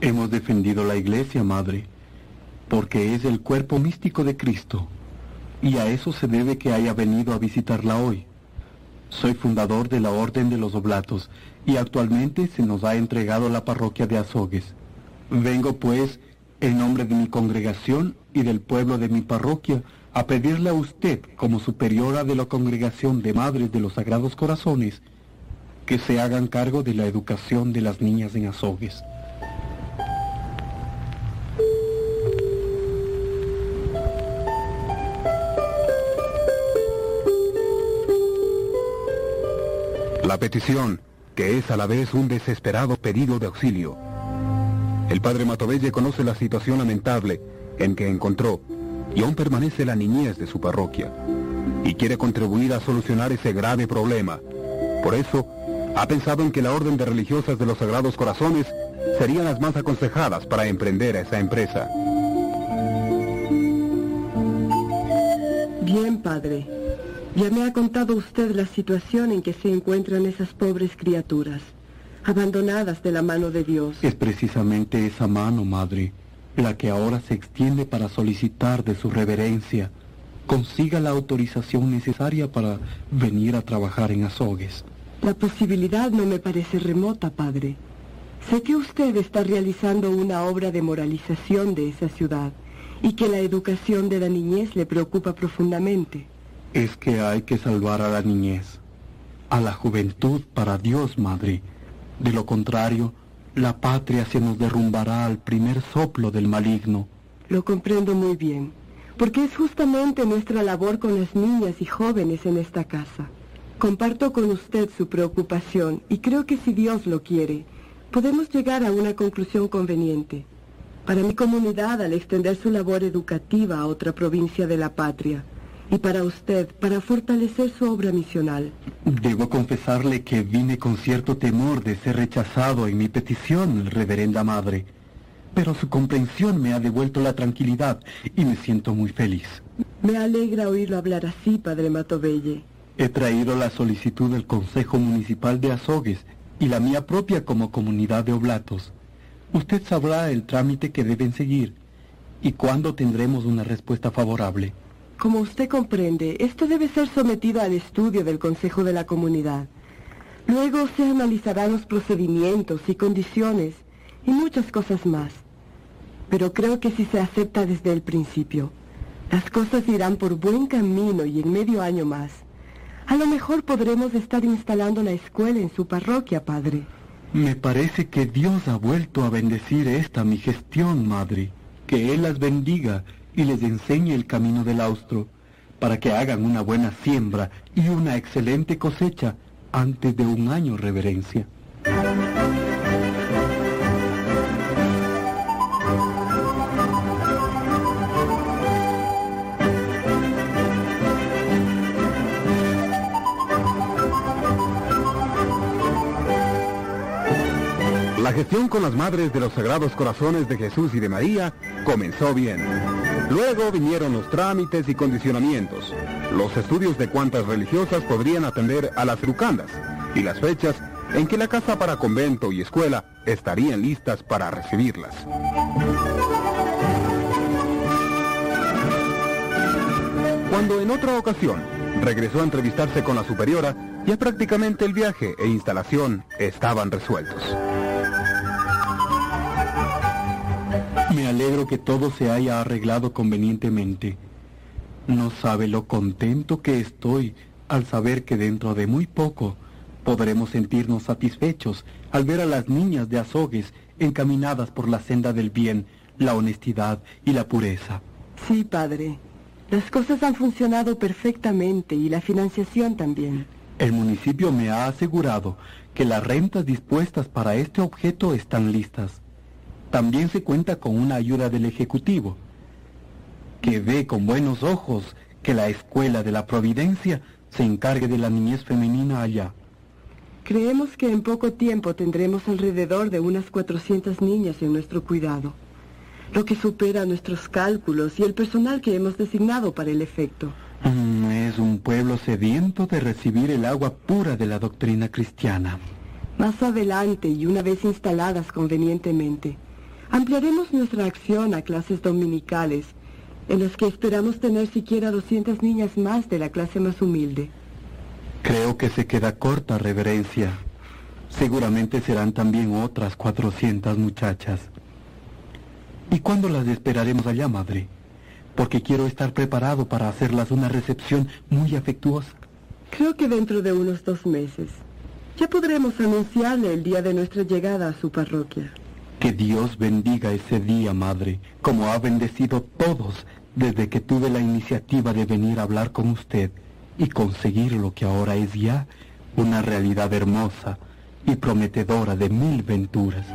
Hemos defendido la Iglesia, Madre, porque es el cuerpo místico de Cristo. Y a eso se debe que haya venido a visitarla hoy. Soy fundador de la Orden de los Oblatos y actualmente se nos ha entregado la parroquia de Azogues. Vengo pues en nombre de mi congregación y del pueblo de mi parroquia a pedirle a usted, como superiora de la congregación de Madres de los Sagrados Corazones, que se hagan cargo de la educación de las niñas en Azogues. La petición, que es a la vez un desesperado pedido de auxilio. El padre Matovelle conoce la situación lamentable en que encontró y aún permanece la niñez de su parroquia y quiere contribuir a solucionar ese grave problema. Por eso, ha pensado en que la Orden de Religiosas de los Sagrados Corazones serían las más aconsejadas para emprender esa empresa. Bien, padre. Ya me ha contado usted la situación en que se encuentran esas pobres criaturas, abandonadas de la mano de Dios. Es precisamente esa mano, Madre, la que ahora se extiende para solicitar de su reverencia consiga la autorización necesaria para venir a trabajar en Azogues. La posibilidad no me parece remota, padre. Sé que usted está realizando una obra de moralización de esa ciudad y que la educación de la niñez le preocupa profundamente. Es que hay que salvar a la niñez. a la juventud para Dios, madre. De lo contrario, la patria se nos derrumbará al primer soplo del maligno. Lo comprendo muy bien, porque es justamente nuestra labor con las niñas y jóvenes en esta casa. Comparto con usted su preocupación y creo que si Dios lo quiere, podemos llegar a una conclusión conveniente. Para mi comunidad, al extender su labor educativa a otra provincia de la patria, y para usted, para fortalecer su obra misional. Debo confesarle que vine con cierto temor de ser rechazado en mi petición, reverenda madre. Pero su comprensión me ha devuelto la tranquilidad y me siento muy feliz. Me alegra oírlo hablar así, padre Matovelle. He traído la solicitud del Consejo Municipal de Azogues y la mía propia como comunidad de oblatos. Usted sabrá el trámite que deben seguir y cuándo tendremos una respuesta favorable. Como usted comprende, esto debe ser sometido al estudio del Consejo de la Comunidad. Luego se analizarán los procedimientos y condiciones y muchas cosas más. Pero creo que si se acepta desde el principio, las cosas irán por buen camino y en medio año más. A lo mejor podremos estar instalando la escuela en su parroquia, padre. Me parece que Dios ha vuelto a bendecir esta mi gestión, madre. Que Él las bendiga y les enseñe el camino del austro, para que hagan una buena siembra y una excelente cosecha antes de un año, reverencia. Gestión con las madres de los Sagrados Corazones de Jesús y de María comenzó bien. Luego vinieron los trámites y condicionamientos, los estudios de cuántas religiosas podrían atender a las educandas y las fechas en que la casa para convento y escuela estarían listas para recibirlas. Cuando en otra ocasión regresó a entrevistarse con la superiora, ya prácticamente el viaje e instalación estaban resueltos. Alegro que todo se haya arreglado convenientemente. No sabe lo contento que estoy al saber que dentro de muy poco podremos sentirnos satisfechos al ver a las niñas de Azogues encaminadas por la senda del bien, la honestidad y la pureza. Sí, padre. Las cosas han funcionado perfectamente y la financiación también. El municipio me ha asegurado que las rentas dispuestas para este objeto están listas. También se cuenta con una ayuda del Ejecutivo, que ve con buenos ojos que la Escuela de la Providencia se encargue de la niñez femenina allá. Creemos que en poco tiempo tendremos alrededor de unas 400 niñas en nuestro cuidado, lo que supera nuestros cálculos y el personal que hemos designado para el efecto. Mm, Es un pueblo sediento de recibir el agua pura de la doctrina cristiana. Más adelante y una vez instaladas convenientemente, ampliaremos nuestra acción a clases dominicales, en las que esperamos tener siquiera 200 niñas más de la clase más humilde. Creo que se queda corta, reverencia. Seguramente serán también otras 400 muchachas. ¿Y cuándo las esperaremos allá, madre? Porque quiero estar preparado para hacerlas una recepción muy afectuosa. Creo que dentro de unos dos meses ya podremos anunciarle el día de nuestra llegada a su parroquia. Que Dios bendiga ese día, madre, como ha bendecido todos desde que tuve la iniciativa de venir a hablar con usted y conseguir lo que ahora es ya una realidad hermosa y prometedora de mil venturas.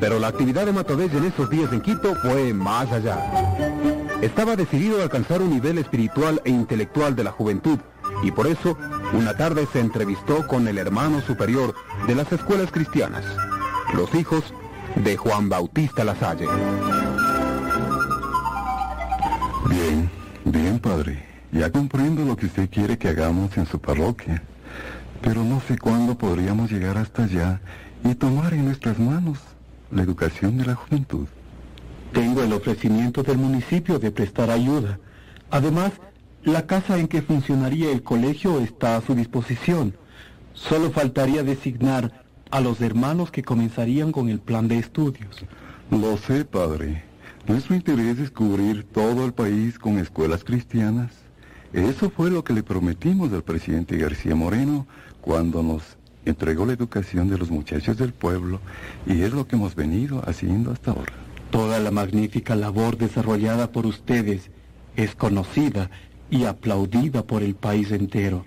Pero la actividad de Matovelle en esos días en Quito fue más allá. Estaba decidido a alcanzar un nivel espiritual e intelectual de la juventud y por eso una tarde se entrevistó con el hermano superior de las escuelas cristianas, los hijos de Juan Bautista Lasalle. Bien, bien, padre. Ya comprendo lo que usted quiere que hagamos en su parroquia. Pero no sé cuándo podríamos llegar hasta allá y tomar en nuestras manos la educación de la juventud. Tengo el ofrecimiento del municipio de prestar ayuda. Además, la casa en que funcionaría el colegio está a su disposición. Solo faltaría designar a los hermanos que comenzarían con el plan de estudios. Lo sé, padre. Nuestro interés es cubrir todo el país con escuelas cristianas. Eso fue lo que le prometimos al presidente García Moreno cuando nos entregó la educación de los muchachos del pueblo y es lo que hemos venido haciendo hasta ahora. Toda la magnífica labor desarrollada por ustedes es conocida y aplaudida por el país entero.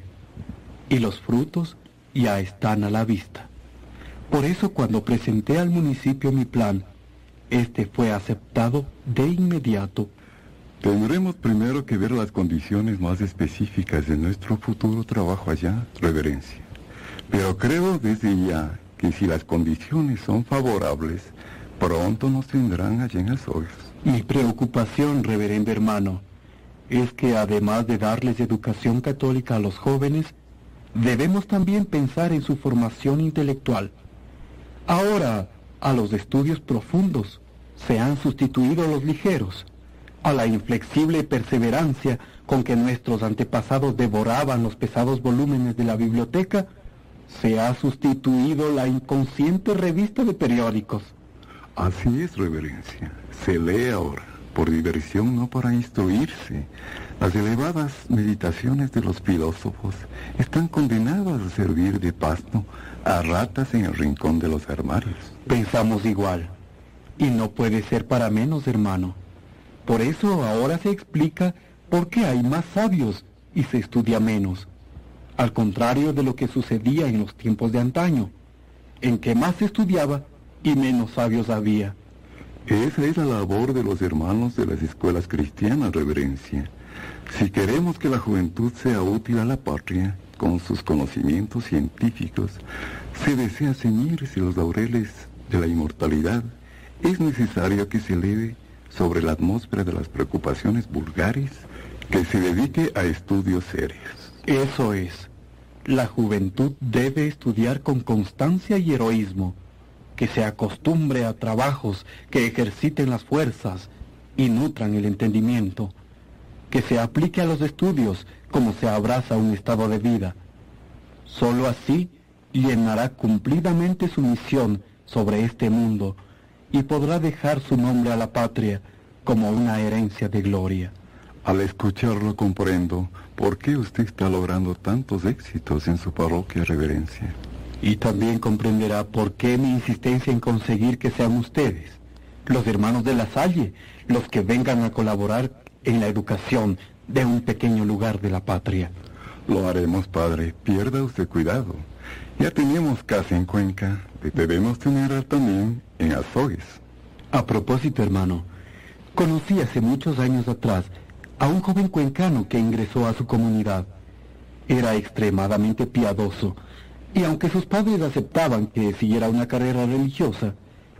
Y los frutos ya están a la vista. Por eso cuando presenté al municipio mi plan, este fue aceptado de inmediato. Tendremos primero que ver las condiciones más específicas de nuestro futuro trabajo allá, reverencia. Pero creo desde ya que si las condiciones son favorables, pronto nos tendrán allá en Azogues. Mi preocupación, reverendo hermano, es que además de darles educación católica a los jóvenes, debemos también pensar en su formación intelectual. Ahora, a los estudios profundos se han sustituido los ligeros. A la inflexible perseverancia con que nuestros antepasados devoraban los pesados volúmenes de la biblioteca, se ha sustituido la inconsciente revista de periódicos. Así es, reverencia. Se lee ahora, por diversión, no para instruirse. Las elevadas meditaciones de los filósofos están condenadas a servir de pasto a ratas en el rincón de los armarios. Pensamos igual. Y no puede ser para menos, hermano. Por eso ahora se explica por qué hay más sabios y se estudia menos. Al contrario de lo que sucedía en los tiempos de antaño, en que más se estudiaba y menos sabios había. Esa es la labor de los hermanos de las escuelas cristianas, reverencia. Si queremos que la juventud sea útil a la patria, con sus conocimientos científicos, se desea ceñirse los laureles de la inmortalidad, es necesario que se eleve sobre la atmósfera de las preocupaciones vulgares, que se dedique a estudios serios. Eso es. La juventud debe estudiar con constancia y heroísmo, que se acostumbre a trabajos que ejerciten las fuerzas y nutran el entendimiento, que se aplique a los estudios como se abraza un estado de vida. Solo así llenará cumplidamente su misión sobre este mundo y podrá dejar su nombre a la patria como una herencia de gloria. Al escucharlo comprendo por qué usted está logrando tantos éxitos en su parroquia, reverencia. Y también comprenderá por qué mi insistencia en conseguir que sean ustedes, los hermanos de la Salle, los que vengan a colaborar en la educación de un pequeño lugar de la patria. Lo haremos, padre. Pierda usted cuidado. Ya tenemos casa en Cuenca. Debemos tener también en Azogues. A propósito, hermano, conocí hace muchos años atrás a un joven cuencano que ingresó a su comunidad. Era extremadamente piadoso y aunque sus padres aceptaban que siguiera una carrera religiosa,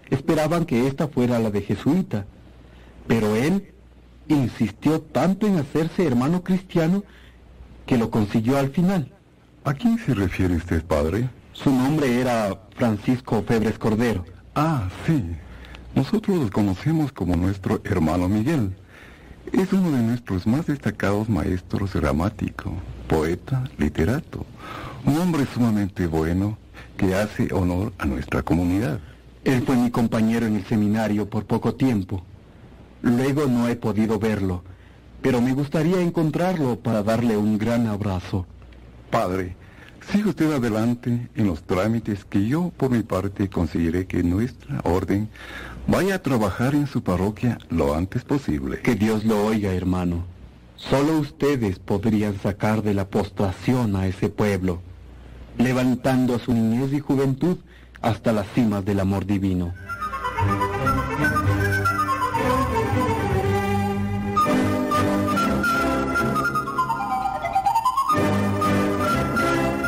esperaban que ésta fuera la de jesuita. Pero él insistió tanto en hacerse hermano cristiano que lo consiguió al final. ¿A quién se refiere usted, padre? Su nombre era Francisco Febres Cordero. Ah, sí. Nosotros lo conocemos como nuestro hermano Miguel. Es uno de nuestros más destacados maestros gramático, poeta, literato. Un hombre sumamente bueno que hace honor a nuestra comunidad. Él fue mi compañero en el seminario por poco tiempo. Luego no he podido verlo, pero me gustaría encontrarlo para darle un gran abrazo. Padre, siga usted adelante en los trámites que yo por mi parte conseguiré que nuestra orden vaya a trabajar en su parroquia lo antes posible. Que Dios lo oiga, hermano. Solo ustedes podrían sacar de la postración a ese pueblo, levantando a su niñez y juventud hasta las cimas del amor divino.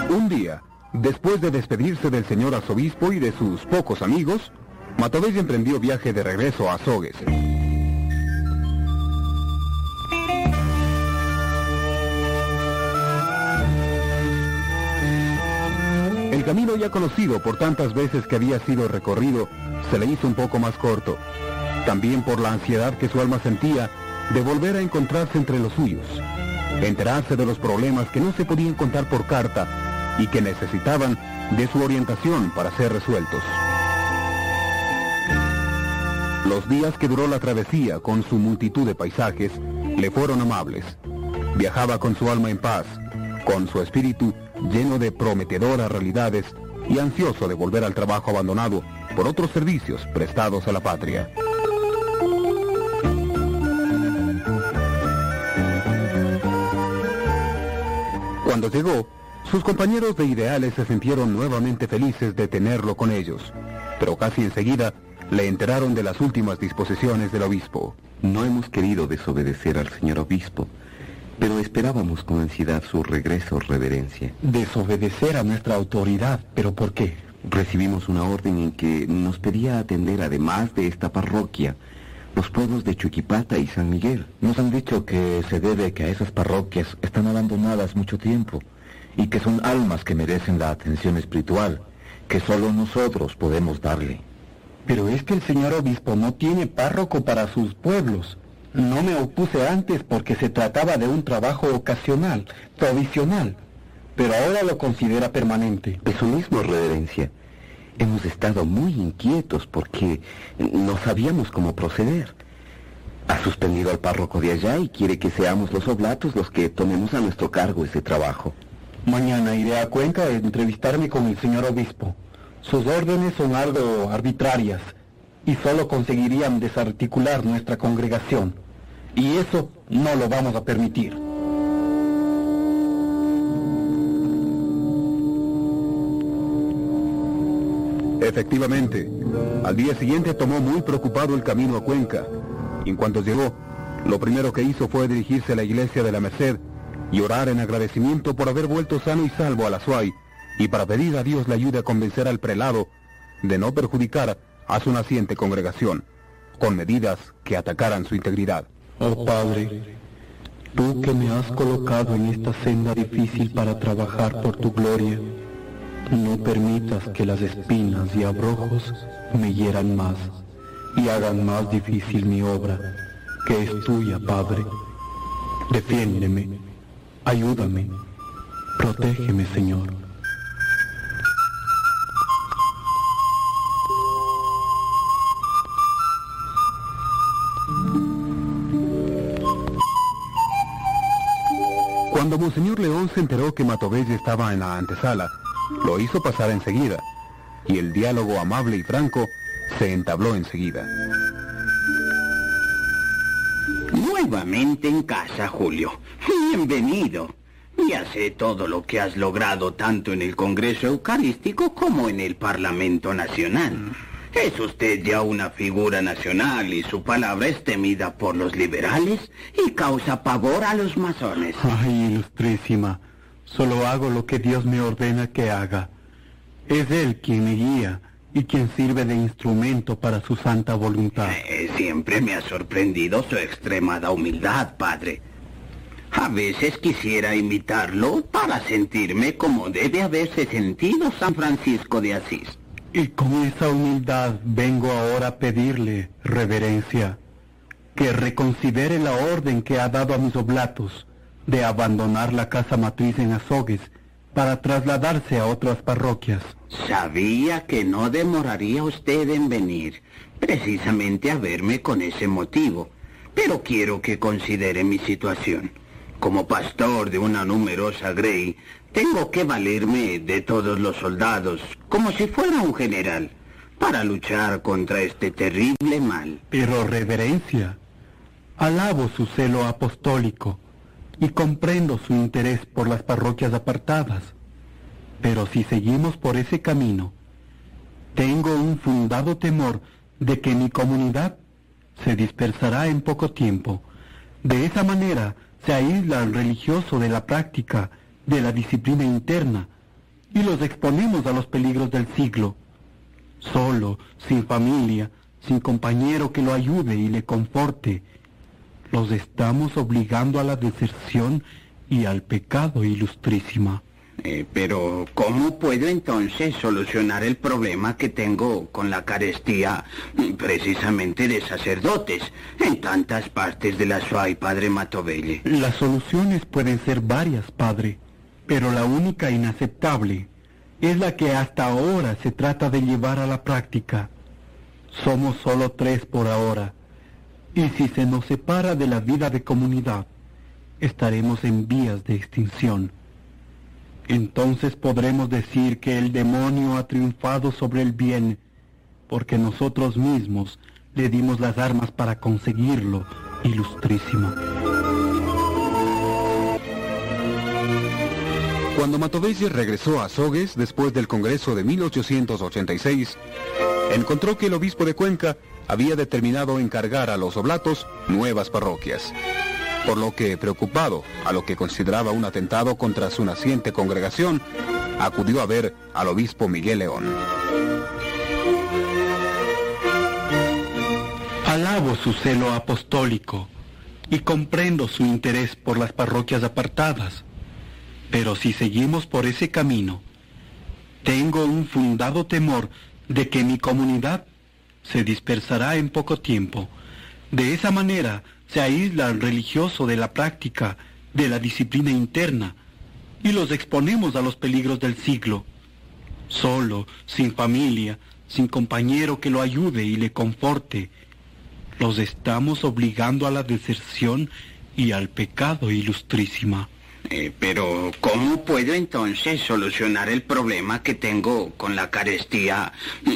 Un día, después de despedirse del señor arzobispo y de sus pocos amigos, Matovella emprendió viaje de regreso a Azogues. El camino ya conocido por tantas veces que había sido recorrido se le hizo un poco más corto, también por la ansiedad que su alma sentía de volver a encontrarse entre los suyos, enterarse de los problemas que no se podían contar por carta y que necesitaban de su orientación para ser resueltos. Los días que duró la travesía con su multitud de paisajes le fueron amables. Viajaba con su alma en paz, con su espíritu lleno de prometedoras realidades y ansioso de volver al trabajo abandonado por otros servicios prestados a la patria. Cuando llegó, sus compañeros de ideales se sintieron nuevamente felices de tenerlo con ellos, pero casi enseguida le enteraron de las últimas disposiciones del obispo. No hemos querido desobedecer al señor obispo, pero esperábamos con ansiedad su regreso, reverencia. Desobedecer a nuestra autoridad, pero ¿por qué? Recibimos una orden en que nos pedía atender, además de esta parroquia, los pueblos de Chuquipata y San Miguel. Nos han dicho que se debe que a esas parroquias están abandonadas mucho tiempo y que son almas que merecen la atención espiritual que solo nosotros podemos darle. Pero es que el señor obispo no tiene párroco para sus pueblos. No me opuse antes porque se trataba de un trabajo ocasional, provisional, pero ahora lo considera permanente. Eso mismo, reverencia. Hemos estado muy inquietos porque no sabíamos cómo proceder. Ha suspendido al párroco de allá y quiere que seamos los oblatos los que tomemos a nuestro cargo ese trabajo. Mañana iré a Cuenca a entrevistarme con el señor obispo. Sus órdenes son algo arbitrarias y solo conseguirían desarticular nuestra congregación. Y eso no lo vamos a permitir. Efectivamente, al día siguiente tomó muy preocupado el camino a Cuenca. En cuanto llegó, lo primero que hizo fue dirigirse a la iglesia de la Merced y orar en agradecimiento por haber vuelto sano y salvo a la Suay y para pedir a Dios la ayuda a convencer al prelado de no perjudicar a su naciente congregación con medidas que atacaran su integridad. Oh Padre, tú que me has colocado en esta senda difícil para trabajar por tu gloria, no permitas que las espinas y abrojos me hieran más y hagan más difícil mi obra, que es tuya, Padre. Defiéndeme, ayúdame, protégeme, Señor. Monseñor León se enteró que Matobelle estaba en la antesala, lo hizo pasar enseguida, y el diálogo amable y franco se entabló enseguida. Nuevamente en casa, Julio. Bienvenido. Ya sé todo lo que has logrado tanto en el Congreso Eucarístico como en el Parlamento Nacional. Es usted ya una figura nacional y su palabra es temida por los liberales y causa pavor a los masones. Ay, ilustrísima, solo hago lo que Dios me ordena que haga. Es Él quien me guía y quien sirve de instrumento para su santa voluntad. Eh, siempre me ha sorprendido su extremada humildad, padre. A veces quisiera imitarlo para sentirme como debe haberse sentido San Francisco de Asís. Y con esa humildad vengo ahora a pedirle, reverencia, que reconsidere la orden que ha dado a mis oblatos de abandonar la casa matriz en Azogues para trasladarse a otras parroquias. Sabía que no demoraría usted en venir, precisamente a verme con ese motivo. Pero quiero que considere mi situación. Como pastor de una numerosa grey, tengo que valerme de todos los soldados, como si fuera un general, para luchar contra este terrible mal. Pero reverencia, alabo su celo apostólico y comprendo su interés por las parroquias apartadas. Pero si seguimos por ese camino, tengo un fundado temor de que mi comunidad se dispersará en poco tiempo. De esa manera se aísla al religioso de la práctica de la disciplina interna y los exponemos a los peligros del siglo. Solo, sin familia, sin compañero que lo ayude y le conforte, los estamos obligando a la deserción y al pecado, ilustrísima. Eh, pero, ¿cómo puedo entonces solucionar el problema que tengo con la carestía mm, precisamente de sacerdotes en tantas partes de la Suay, Padre Matovelle? Las soluciones pueden ser varias, Padre, pero la única inaceptable es la que hasta ahora se trata de llevar a la práctica. Somos solo tres por ahora, y si se nos separa de la vida de comunidad, estaremos en vías de extinción. Entonces podremos decir que el demonio ha triunfado sobre el bien, porque nosotros mismos le dimos las armas para conseguirlo, ilustrísimo. Cuando Matovelle regresó a Sogues después del Congreso de 1886, encontró que el obispo de Cuenca había determinado encargar a los oblatos nuevas parroquias. Por lo que, preocupado a lo que consideraba un atentado contra su naciente congregación, acudió a ver al obispo Miguel León. Alabo su celo apostólico y comprendo su interés por las parroquias apartadas, pero si seguimos por ese camino, tengo un fundado temor de que mi comunidad se dispersará en poco tiempo. De esa manera se aísla al religioso de la práctica, de la disciplina interna, y los exponemos a los peligros del siglo. Solo, sin familia, sin compañero que lo ayude y le conforte, los estamos obligando a la deserción y al pecado, ilustrísima. Eh, pero, ¿cómo puedo entonces solucionar el problema que tengo con la carestía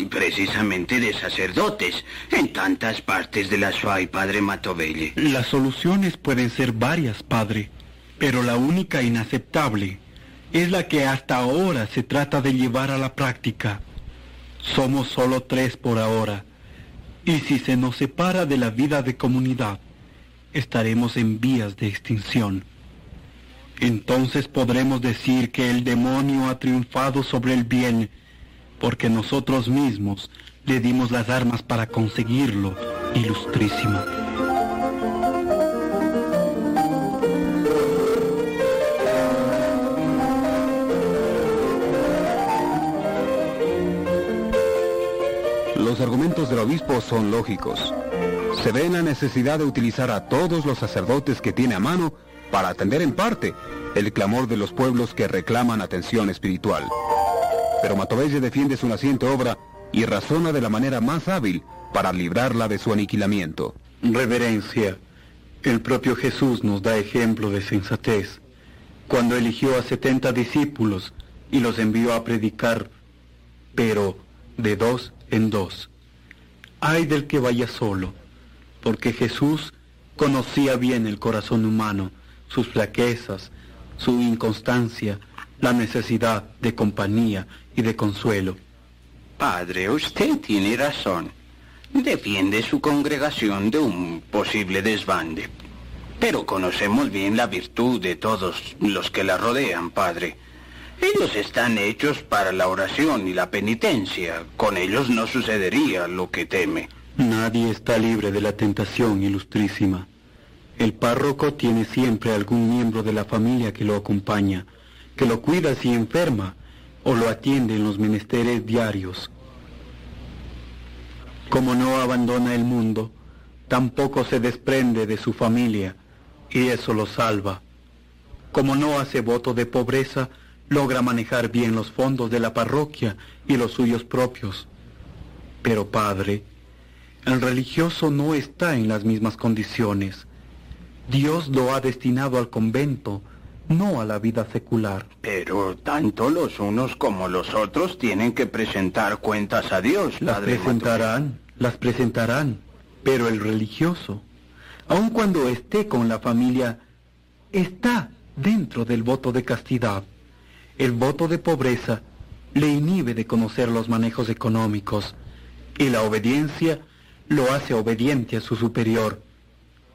precisamente de sacerdotes en tantas partes de la SUAI, padre Matovelle? Las soluciones pueden ser varias, padre, pero la única inaceptable es la que hasta ahora se trata de llevar a la práctica. Somos solo tres por ahora, y si se nos separa de la vida de comunidad, estaremos en vías de extinción. Entonces podremos decir que el demonio ha triunfado sobre el bien, porque nosotros mismos le dimos las armas para conseguirlo, ilustrísima. Los argumentos del obispo son lógicos. Se ve en la necesidad de utilizar a todos los sacerdotes que tiene a mano para atender en parte el clamor de los pueblos que reclaman atención espiritual. Pero Matovelle defiende su naciente obra y razona de la manera más hábil para librarla de su aniquilamiento. Reverencia. El propio Jesús nos da ejemplo de sensatez. Cuando eligió a setenta discípulos y los envió a predicar, pero de dos en dos. Ay del que vaya solo, porque Jesús conocía bien el corazón humano, sus flaquezas, su inconstancia, la necesidad de compañía y de consuelo. Padre, usted tiene razón. Defiende su congregación de un posible desbande. Pero conocemos bien la virtud de todos los que la rodean, Padre. Ellos están hechos para la oración y la penitencia. Con ellos no sucedería lo que teme. Nadie está libre de la tentación, ilustrísima. El párroco tiene siempre algún miembro de la familia que lo acompaña, que lo cuida si enferma o lo atiende en los menesteres diarios. Como no abandona el mundo, tampoco se desprende de su familia y eso lo salva. Como no hace voto de pobreza, logra manejar bien los fondos de la parroquia y los suyos propios. Pero padre, el religioso no está en las mismas condiciones. Dios lo ha destinado al convento, no a la vida secular. Pero tanto los unos como los otros tienen que presentar cuentas a Dios, Las Padre presentarán, las presentarán, pero el religioso, aun cuando esté con la familia, está dentro del voto de castidad. El voto de pobreza le inhibe de conocer los manejos económicos y la obediencia lo hace obediente a su superior,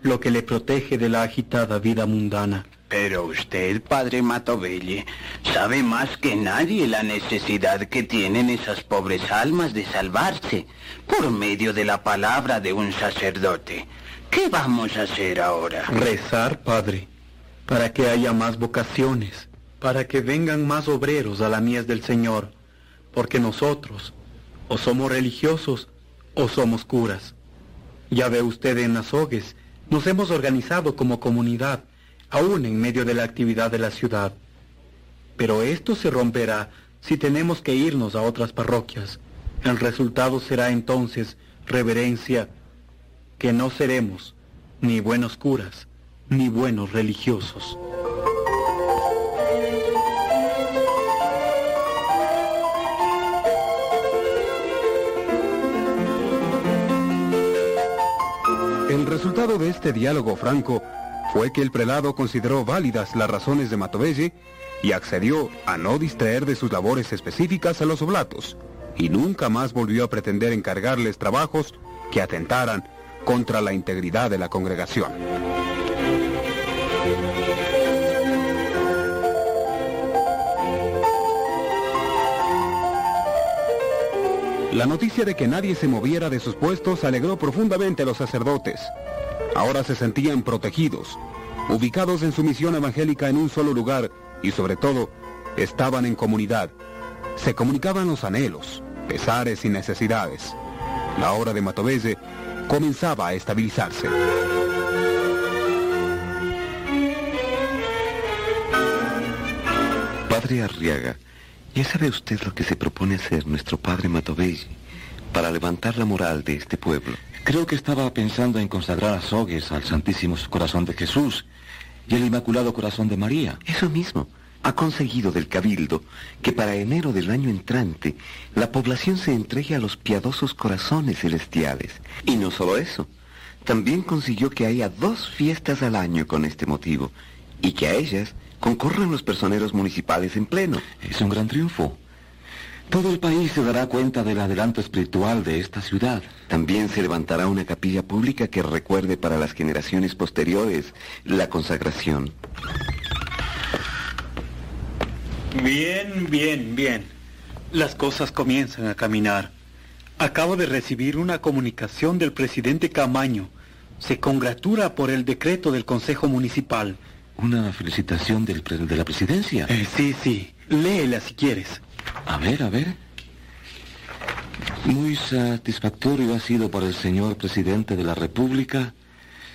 lo que le protege de la agitada vida mundana. Pero usted, padre Matovelle, sabe más que nadie la necesidad que tienen esas pobres almas de salvarse por medio de la palabra de un sacerdote. ¿Qué vamos a hacer ahora? Rezar, Padre, para que haya más vocaciones, para que vengan más obreros a la mies del Señor, porque nosotros o somos religiosos o somos curas. Ya ve usted en Azogues, nos hemos organizado como comunidad, aún en medio de la actividad de la ciudad. Pero esto se romperá si tenemos que irnos a otras parroquias. El resultado será entonces, reverencia, que no seremos ni buenos curas, ni buenos religiosos. El resultado de este diálogo franco fue que el prelado consideró válidas las razones de Matovelle y accedió a no distraer de sus labores específicas a los oblatos, y nunca más volvió a pretender encargarles trabajos que atentaran contra la integridad de la congregación. La noticia de que nadie se moviera de sus puestos alegró profundamente a los sacerdotes. Ahora se sentían protegidos, ubicados en su misión evangélica en un solo lugar y sobre todo estaban en comunidad. Se comunicaban los anhelos, pesares y necesidades. La obra de Matovelle comenzaba a estabilizarse. Padre Arriaga, ¿ya sabe usted lo que se propone hacer nuestro padre Matovelle para levantar la moral de este pueblo? Creo que estaba pensando en consagrar a Sogues al Santísimo Corazón de Jesús y el Inmaculado Corazón de María. Eso mismo. Ha conseguido del Cabildo que para enero del año entrante la población se entregue a los piadosos corazones celestiales. Y no solo eso, también consiguió que haya dos fiestas al año con este motivo y que a ellas concurran los personeros municipales en pleno. Es un gran triunfo. Todo el país se dará cuenta del adelanto espiritual de esta ciudad. También se levantará una capilla pública que recuerde para las generaciones posteriores la consagración. Bien, bien, bien. Las cosas comienzan a caminar. Acabo de recibir una comunicación del presidente Camaño. Se congratula por el decreto del Consejo Municipal. ¿Una felicitación del de la presidencia? Eh, sí, sí. Léela si quieres. A ver, a ver. Muy satisfactorio ha sido para el señor presidente de la República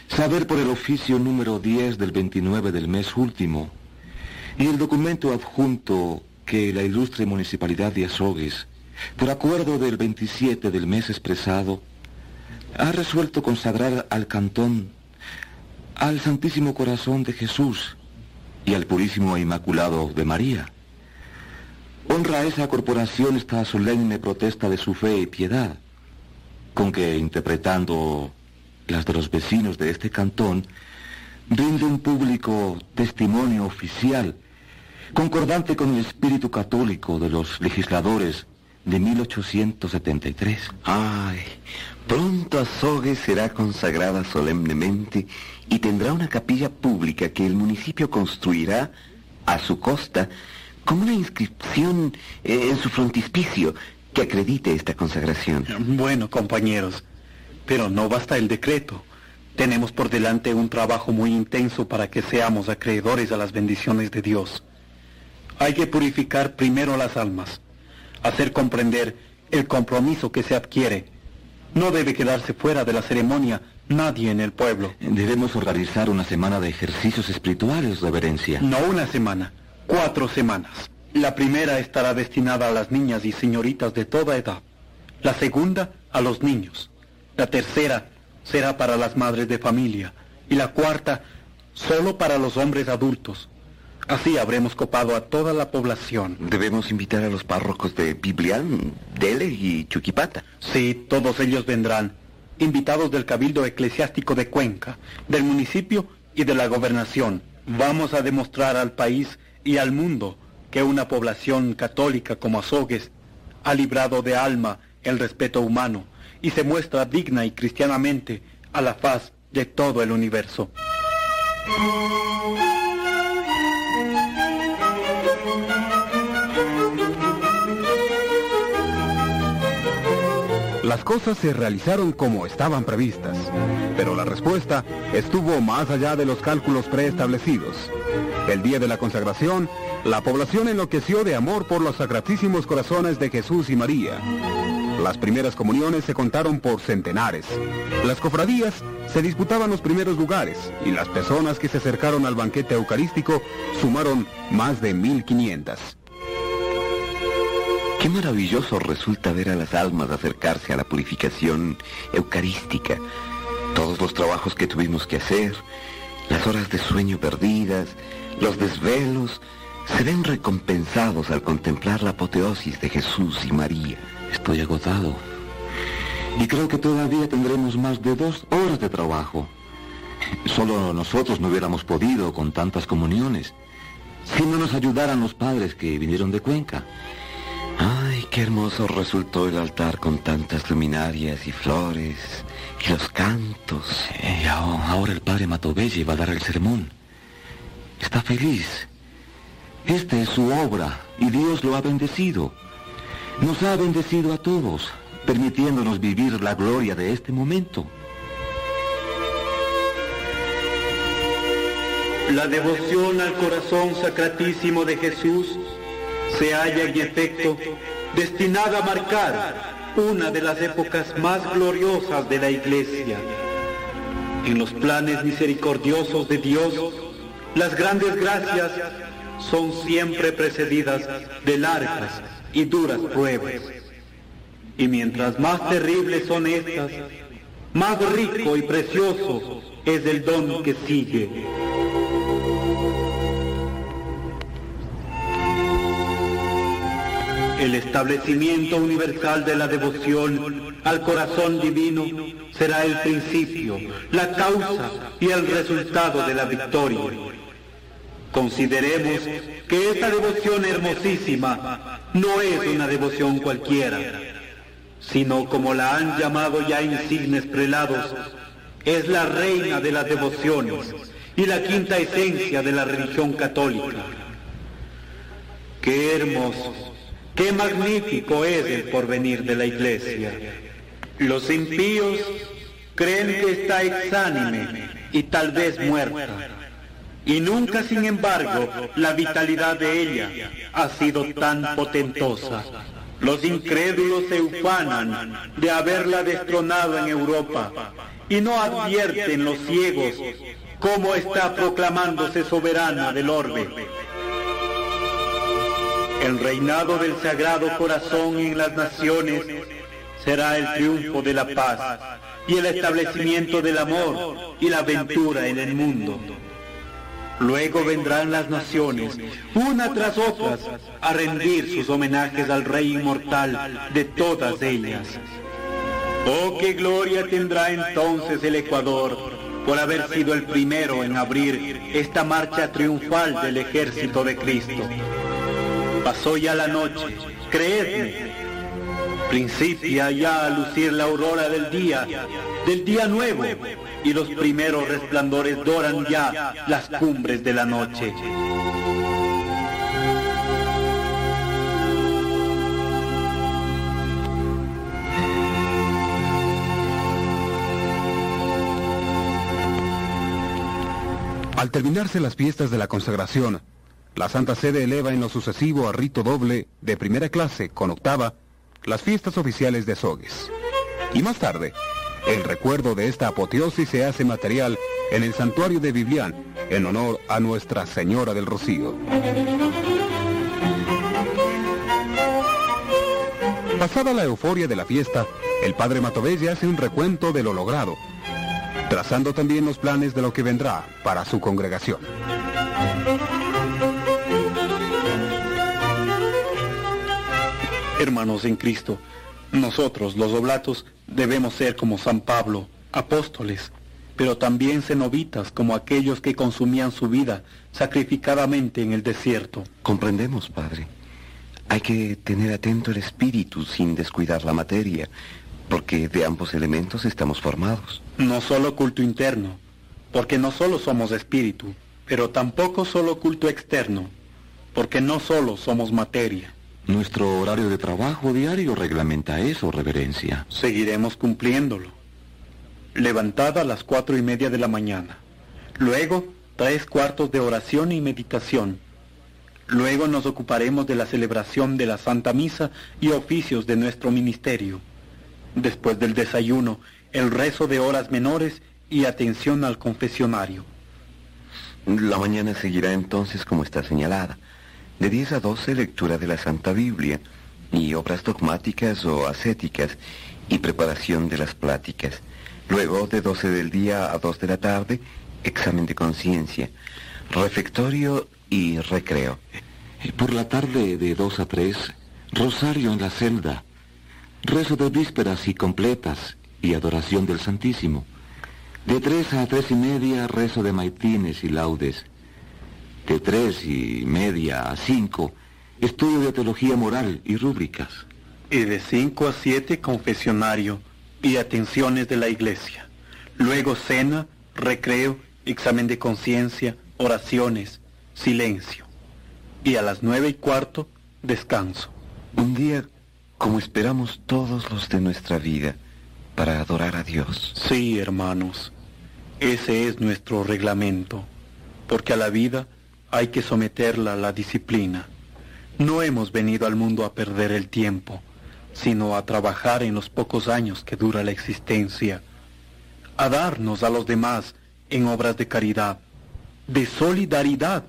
saber por el oficio número 10 del 29 del mes último y el documento adjunto que la ilustre municipalidad de Azogues, por acuerdo del 27 del mes expresado, ha resuelto consagrar al cantón al Santísimo Corazón de Jesús y al Purísimo e Inmaculado de María. Honra a esa corporación esta solemne protesta de su fe y piedad, con que, interpretando las de los vecinos de este cantón, rinde un público testimonio oficial, concordante con el espíritu católico de los legisladores de 1873. Ay, pronto Azogues será consagrada solemnemente y tendrá una capilla pública que el municipio construirá a su costa con una inscripción eh, en su frontispicio que acredite esta consagración. Bueno, compañeros, pero no basta el decreto. Tenemos por delante un trabajo muy intenso para que seamos acreedores a las bendiciones de Dios. Hay que purificar primero las almas, hacer comprender el compromiso que se adquiere. No debe quedarse fuera de la ceremonia nadie en el pueblo. Debemos organizar una semana de ejercicios espirituales, reverencia. No una semana, cuatro semanas. La primera estará destinada a las niñas y señoritas de toda edad. La segunda a los niños. La tercera será para las madres de familia. Y la cuarta solo para los hombres adultos. Así habremos copado a toda la población. Debemos invitar a los párrocos de Biblián, Dele y Chuquipata. Sí, todos ellos vendrán, invitados del Cabildo Eclesiástico de Cuenca, del municipio y de la gobernación. Vamos a demostrar al país y al mundo que una población católica como Azogues ha librado de alma el respeto humano y se muestra digna y cristianamente a la faz de todo el universo. Las cosas se realizaron como estaban previstas, pero la respuesta estuvo más allá de los cálculos preestablecidos. El día de la consagración, la población enloqueció de amor por los sacratísimos corazones de Jesús y María. Las primeras comuniones se contaron por centenares. Las cofradías se disputaban los primeros lugares y las personas que se acercaron al banquete eucarístico sumaron más de 1500. Qué maravilloso resulta ver a las almas acercarse a la purificación eucarística. Todos los trabajos que tuvimos que hacer, las horas de sueño perdidas, los desvelos, se ven recompensados al contemplar la apoteosis de Jesús y María. Estoy agotado. Y creo que todavía tendremos más de dos horas de trabajo. Solo nosotros no hubiéramos podido con tantas comuniones. Si no nos ayudaran los padres que vinieron de Cuenca. Qué hermoso resultó el altar con tantas luminarias y flores y los cantos. Eh, aho- ahora el padre Matovelle va a dar el sermón. Está feliz. Esta es su obra y Dios lo ha bendecido. Nos ha bendecido a todos, permitiéndonos vivir la gloria de este momento. La devoción al corazón sacratísimo de Jesús se halla en efecto destinada a marcar una de las épocas más gloriosas de la Iglesia. En los planes misericordiosos de Dios, las grandes gracias son siempre precedidas de largas y duras pruebas. Y mientras más terribles son estas, más rico y precioso es el don que sigue. El establecimiento universal de la devoción al corazón divino será el principio, la causa y el resultado de la victoria. Consideremos que esta devoción hermosísima no es una devoción cualquiera, sino como la han llamado ya insignes prelados, es la reina de las devociones y la quinta esencia de la religión católica. Qué hermoso, qué magnífico es el porvenir de la iglesia. Los impíos creen que está exánime y tal vez muerta. Y nunca, sin embargo, la vitalidad de ella ha sido tan potentosa. Los incrédulos se ufanan de haberla destronado en Europa y no advierten los ciegos cómo está proclamándose soberana del orbe. El reinado del Sagrado Corazón en las naciones será el triunfo de la paz y el establecimiento del amor y la aventura en el mundo. Luego vendrán las naciones, una tras otras, a rendir sus homenajes al Rey inmortal de todas ellas. Oh, qué gloria tendrá entonces el Ecuador por haber sido el primero en abrir esta marcha triunfal del ejército de Cristo. Pasó ya la noche, creedme. Principia ya a lucir la aurora del día, del día nuevo, y los primeros resplandores doran ya las cumbres de la noche. Al terminarse las fiestas de la consagración, la Santa Sede eleva en lo sucesivo a rito doble de primera clase con octava las fiestas oficiales de Azogues. Y más tarde, el recuerdo de esta apoteosis se hace material en el santuario de Biblián en honor a Nuestra Señora del Rocío. Pasada la euforia de la fiesta, el padre Matovelle hace un recuento de lo logrado, trazando también los planes de lo que vendrá para su congregación. Hermanos en Cristo, nosotros los oblatos debemos ser como San Pablo, apóstoles, pero también cenobitas como aquellos que consumían su vida sacrificadamente en el desierto. Comprendemos, Padre. Hay que tener atento el espíritu sin descuidar la materia, porque de ambos elementos estamos formados. No solo culto interno, porque no solo somos espíritu, pero tampoco solo culto externo, porque no solo somos materia. Nuestro horario de trabajo diario reglamenta eso, reverencia. Seguiremos cumpliéndolo. Levantada a las cuatro y media de la mañana. Luego, tres cuartos de oración y meditación. Luego nos ocuparemos de la celebración de la Santa Misa y oficios de nuestro ministerio. Después del desayuno, el rezo de horas menores y atención al confesionario. La mañana seguirá entonces como está señalada. De 10 a 12 lectura de la Santa Biblia. y obras dogmáticas o ascéticas y preparación de las pláticas. Luego, de 12 del día a 2 de la tarde, examen de conciencia, refectorio y recreo. Por la tarde de 2 a 3, rosario en la celda, rezo de vísperas y completas y adoración del Santísimo. De 3 a 3 y media, rezo de maitines y laudes. De 3 y media a 5, estudio de teología moral y rúbricas. Y de 5 a 7 confesionario y atenciones de la iglesia. Luego cena, recreo, examen de conciencia, oraciones, silencio. Y a las nueve y cuarto, descanso. Un día como esperamos todos los de nuestra vida para adorar a Dios. Sí, hermanos, ese es nuestro reglamento, porque a la vida hay que someterla a la disciplina. No hemos venido al mundo a perder el tiempo, sino a trabajar en los pocos años que dura la existencia, a darnos a los demás en obras de caridad, de solidaridad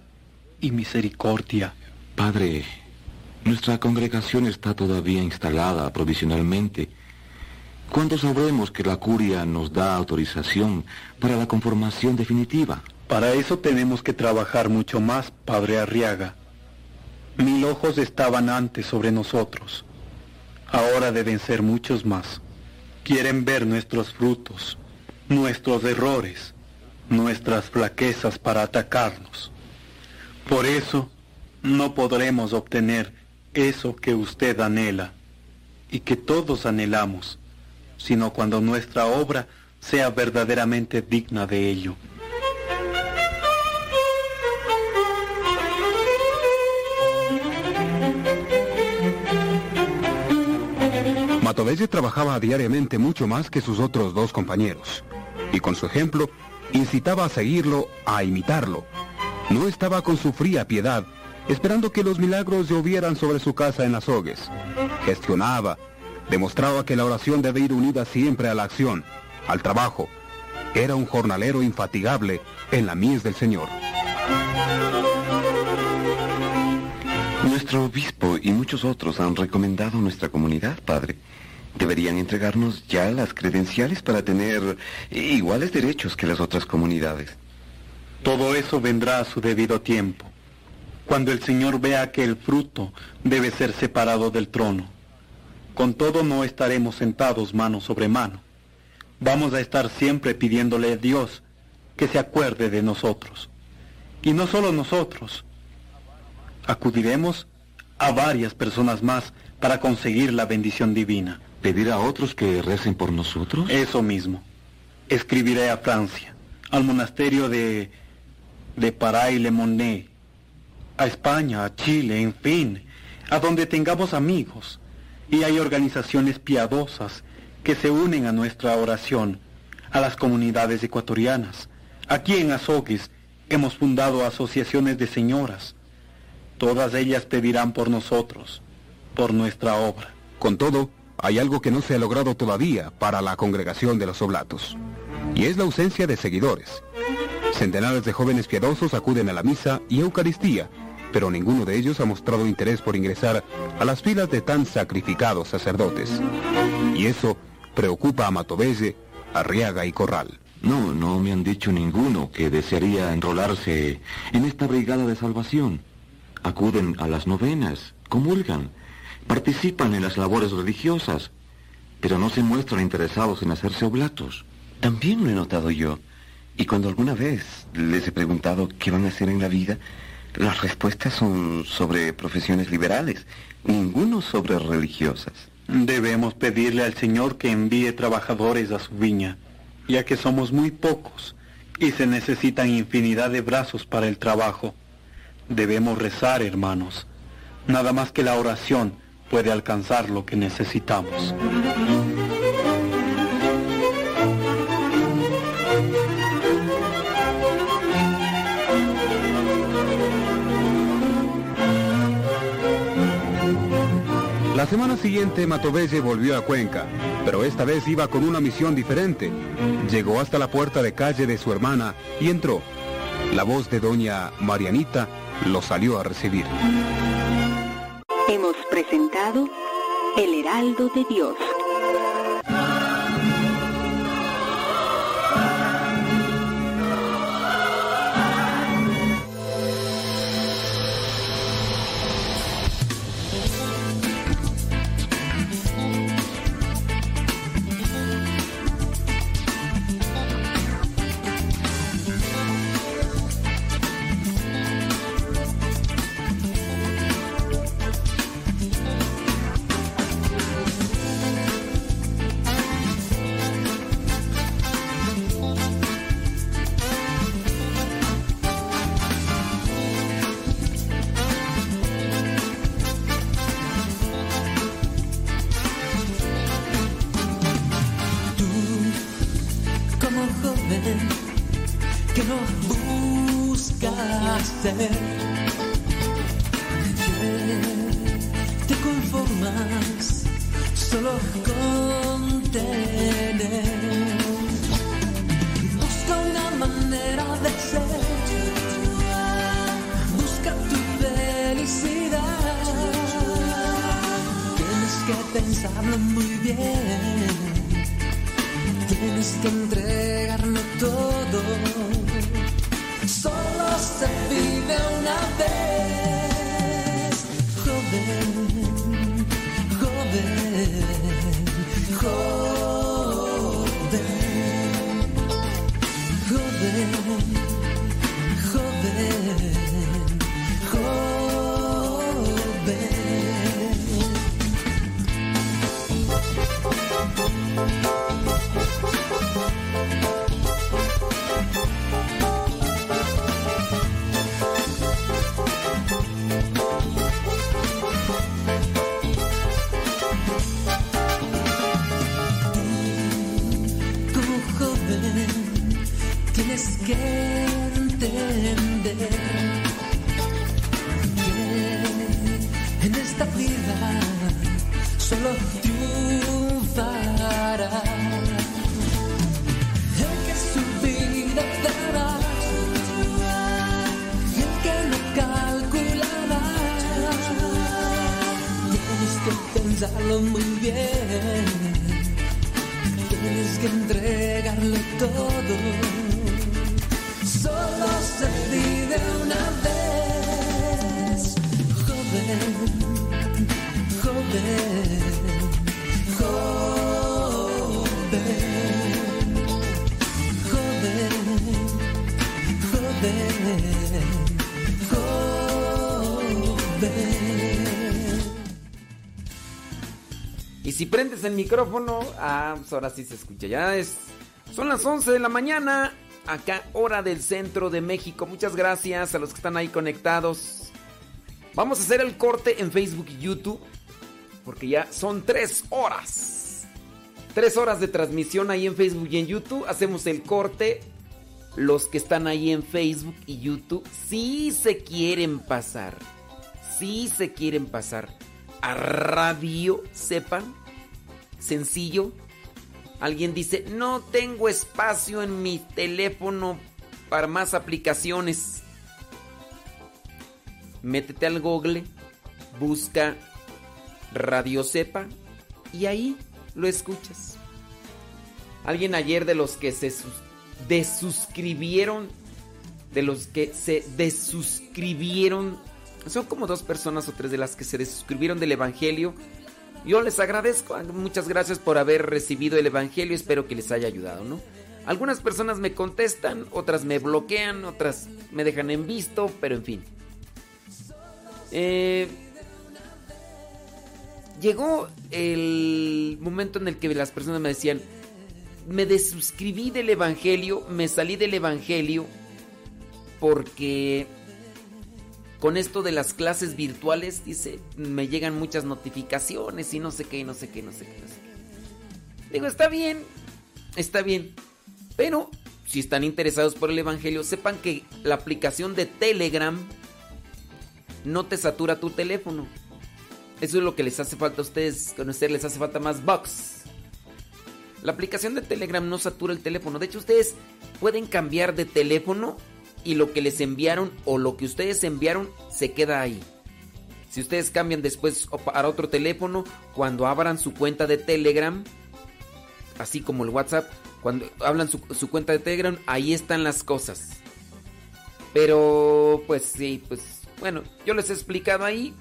y misericordia. Padre, nuestra congregación está todavía instalada provisionalmente. ¿Cuándo sabremos que la curia nos da autorización para la conformación definitiva? Para eso tenemos que trabajar mucho más, Padre Arriaga. Mil ojos estaban antes sobre nosotros. Ahora deben ser muchos más. Quieren ver nuestros frutos, nuestros errores, nuestras flaquezas para atacarnos. Por eso no podremos obtener eso que usted anhela y que todos anhelamos, sino cuando nuestra obra sea verdaderamente digna de ello. Matovelle trabajaba diariamente mucho más que sus otros dos compañeros, y con su ejemplo incitaba a seguirlo, a imitarlo. No estaba con su fría piedad, esperando que los milagros llovieran sobre su casa en las hogues. Gestionaba, demostraba que la oración debe ir unida siempre a la acción, al trabajo. Era un jornalero infatigable en la mies del Señor. Nuestro obispo y muchos otros han recomendado nuestra comunidad, padre. Deberían entregarnos ya las credenciales para tener iguales derechos que las otras comunidades. Todo eso vendrá a su debido tiempo, cuando el Señor vea que el fruto debe ser separado del trono. Con todo no estaremos sentados mano sobre mano. Vamos a estar siempre pidiéndole a Dios que se acuerde de nosotros. Y no solo nosotros. Acudiremos a varias personas más para conseguir la bendición divina. ¿Pedir a otros que recen por nosotros? Eso mismo. Escribiré a Francia, al monasterio de, de Paray Le Monet, a España, a Chile, en fin, a donde tengamos amigos. Y hay organizaciones piadosas que se unen a nuestra oración, a las comunidades ecuatorianas. Aquí en Azogues hemos fundado asociaciones de señoras. Todas ellas pedirán por nosotros, por nuestra obra. Con todo, hay algo que no se ha logrado todavía para la congregación de los oblatos, y es la ausencia de seguidores. Centenares de jóvenes piadosos acuden a la misa y Eucaristía, pero ninguno de ellos ha mostrado interés por ingresar a las filas de tan sacrificados sacerdotes. Y eso preocupa a Matovelle, Arriaga y Corral. No, no me han dicho ninguno que desearía enrolarse en esta brigada de salvación. Acuden a las novenas, comulgan, participan en las labores religiosas, pero no se muestran interesados en hacerse oblatos. También lo he notado yo. Y cuando alguna vez les he preguntado qué van a hacer en la vida, las respuestas son sobre profesiones liberales, ninguno sobre religiosas. Debemos pedirle al Señor que envíe trabajadores a su viña, ya que somos muy pocos y se necesitan infinidad de brazos para el trabajo. Debemos rezar, hermanos. Nada más que la oración puede alcanzar lo que necesitamos. La semana siguiente Matovelle volvió a Cuenca, pero esta vez iba con una misión diferente. Llegó hasta la puerta de calle de su hermana y entró. La voz de doña Marianita lo salió a recibir. Hemos presentado El Heraldo de Dios. Busca una manera de ser, busca tu felicidad. Tienes que pensarlo muy bien. Tienes que entregarlo todo. Solo se vive una vez. Joven, tienes que entender que en esta vida solo triunfará el que su vida dará y el que no calculará. Tienes que pensarlo muy bien. Tienes que entregarlo todo. Y si prendes el micrófono, ah, pues ahora sí se escucha. Ya es. Son las 11 de la mañana, acá, hora del centro de México. Muchas gracias a los que están ahí conectados. Vamos a hacer el corte en Facebook y YouTube, porque ya son tres horas. Tres horas de transmisión ahí en Facebook y en YouTube. Hacemos el corte. Los que están ahí en Facebook y YouTube, sí se quieren pasar. Sí se quieren pasar a radio, sepan. Sencillo. Alguien dice, no tengo espacio en mi teléfono para más aplicaciones. Métete al Google, busca Radio Sepa y ahí lo escuchas. Alguien ayer de los que se sus- desuscribieron, de los que se desuscribieron, son como dos personas o tres de las que se desuscribieron del Evangelio. Yo les agradezco, muchas gracias por haber recibido el Evangelio, espero que les haya ayudado, ¿no? Algunas personas me contestan, otras me bloquean, otras me dejan en visto, pero en fin. Eh, llegó el momento en el que las personas me decían, me desuscribí del Evangelio, me salí del Evangelio porque con esto de las clases virtuales, dice, me llegan muchas notificaciones y no sé qué, no sé qué, no sé qué, no sé qué. Digo, está bien, está bien, pero si están interesados por el Evangelio, sepan que la aplicación de Telegram no te satura tu teléfono. Eso es lo que les hace falta a ustedes conocer, les hace falta más box. La aplicación de Telegram no satura el teléfono. De hecho, ustedes pueden cambiar de teléfono y lo que les enviaron o lo que ustedes enviaron se queda ahí. Si ustedes cambian después para otro teléfono, cuando abran su cuenta de Telegram, así como el WhatsApp, cuando hablan su, su cuenta de Telegram, ahí están las cosas. Pero, pues sí, pues bueno, yo les he explicado ahí.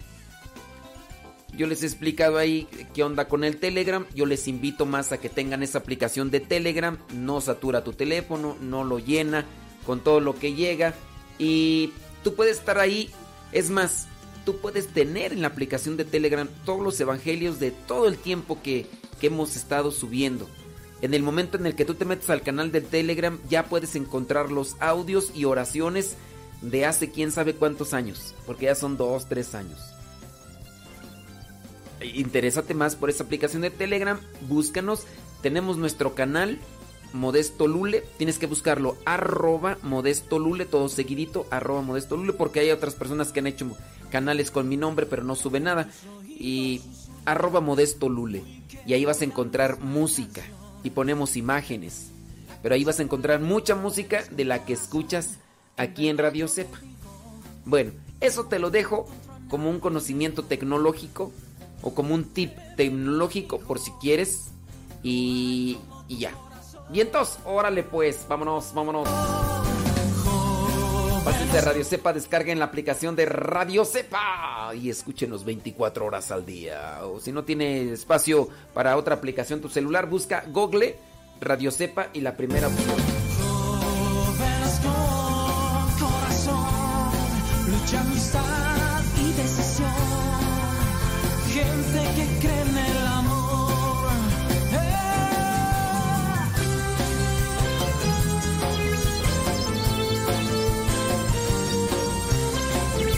Yo les he explicado ahí qué onda con el Telegram. Yo les invito más a que tengan esa aplicación de Telegram. No satura tu teléfono, no lo llena con todo lo que llega. Y tú puedes estar ahí. Es más, tú puedes tener en la aplicación de Telegram todos los evangelios de todo el tiempo que, hemos estado subiendo. En el momento en el que tú te metes al canal del Telegram, ya puedes encontrar los audios y oraciones de hace quién sabe cuántos años, porque ya son dos, tres años. Interésate más por esa aplicación de Telegram, búscanos. Tenemos nuestro canal Modesto Lule, tienes que buscarlo arroba Modesto Lule, todo seguidito, arroba Modesto Lule, porque hay otras personas que han hecho canales con mi nombre, pero no sube nada. Y arroba Modesto Lule. Y ahí vas a encontrar música y ponemos imágenes. Pero ahí vas a encontrar mucha música de la que escuchas aquí en Radio Cepa. Bueno, eso te lo dejo como un conocimiento tecnológico o como un tip tecnológico por si quieres. Y, y ya. Y entonces, órale pues, vámonos, vámonos. Pasen de Radio Cepa, descarguen la aplicación de Radio Cepa y escúchenos 24 horas al día. O si no tiene espacio para otra aplicación tu celular, busca Google Radio Cepa y la primera opción.